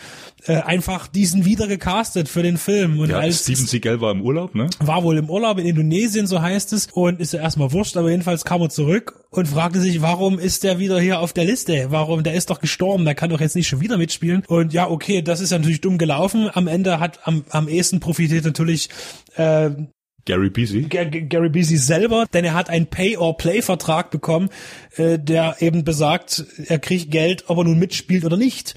S3: äh, einfach diesen wieder gecastet für den Film. Und
S13: Ja,
S3: als
S13: Steven Seagal war im Urlaub, ne?
S3: war wohl im Urlaub in Indonesien, so heißt es, und ist ja erstmal wurscht, aber jedenfalls kam er zurück und fragte sich, warum ist der wieder hier auf der Liste? Warum? Der ist doch gestorben, der kann doch jetzt nicht schon wieder mitspielen. Und ja, okay, das ist ja natürlich dumm gelaufen. Am Ende hat am, am ehesten profitiert natürlich äh,
S13: Gary Busey.
S3: Gary Busey selber, denn er hat einen Pay-or-Play-Vertrag bekommen, äh, der eben besagt, er kriegt Geld, ob er nun mitspielt oder nicht.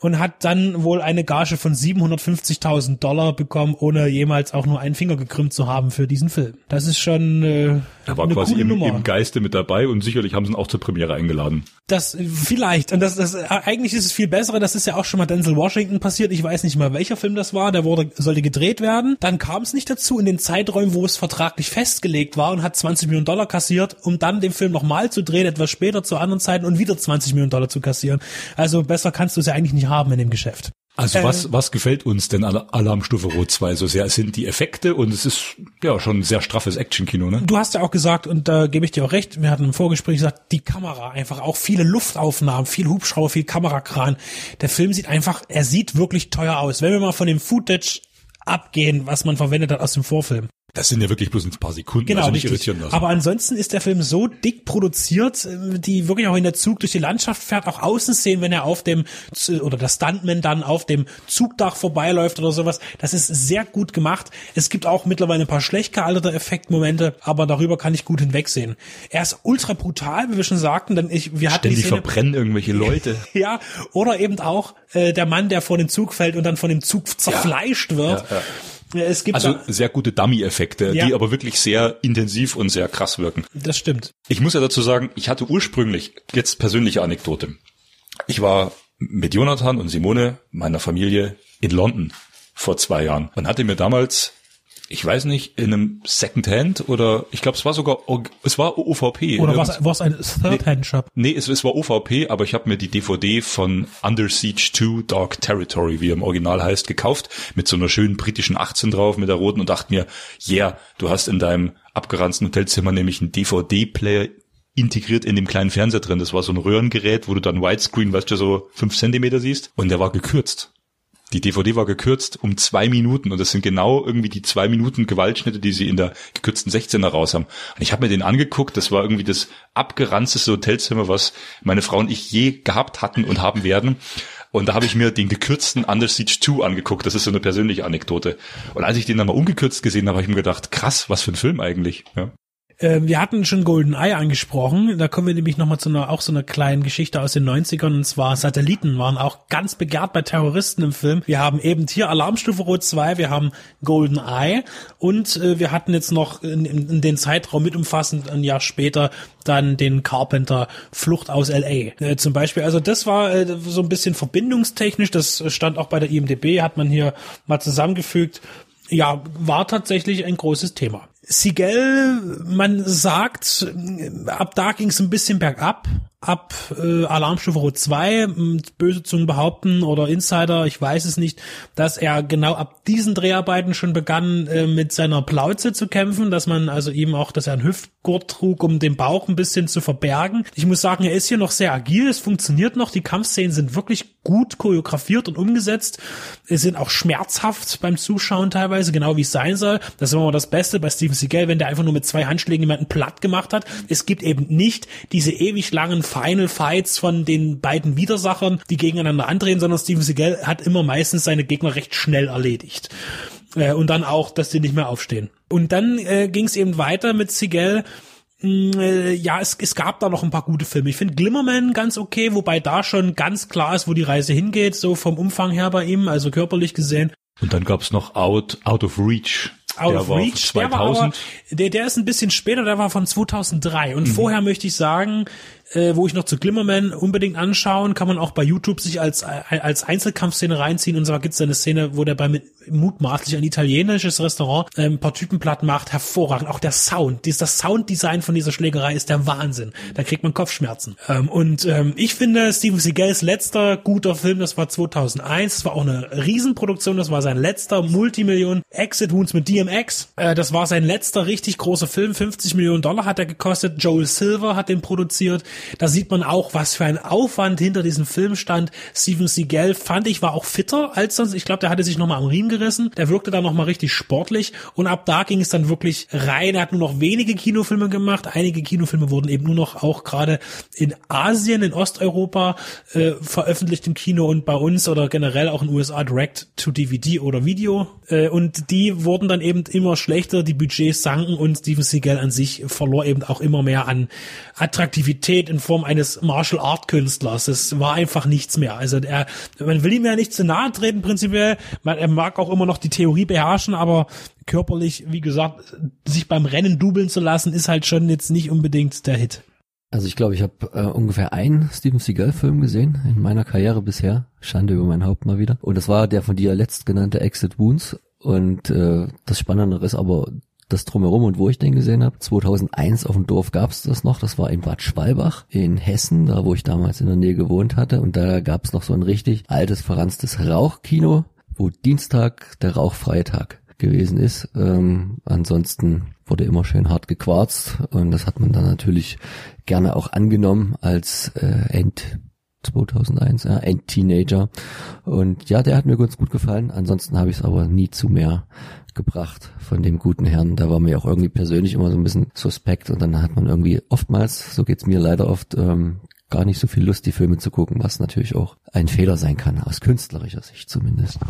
S3: Und hat dann wohl eine Gage von 750.000 Dollar bekommen, ohne jemals auch nur einen Finger gekrümmt zu haben für diesen Film. Das ist schon äh,
S13: Er war quasi im,
S3: Nummer.
S13: im Geiste mit dabei und sicherlich haben sie ihn auch zur Premiere eingeladen.
S3: Das vielleicht und das, das eigentlich ist es viel bessere. Das ist ja auch schon mal Denzel Washington passiert. Ich weiß nicht mal welcher Film das war. Der wurde sollte gedreht werden. Dann kam es nicht dazu in den Zeiträumen, wo es vertraglich festgelegt war und hat 20 Millionen Dollar kassiert, um dann den Film nochmal zu drehen, etwas später zu anderen Zeiten und wieder 20 Millionen Dollar zu kassieren. Also besser kannst du es ja eigentlich nicht haben in dem Geschäft.
S13: Also
S3: Äh,
S13: was, was gefällt uns denn an Alarmstufe Rot 2 so sehr? Es sind die Effekte und es ist ja schon ein sehr straffes Actionkino, ne?
S3: Du hast ja auch gesagt, und da gebe ich dir auch recht, wir hatten im Vorgespräch gesagt, die Kamera, einfach auch viele Luftaufnahmen, viel Hubschrauber, viel Kamerakran. Der Film sieht einfach, er sieht wirklich teuer aus. Wenn wir mal von dem Footage abgehen, was man verwendet hat aus dem Vorfilm.
S13: Das sind ja wirklich bloß ein paar Sekunden,
S3: Genau,
S13: also nicht
S3: richtig.
S13: irritieren lassen.
S3: Aber ansonsten ist der Film so dick produziert, äh, die wirklich auch in der Zug durch die Landschaft fährt, auch Außenszenen, wenn er auf dem, oder der Stuntman dann auf dem Zugdach vorbeiläuft oder sowas. Das ist sehr gut gemacht. Es gibt auch mittlerweile ein paar schlecht gealterte Effektmomente, aber darüber kann ich gut hinwegsehen. Er ist ultra brutal, wie wir schon sagten, denn ich, wir hatten die
S13: Ständig
S3: Szene,
S13: verbrennen irgendwelche Leute.
S3: ja, oder eben auch äh, der Mann, der vor den Zug fällt und dann von dem Zug zerfleischt wird.
S13: Ja, ja.
S3: Es gibt
S13: Also sehr gute Dummy-Effekte,
S3: Ja.
S13: die aber wirklich sehr intensiv und sehr krass wirken.
S3: das stimmt.
S13: Ich muss ja dazu sagen, ich hatte ursprünglich, jetzt persönliche Anekdote. Ich war mit Jonathan und Simone, meiner Familie, in London vor zwei Jahren und hatte mir damals, ich weiß nicht, in einem Secondhand oder ich glaube, es war sogar, es war OVP.
S3: Oder was, was ein Third-Hand-Shop?
S13: Nee, es, es war OVP, aber ich habe mir die DVD von Under Siege 2 Dark Territory, wie er im Original heißt, gekauft, mit so einer schönen britischen 18 drauf, mit der roten und dachte mir, yeah, du hast in deinem abgeranzten Hotelzimmer nämlich einen DVD-Player integriert in dem kleinen Fernseher drin. Das war so ein Röhrengerät, wo du dann Widescreen, weißt du, so fünf Zentimeter siehst. Und der war gekürzt. Die DVD war gekürzt um zwei Minuten und das sind genau irgendwie die zwei Minuten Gewaltschnitte, die sie in der gekürzten 16er raus haben. Und ich habe mir den angeguckt, das war irgendwie das abgeranzteste Hotelzimmer, was meine Frau und ich je gehabt hatten und haben werden. Und da habe ich mir den gekürzten Under Siege 2 angeguckt. Das ist so eine persönliche Anekdote. Und als ich den dann mal ungekürzt gesehen habe, habe ich mir gedacht, krass, was für ein Film eigentlich. Ja.
S3: Ähm, wir hatten schon Golden Eye angesprochen. Da kommen wir nämlich nochmal zu einer, auch so einer kleinen Geschichte aus den 90ern. Und zwar Satelliten waren auch ganz begehrt bei Terroristen im Film. Wir haben eben hier Alarmstufe Rot 2, wir haben Golden Eye und äh, wir hatten jetzt noch in, in, in den Zeitraum mit umfassend ein Jahr später dann den Carpenter Flucht aus L.A. Äh, zum Beispiel. Also das war äh, so ein bisschen verbindungstechnisch. Das stand auch bei der IMDB, hat man hier mal zusammengefügt. Ja, war tatsächlich ein großes Thema. Sigel, man sagt, ab da ging es ein bisschen bergab. Ab äh, Alarmstufe Rot 2, m, böse Zungen behaupten oder Insider, ich weiß es nicht, dass er genau ab diesen Dreharbeiten schon begann, äh, mit seiner Plauze zu kämpfen, dass man also ihm auch, dass er einen Hüftgurt trug, um den Bauch ein bisschen zu verbergen. Ich muss sagen, er ist hier noch sehr agil, es funktioniert noch, die Kampfszenen sind wirklich gut choreografiert und umgesetzt. Es sind auch schmerzhaft beim Zuschauen teilweise, genau wie es sein soll. Das ist immer das Beste bei Steven Seagal, wenn der einfach nur mit zwei Handschlägen jemanden platt gemacht hat. Es gibt eben nicht diese ewig langen Final Fights von den beiden Widersachern, die gegeneinander antreten, sondern Steven Seagal hat immer meistens seine Gegner recht schnell erledigt. Äh, und dann auch, dass die nicht mehr aufstehen. Und dann äh, ging es eben weiter mit Seagal. Mm, äh, Ja, es, es gab da noch ein paar gute Filme. Ich finde Glimmerman ganz okay, wobei da schon ganz klar ist, wo die Reise hingeht, so vom Umfang her bei ihm, also körperlich gesehen.
S13: Und dann gab's noch Out, Out of Reach.
S3: Out
S13: der
S3: of Reach, der war aber,
S13: 2000.
S3: der, der ist ein bisschen später, der war von 2003.
S13: Mhm.
S3: Und vorher möchte ich sagen, äh, wo ich noch zu Glimmerman unbedingt anschauen, kann man auch bei YouTube sich als, als Einzelkampfszene reinziehen. Und zwar gibt's da eine Szene, wo der bei mutmaßlich ein italienisches Restaurant äh, ein paar Typen platt macht. Hervorragend. Auch der Sound, dies, das Sounddesign von dieser Schlägerei ist der Wahnsinn. Da kriegt man Kopfschmerzen. Ähm, und ähm, ich finde, Steven Seagals letzter guter Film, das war 2001. Das war auch eine Riesenproduktion. Das war sein letzter Multimillion Exit Wounds mit DMX. Äh, das war sein letzter richtig großer Film. 50 Millionen Dollar hat er gekostet. Joel Silver hat den produziert. Da sieht man auch, was für ein Aufwand hinter diesem Film stand. Steven Seagal fand ich war auch fitter als sonst. Ich glaube, der hatte sich nochmal am Riemen gerissen. Der wirkte dann nochmal richtig sportlich. Und ab da ging es dann wirklich rein. Er hat nur noch wenige Kinofilme gemacht. Einige Kinofilme wurden eben nur noch auch gerade in Asien, in Osteuropa äh, veröffentlicht im Kino und bei uns oder generell auch in den USA direct to DVD oder Video. Äh, und die wurden dann eben immer schlechter. Die Budgets sanken und Steven Seagal an sich verlor eben auch immer mehr an Attraktivität in Form eines Martial Art Künstlers. Es war einfach nichts mehr. Also er, man will ihm ja nicht zu nahe treten prinzipiell. Man, er mag auch immer noch die Theorie beherrschen, aber körperlich, wie gesagt, sich beim Rennen dubeln zu lassen, ist halt schon jetzt nicht unbedingt der Hit.
S2: Also ich glaube, ich habe äh, ungefähr einen Steven Seagal-Film gesehen in meiner Karriere bisher. Schande über mein Haupt mal wieder. Und das war der von dir letzt genannte Exit Wounds. Und äh, das Spannende ist aber das drumherum und wo ich den gesehen habe. 2001 auf dem Dorf gab's das noch. Das war in Bad Schwalbach in Hessen, da wo ich damals in der Nähe gewohnt hatte. Und da gab's noch so ein richtig altes, verranztes Rauchkino, wo Dienstag der rauchfreie Tag gewesen ist. Ähm, ansonsten wurde immer schön hart gequarzt und das hat man dann natürlich gerne auch angenommen als äh, 2001, ja, ein Teenager. Und ja, der hat mir ganz gut gefallen. Ansonsten habe ich es aber nie zu mehr gebracht von dem guten Herrn. Da war mir auch irgendwie persönlich immer so ein bisschen suspekt und dann hat man irgendwie oftmals, so geht's mir leider oft, ähm, gar nicht so viel Lust, die Filme zu gucken, was natürlich auch ein Fehler sein kann, aus künstlerischer Sicht zumindest.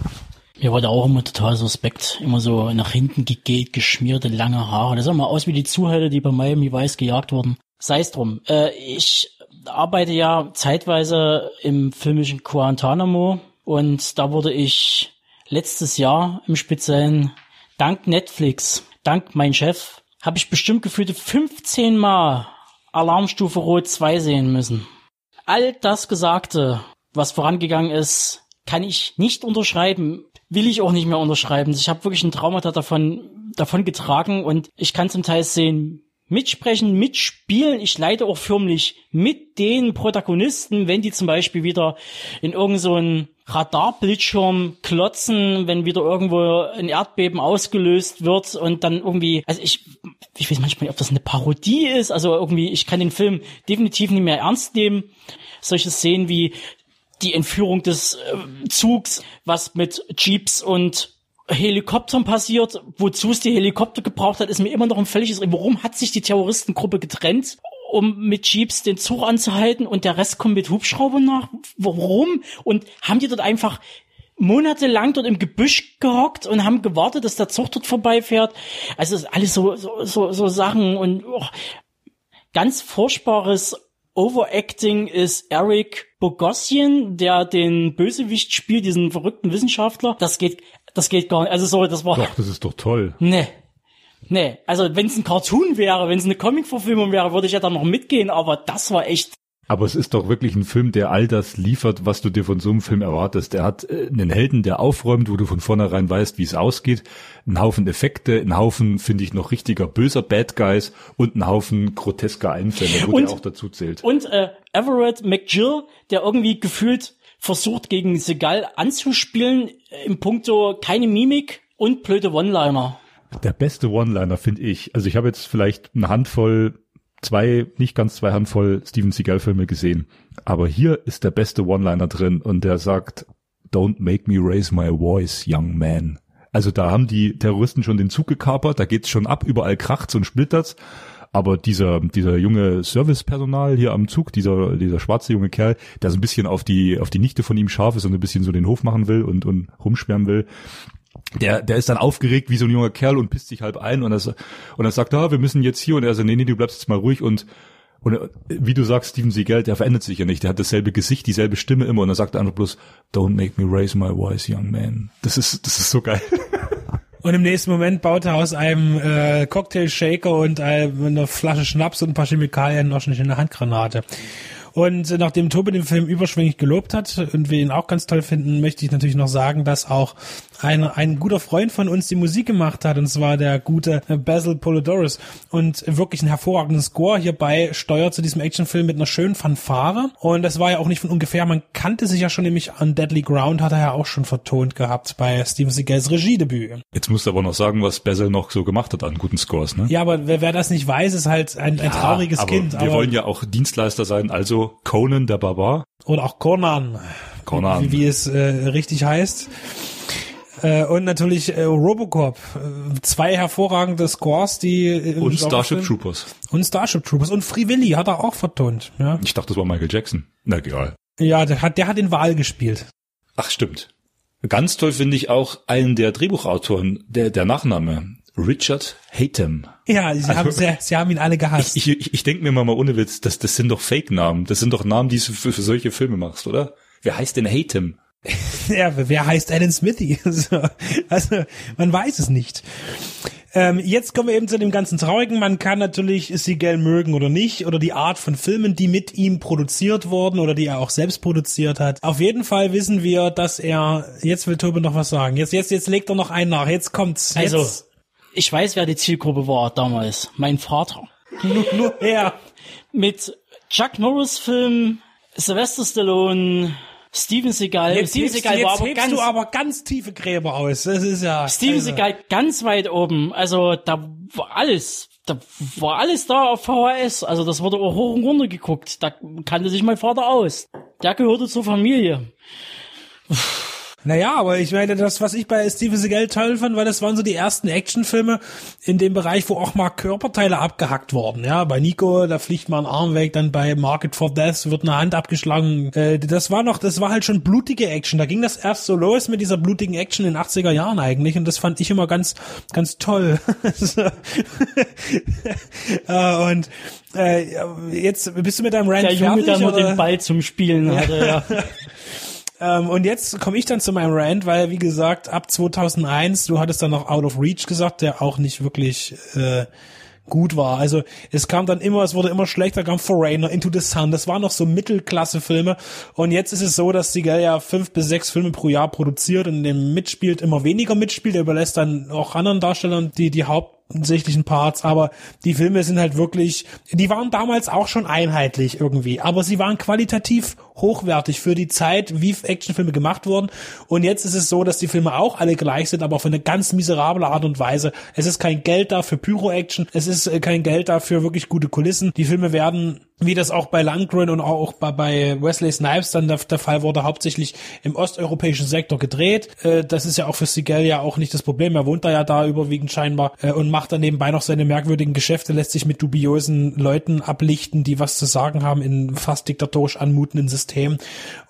S4: Mir war da auch immer total suspekt. Immer so nach hinten gegelt, geschmierte, lange Haare. Das sah mal aus wie die Zuhälter, die bei Miami Vice gejagt wurden. Sei es drum. Äh, ich arbeite ja zeitweise im filmischen Guantanamo und da wurde ich letztes Jahr im Speziellen dank Netflix, dank mein Chef, habe ich bestimmt gefühlte 15 Mal Alarmstufe Rot 2 sehen müssen. All das Gesagte, was vorangegangen ist, kann ich nicht unterschreiben, will ich auch nicht mehr unterschreiben. Ich habe wirklich ein Traumata davon, davon getragen und ich kann zum Teil sehen, mitsprechen, mitspielen. Ich leide auch förmlich mit den Protagonisten, wenn die zum Beispiel wieder in irgendeinen so Radarbildschirm klotzen, wenn wieder irgendwo ein Erdbeben ausgelöst wird und dann irgendwie, also ich, ich weiß manchmal nicht, ob das eine Parodie ist, also irgendwie, ich kann den Film definitiv nicht mehr ernst nehmen. Solche Szenen wie die Entführung des äh, Zugs, was mit Jeeps und Helikoptern passiert, wozu es die Helikopter gebraucht hat, ist mir immer noch ein völliges, warum hat sich die Terroristengruppe getrennt? um mit Jeeps den Zug anzuhalten und der Rest kommt mit Hubschraubern nach. Warum? Und haben die dort einfach monatelang dort im Gebüsch gehockt und haben gewartet, dass der Zug dort vorbeifährt. Also alles so so so, so Sachen und oh, ganz furchtbares Overacting ist Eric Bogosian, der den Bösewicht spielt, diesen verrückten Wissenschaftler. Das geht, das geht gar nicht. Also so, das war.
S13: Doch, das ist doch toll.
S4: Nee. Nee, also wenn es ein Cartoon wäre, wenn es eine Comic-Verfilmung wäre, würde ich ja dann noch mitgehen, aber das war echt
S13: aber es ist doch wirklich ein Film, der all das liefert, was du dir von so einem Film erwartest. Er hat äh, einen Helden, der aufräumt, wo du von vornherein weißt, wie es ausgeht. Ein Haufen Effekte, ein Haufen, finde ich, noch richtiger böser Bad Guys und ein Haufen grotesker Einfälle, wo und, der auch dazu zählt.
S4: Und äh, Everett McGill, der irgendwie gefühlt versucht, gegen Segal anzuspielen, äh, im Punkto keine Mimik und blöde One-Liner.
S13: Der beste One-Liner, finde ich. Also ich habe jetzt vielleicht eine Handvoll zwei, nicht ganz zwei Handvoll Steven Seagal-Filme gesehen. Aber hier ist der beste One-Liner drin und der sagt, Don't make me raise my voice, young man. Also da haben die Terroristen schon den Zug gekapert, da geht's schon ab, überall kracht's und splittert's. Aber dieser, dieser junge Servicepersonal hier am Zug, dieser, dieser schwarze junge Kerl, der so ein bisschen auf die, auf die Nichte von ihm scharf ist und ein bisschen so den Hof machen will und, und rumschwärmen will, der, der ist dann aufgeregt wie so ein junger Kerl und pisst sich halb ein und er, und er sagt, ah, wir müssen jetzt hier und er sagt, nee, nee, du bleibst jetzt mal ruhig und und wie du sagst, Steven Seagal, der verändert sich ja nicht. Der hat dasselbe Gesicht, dieselbe Stimme immer und er sagt einfach bloß, don't make me raise my voice, young man. Das ist, das ist so geil.
S3: Und im nächsten Moment baut er aus einem äh, Cocktail-Shaker und einer Flasche Schnaps und ein paar Chemikalien noch eine Handgranate. Und nachdem Tobi den Film überschwänglich gelobt hat und wir ihn auch ganz toll finden, möchte ich natürlich noch sagen, dass auch ein, ein guter Freund von uns die Musik gemacht hat, und zwar der gute Basil Polidorus. Und wirklich ein hervorragenden Score hierbei steuert zu diesem Actionfilm mit einer schönen Fanfare. Und das war ja auch nicht von ungefähr. Man kannte sich ja schon nämlich an Deadly Ground, hat er ja auch schon vertont gehabt bei Steven Seagals Regiedebüt.
S13: Jetzt musst du aber noch sagen, was Basil noch so gemacht hat an guten Scores, ne?
S3: Ja, aber wer, wer das nicht weiß, ist halt ein, ein trauriges
S13: aber
S3: Kind.
S13: Wir aber wollen ja auch Dienstleister sein, also Conan der Barbar.
S3: Oder auch Conan.
S13: Conan.
S3: Wie, wie es äh, richtig heißt. Äh, und natürlich äh, Robocop. Äh, zwei hervorragende Scores, die
S13: äh, und Starship Troopers.
S3: Und Starship Troopers und Free Willy hat er auch vertont. Ja.
S13: Ich dachte, das war Michael Jackson. Na egal.
S3: Ja, der hat der hat den Wahl gespielt.
S13: Ach stimmt. Ganz toll finde ich auch einen der Drehbuchautoren, der der Nachname Richard Hatem.
S3: Ja, sie, also, haben, sie, sie haben ihn alle gehasst.
S13: Ich, ich, ich denke mir mal, mal ohne Witz, das, das sind doch Fake-Namen. Das sind doch Namen, die du für, für solche Filme machst, oder? Wer heißt denn Hatem?
S3: ja, wer heißt Alan Smithy? also, man weiß es nicht. Ähm, jetzt kommen wir eben zu dem ganzen Traurigen. Man kann natürlich Seagal mögen oder nicht oder die Art von Filmen, die mit ihm produziert wurden oder die er auch selbst produziert hat. Auf jeden Fall wissen wir, dass er, jetzt will Tobi noch was sagen. Jetzt, jetzt, jetzt legt er noch einen nach. Jetzt kommt's.
S4: Jetzt. Also, ich weiß, wer die Zielgruppe war damals. Mein Vater.
S3: Nur, nur er.
S4: Mit Chuck Norris Film, Sylvester Stallone, Steven Seagal.
S3: Jetzt, Steven Seagal jetzt, war aber ganz, du aber ganz tiefe Gräber aus. Das ist ja.
S4: Steven also. Seagal ganz weit oben. Also da war alles. da war alles da auf VHS. Also das wurde auch hoch und runter geguckt. Da kannte sich mein Vater aus. Der gehörte zur Familie.
S3: Naja, aber ich meine, das, was ich bei Steven Seagal toll fand, weil das waren so die ersten Actionfilme in dem Bereich, wo auch mal Körperteile abgehackt wurden. Ja, bei Nico, da fliegt mal ein Arm weg, dann bei Market for Death wird eine Hand abgeschlagen. Äh, das war noch, das war halt schon blutige Action. Da ging das erst so los mit dieser blutigen Action in den 80er Jahren eigentlich und das fand ich immer ganz, ganz toll. äh, und äh, jetzt bist du mit deinem Rant
S4: Der Junge,
S3: fertig,
S4: der nur
S3: oder?
S4: den Ball zum Spielen hatte, ja.
S3: Ähm, und jetzt komme ich dann zu meinem Rant, weil wie gesagt, ab 2001, du hattest dann noch Out of Reach gesagt, der auch nicht wirklich äh, gut war. Also es kam dann immer, es wurde immer schlechter, kam Foreigner, Into the Sun, das waren noch so Mittelklasse-Filme. Und jetzt ist es so, dass Seagal ja fünf bis sechs Filme pro Jahr produziert und dem mitspielt, immer weniger mitspielt, er überlässt dann auch anderen Darstellern die, die hauptsächlichen Parts, aber die Filme sind halt wirklich, die waren damals auch schon einheitlich irgendwie, aber sie waren qualitativ hochwertig für die Zeit, wie Actionfilme gemacht wurden. Und jetzt ist es so, dass die Filme auch alle gleich sind, aber auf eine ganz miserable Art und Weise. Es ist kein Geld da für Pyro-Action, es ist äh, kein Geld da für wirklich gute Kulissen. Die Filme werden wie das auch bei Landgren und auch bei, bei Wesley Snipes dann der, der Fall wurde, hauptsächlich im osteuropäischen Sektor gedreht. Äh, das ist ja auch für Seagal ja auch nicht das Problem. Er wohnt da ja da überwiegend scheinbar äh, und macht dann nebenbei noch seine merkwürdigen Geschäfte, lässt sich mit dubiosen Leuten ablichten, die was zu sagen haben in fast diktatorisch anmutenden Systemen.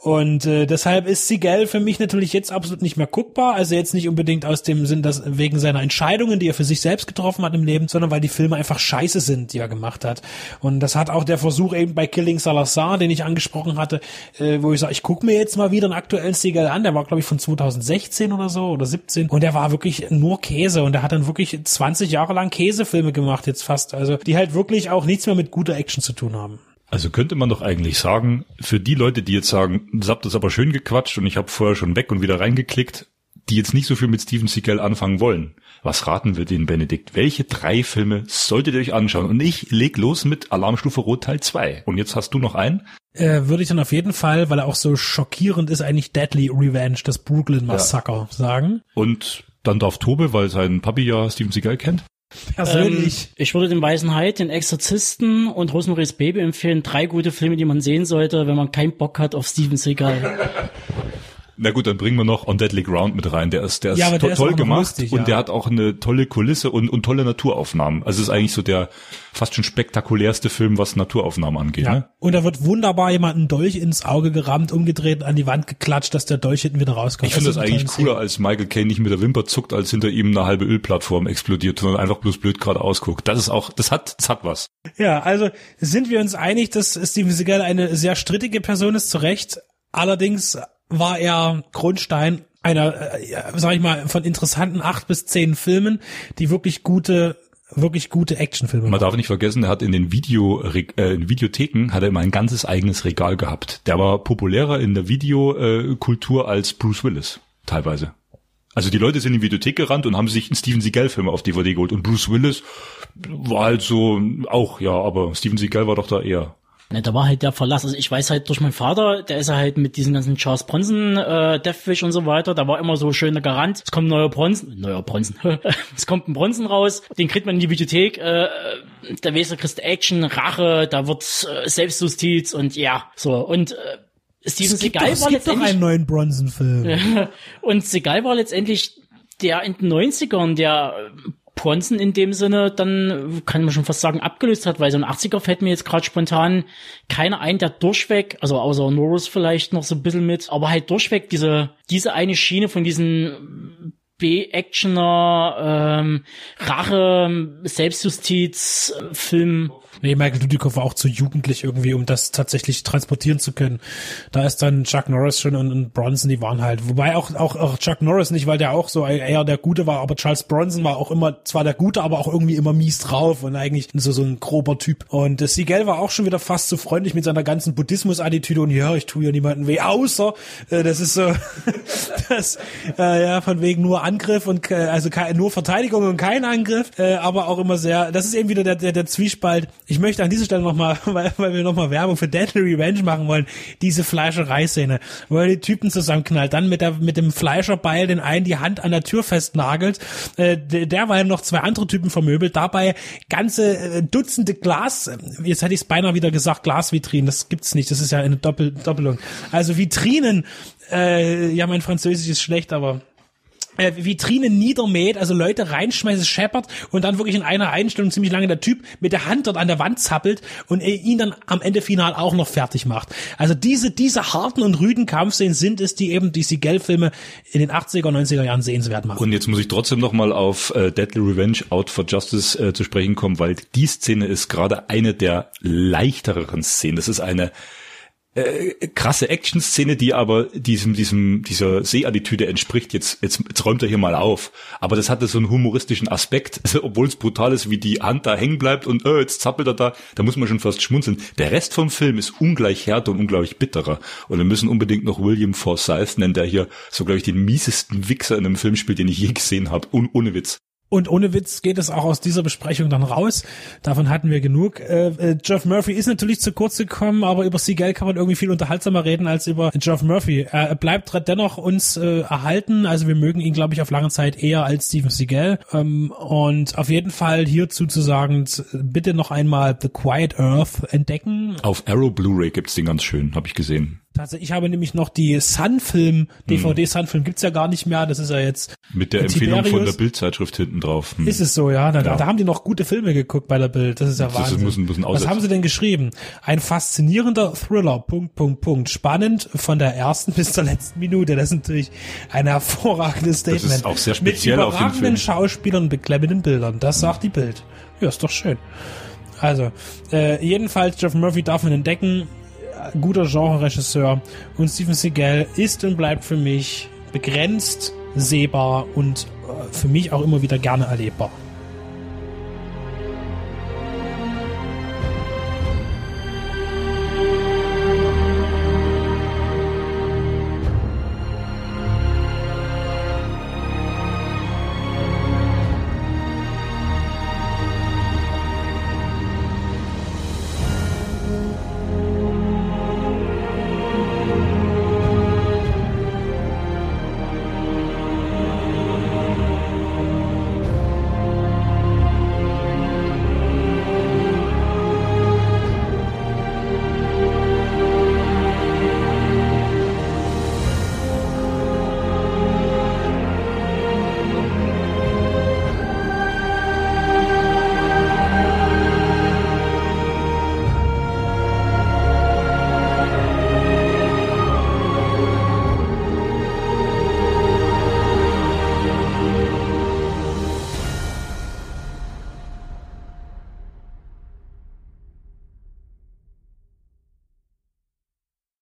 S3: Und äh, deshalb ist Seagal für mich natürlich jetzt absolut nicht mehr guckbar. Also jetzt nicht unbedingt aus dem Sinn, dass wegen seiner Entscheidungen, die er für sich selbst getroffen hat im Leben, sondern weil die Filme einfach scheiße sind, die er gemacht hat. Und das hat auch der Versuch eben bei Killing Salazar, den ich angesprochen hatte, äh, wo ich sage, ich gucke mir jetzt mal wieder einen aktuellen Seagal an. Der war, glaube ich, von 2016 oder so oder 17. Und der war wirklich nur Käse. Und der hat dann wirklich 20 Jahre lang Käsefilme gemacht jetzt fast. Also die halt wirklich auch nichts mehr mit guter Action zu tun haben.
S13: Also könnte man doch eigentlich sagen, für die Leute, die jetzt sagen, das habt das aber schön gequatscht und ich habe vorher schon weg und wieder reingeklickt, die jetzt nicht so viel mit Steven Seagal anfangen wollen. Was raten wir denen, Benedikt? Welche drei Filme solltet ihr euch anschauen? Und ich leg los mit Alarmstufe Rot Teil 2. Und jetzt hast du noch einen?
S3: Äh, würde ich dann auf jeden Fall, weil er auch so schockierend ist, eigentlich Deadly Revenge, das Brooklyn Massacre sagen.
S13: Und dann darf Tobe, weil sein Papi ja Steven Seagal kennt.
S3: Persönlich.
S4: Ähm, ich würde den Weißen Hai, den Exorzisten und Rosemary's Baby empfehlen. Drei gute Filme, die man sehen sollte, wenn man keinen Bock hat auf Steven Seagal.
S13: Na gut, dann bringen wir noch On Deadly Ground mit rein. Der ist, der ist,
S3: Ja,
S13: to
S3: der ist
S13: toll
S3: noch
S13: gemacht
S3: lustig,
S13: und
S3: ja.
S13: der hat auch eine tolle Kulisse und, und tolle Naturaufnahmen. Also es ist eigentlich so der fast schon spektakulärste Film, was Naturaufnahmen angeht.
S3: Ja.
S13: Ne?
S3: Und da wird wunderbar jemand ein Dolch ins Auge gerammt, umgedreht, an die Wand geklatscht, dass der Dolch hinten wieder rauskommt.
S13: Ich finde das
S3: ist eine
S13: eigentlich cooler, als Michael Caine nicht mit der Wimper zuckt, als hinter ihm eine halbe Ölplattform explodiert, sondern einfach bloß blöd gerade ausguckt. Das ist auch, das hat, das hat was.
S3: Ja, also sind wir uns einig, dass Steven Seagal eine sehr strittige Person ist, zu Recht. Allerdings war er Grundstein einer, äh, sag ich mal, von interessanten acht bis zehn Filmen, die wirklich gute, wirklich gute Actionfilme
S13: Man
S3: waren.
S13: darf nicht vergessen, er hat in den Video, äh, in Videotheken hat er immer ein ganzes eigenes Regal gehabt. Der war populärer in der Videokultur als Bruce Willis, teilweise. Also die Leute sind in die Videothek gerannt und haben sich einen Steven Seagal-Film auf DVD geholt. Und Bruce Willis war halt so auch, ja, aber Steven Seagal war doch da eher.
S4: Ne, da war halt der Verlass. Also ich weiß halt durch meinen Vater, der ist ja halt mit diesen ganzen Charles Bronson, äh, Deathwish und so weiter, da war immer so schön der Garant. Es kommt ein neuer Bronson, neuer Bronson. es kommt ein Bronson raus, den kriegt man in die Videothek, äh, der Weser kriegst Action, Rache, da wird äh, Selbstjustiz und ja, so. Und äh, Steven
S3: es
S4: Seagal
S3: es
S4: war
S3: gibt doch einen neuen Bronson-Film.
S4: und Seagal war letztendlich der in den 90ern, der Bronson in dem Sinne dann, kann man schon fast sagen, abgelöst hat, weil so ein 80er fällt mir jetzt gerade spontan keiner ein, der durchweg, also außer Norris vielleicht noch so ein bisschen mit, aber halt durchweg diese, diese eine Schiene von diesen B-Actioner, ähm, Rache, Selbstjustiz, äh, Film.
S3: Nee, Michael Dudikoff war auch zu jugendlich irgendwie, um das tatsächlich transportieren zu können. Da ist dann Chuck Norris schon und, und Bronson, die waren halt. Wobei auch, auch, auch Chuck Norris nicht, weil der auch so eher der Gute war, aber Charles Bronson war auch immer zwar der Gute, aber auch irgendwie immer mies drauf und eigentlich so, so ein grober Typ. Und äh, Seagal war auch schon wieder fast so freundlich mit seiner ganzen Buddhismus-Attitüde und ja, ich tue ja niemanden weh, außer, äh, das ist so, das, äh, ja, von wegen nur Angriff und, äh, also kein, nur Verteidigung und kein Angriff, äh, aber auch immer sehr, das ist eben wieder der, der, der Zwiespalt. Ich möchte an dieser Stelle nochmal, weil, weil wir nochmal Werbung für Deadly Revenge machen wollen, diese Fleischereiszene, wo er die Typen zusammenknallt, dann mit, der, mit dem Fleischerbeil den einen die Hand an der Tür festnagelt, äh, derweil noch zwei andere Typen vermöbelt, dabei ganze äh, Dutzende Glas, jetzt hätte ich es beinahe wieder gesagt, Glasvitrinen, das gibt's nicht, das ist ja eine Doppel Doppelung. Also Vitrinen, äh, ja, mein Französisch ist schlecht, aber äh, Vitrinen niedermäht, also Leute reinschmeißt, scheppert und dann wirklich in einer Einstellung ziemlich lange der Typ mit der Hand dort an der Wand zappelt und ihn dann am Ende final auch noch fertig macht. Also diese, diese harten und rüden Kampfszenen sind es, die eben die Seagal-Filme in den 80er, 90er Jahren sehenswert machen.
S13: Und jetzt muss ich trotzdem nochmal auf äh, Deadly Revenge Out for Justice äh, zu sprechen kommen, weil die Szene ist gerade eine der leichteren Szenen. Das ist eine äh, krasse Action-Szene, die aber diesem, diesem, dieser Seeattitüde entspricht. Jetzt, jetzt, jetzt räumt er hier mal auf. Aber das hatte so einen humoristischen Aspekt, also, obwohl es brutal ist, wie die Hand da hängen bleibt und äh, jetzt zappelt er da, da muss man schon fast schmunzeln. Der Rest vom Film ist ungleich härter und unglaublich bitterer. Und wir müssen unbedingt noch William Forsythe nennen, der hier so, glaube ich, den miesesten Wichser in einem Film spielt, den ich je gesehen habe. Un ohne Witz.
S3: Und ohne Witz geht es auch aus dieser Besprechung dann raus. Davon hatten wir genug. Äh, äh, Jeff Murphy ist natürlich zu kurz gekommen, aber über Seagal kann man irgendwie viel unterhaltsamer reden als über Jeff Murphy. Er bleibt dennoch uns äh, erhalten. Also wir mögen ihn, glaube ich, auf lange Zeit eher als Steven Seagal. Ähm, und auf jeden Fall hierzu zu sagen, bitte noch einmal The Quiet Earth entdecken.
S13: Auf Arrow Blu-ray gibt's den ganz schön, habe ich gesehen.
S3: Tatsächlich, ich habe nämlich noch die Sun-Film, DVD hm. Sun-Film gibt's ja gar nicht mehr, das ist ja jetzt.
S13: Mit der Empfehlung von der Bildzeitschrift hinten drauf.
S3: Hm. Ist es so, ja. Da, ja. da haben die noch gute Filme geguckt bei der Bild, das ist ja das Wahnsinn. Müssen, müssen Was haben sie denn geschrieben? Ein faszinierender Thriller, Punkt, Punkt, Punkt. Spannend von der ersten bis zur letzten Minute. Das ist natürlich ein hervorragendes Statement. Das ist
S13: auch sehr speziell
S3: Mit überragenden Schauspielern und beklemmenden Bildern. Das sagt die Bild. Ja, ist doch schön. Also, äh, jedenfalls, Jeff Murphy darf man entdecken guter Genre-Regisseur und Steven Seagal ist und bleibt für mich begrenzt, sehbar und äh, für mich auch immer wieder gerne erlebbar.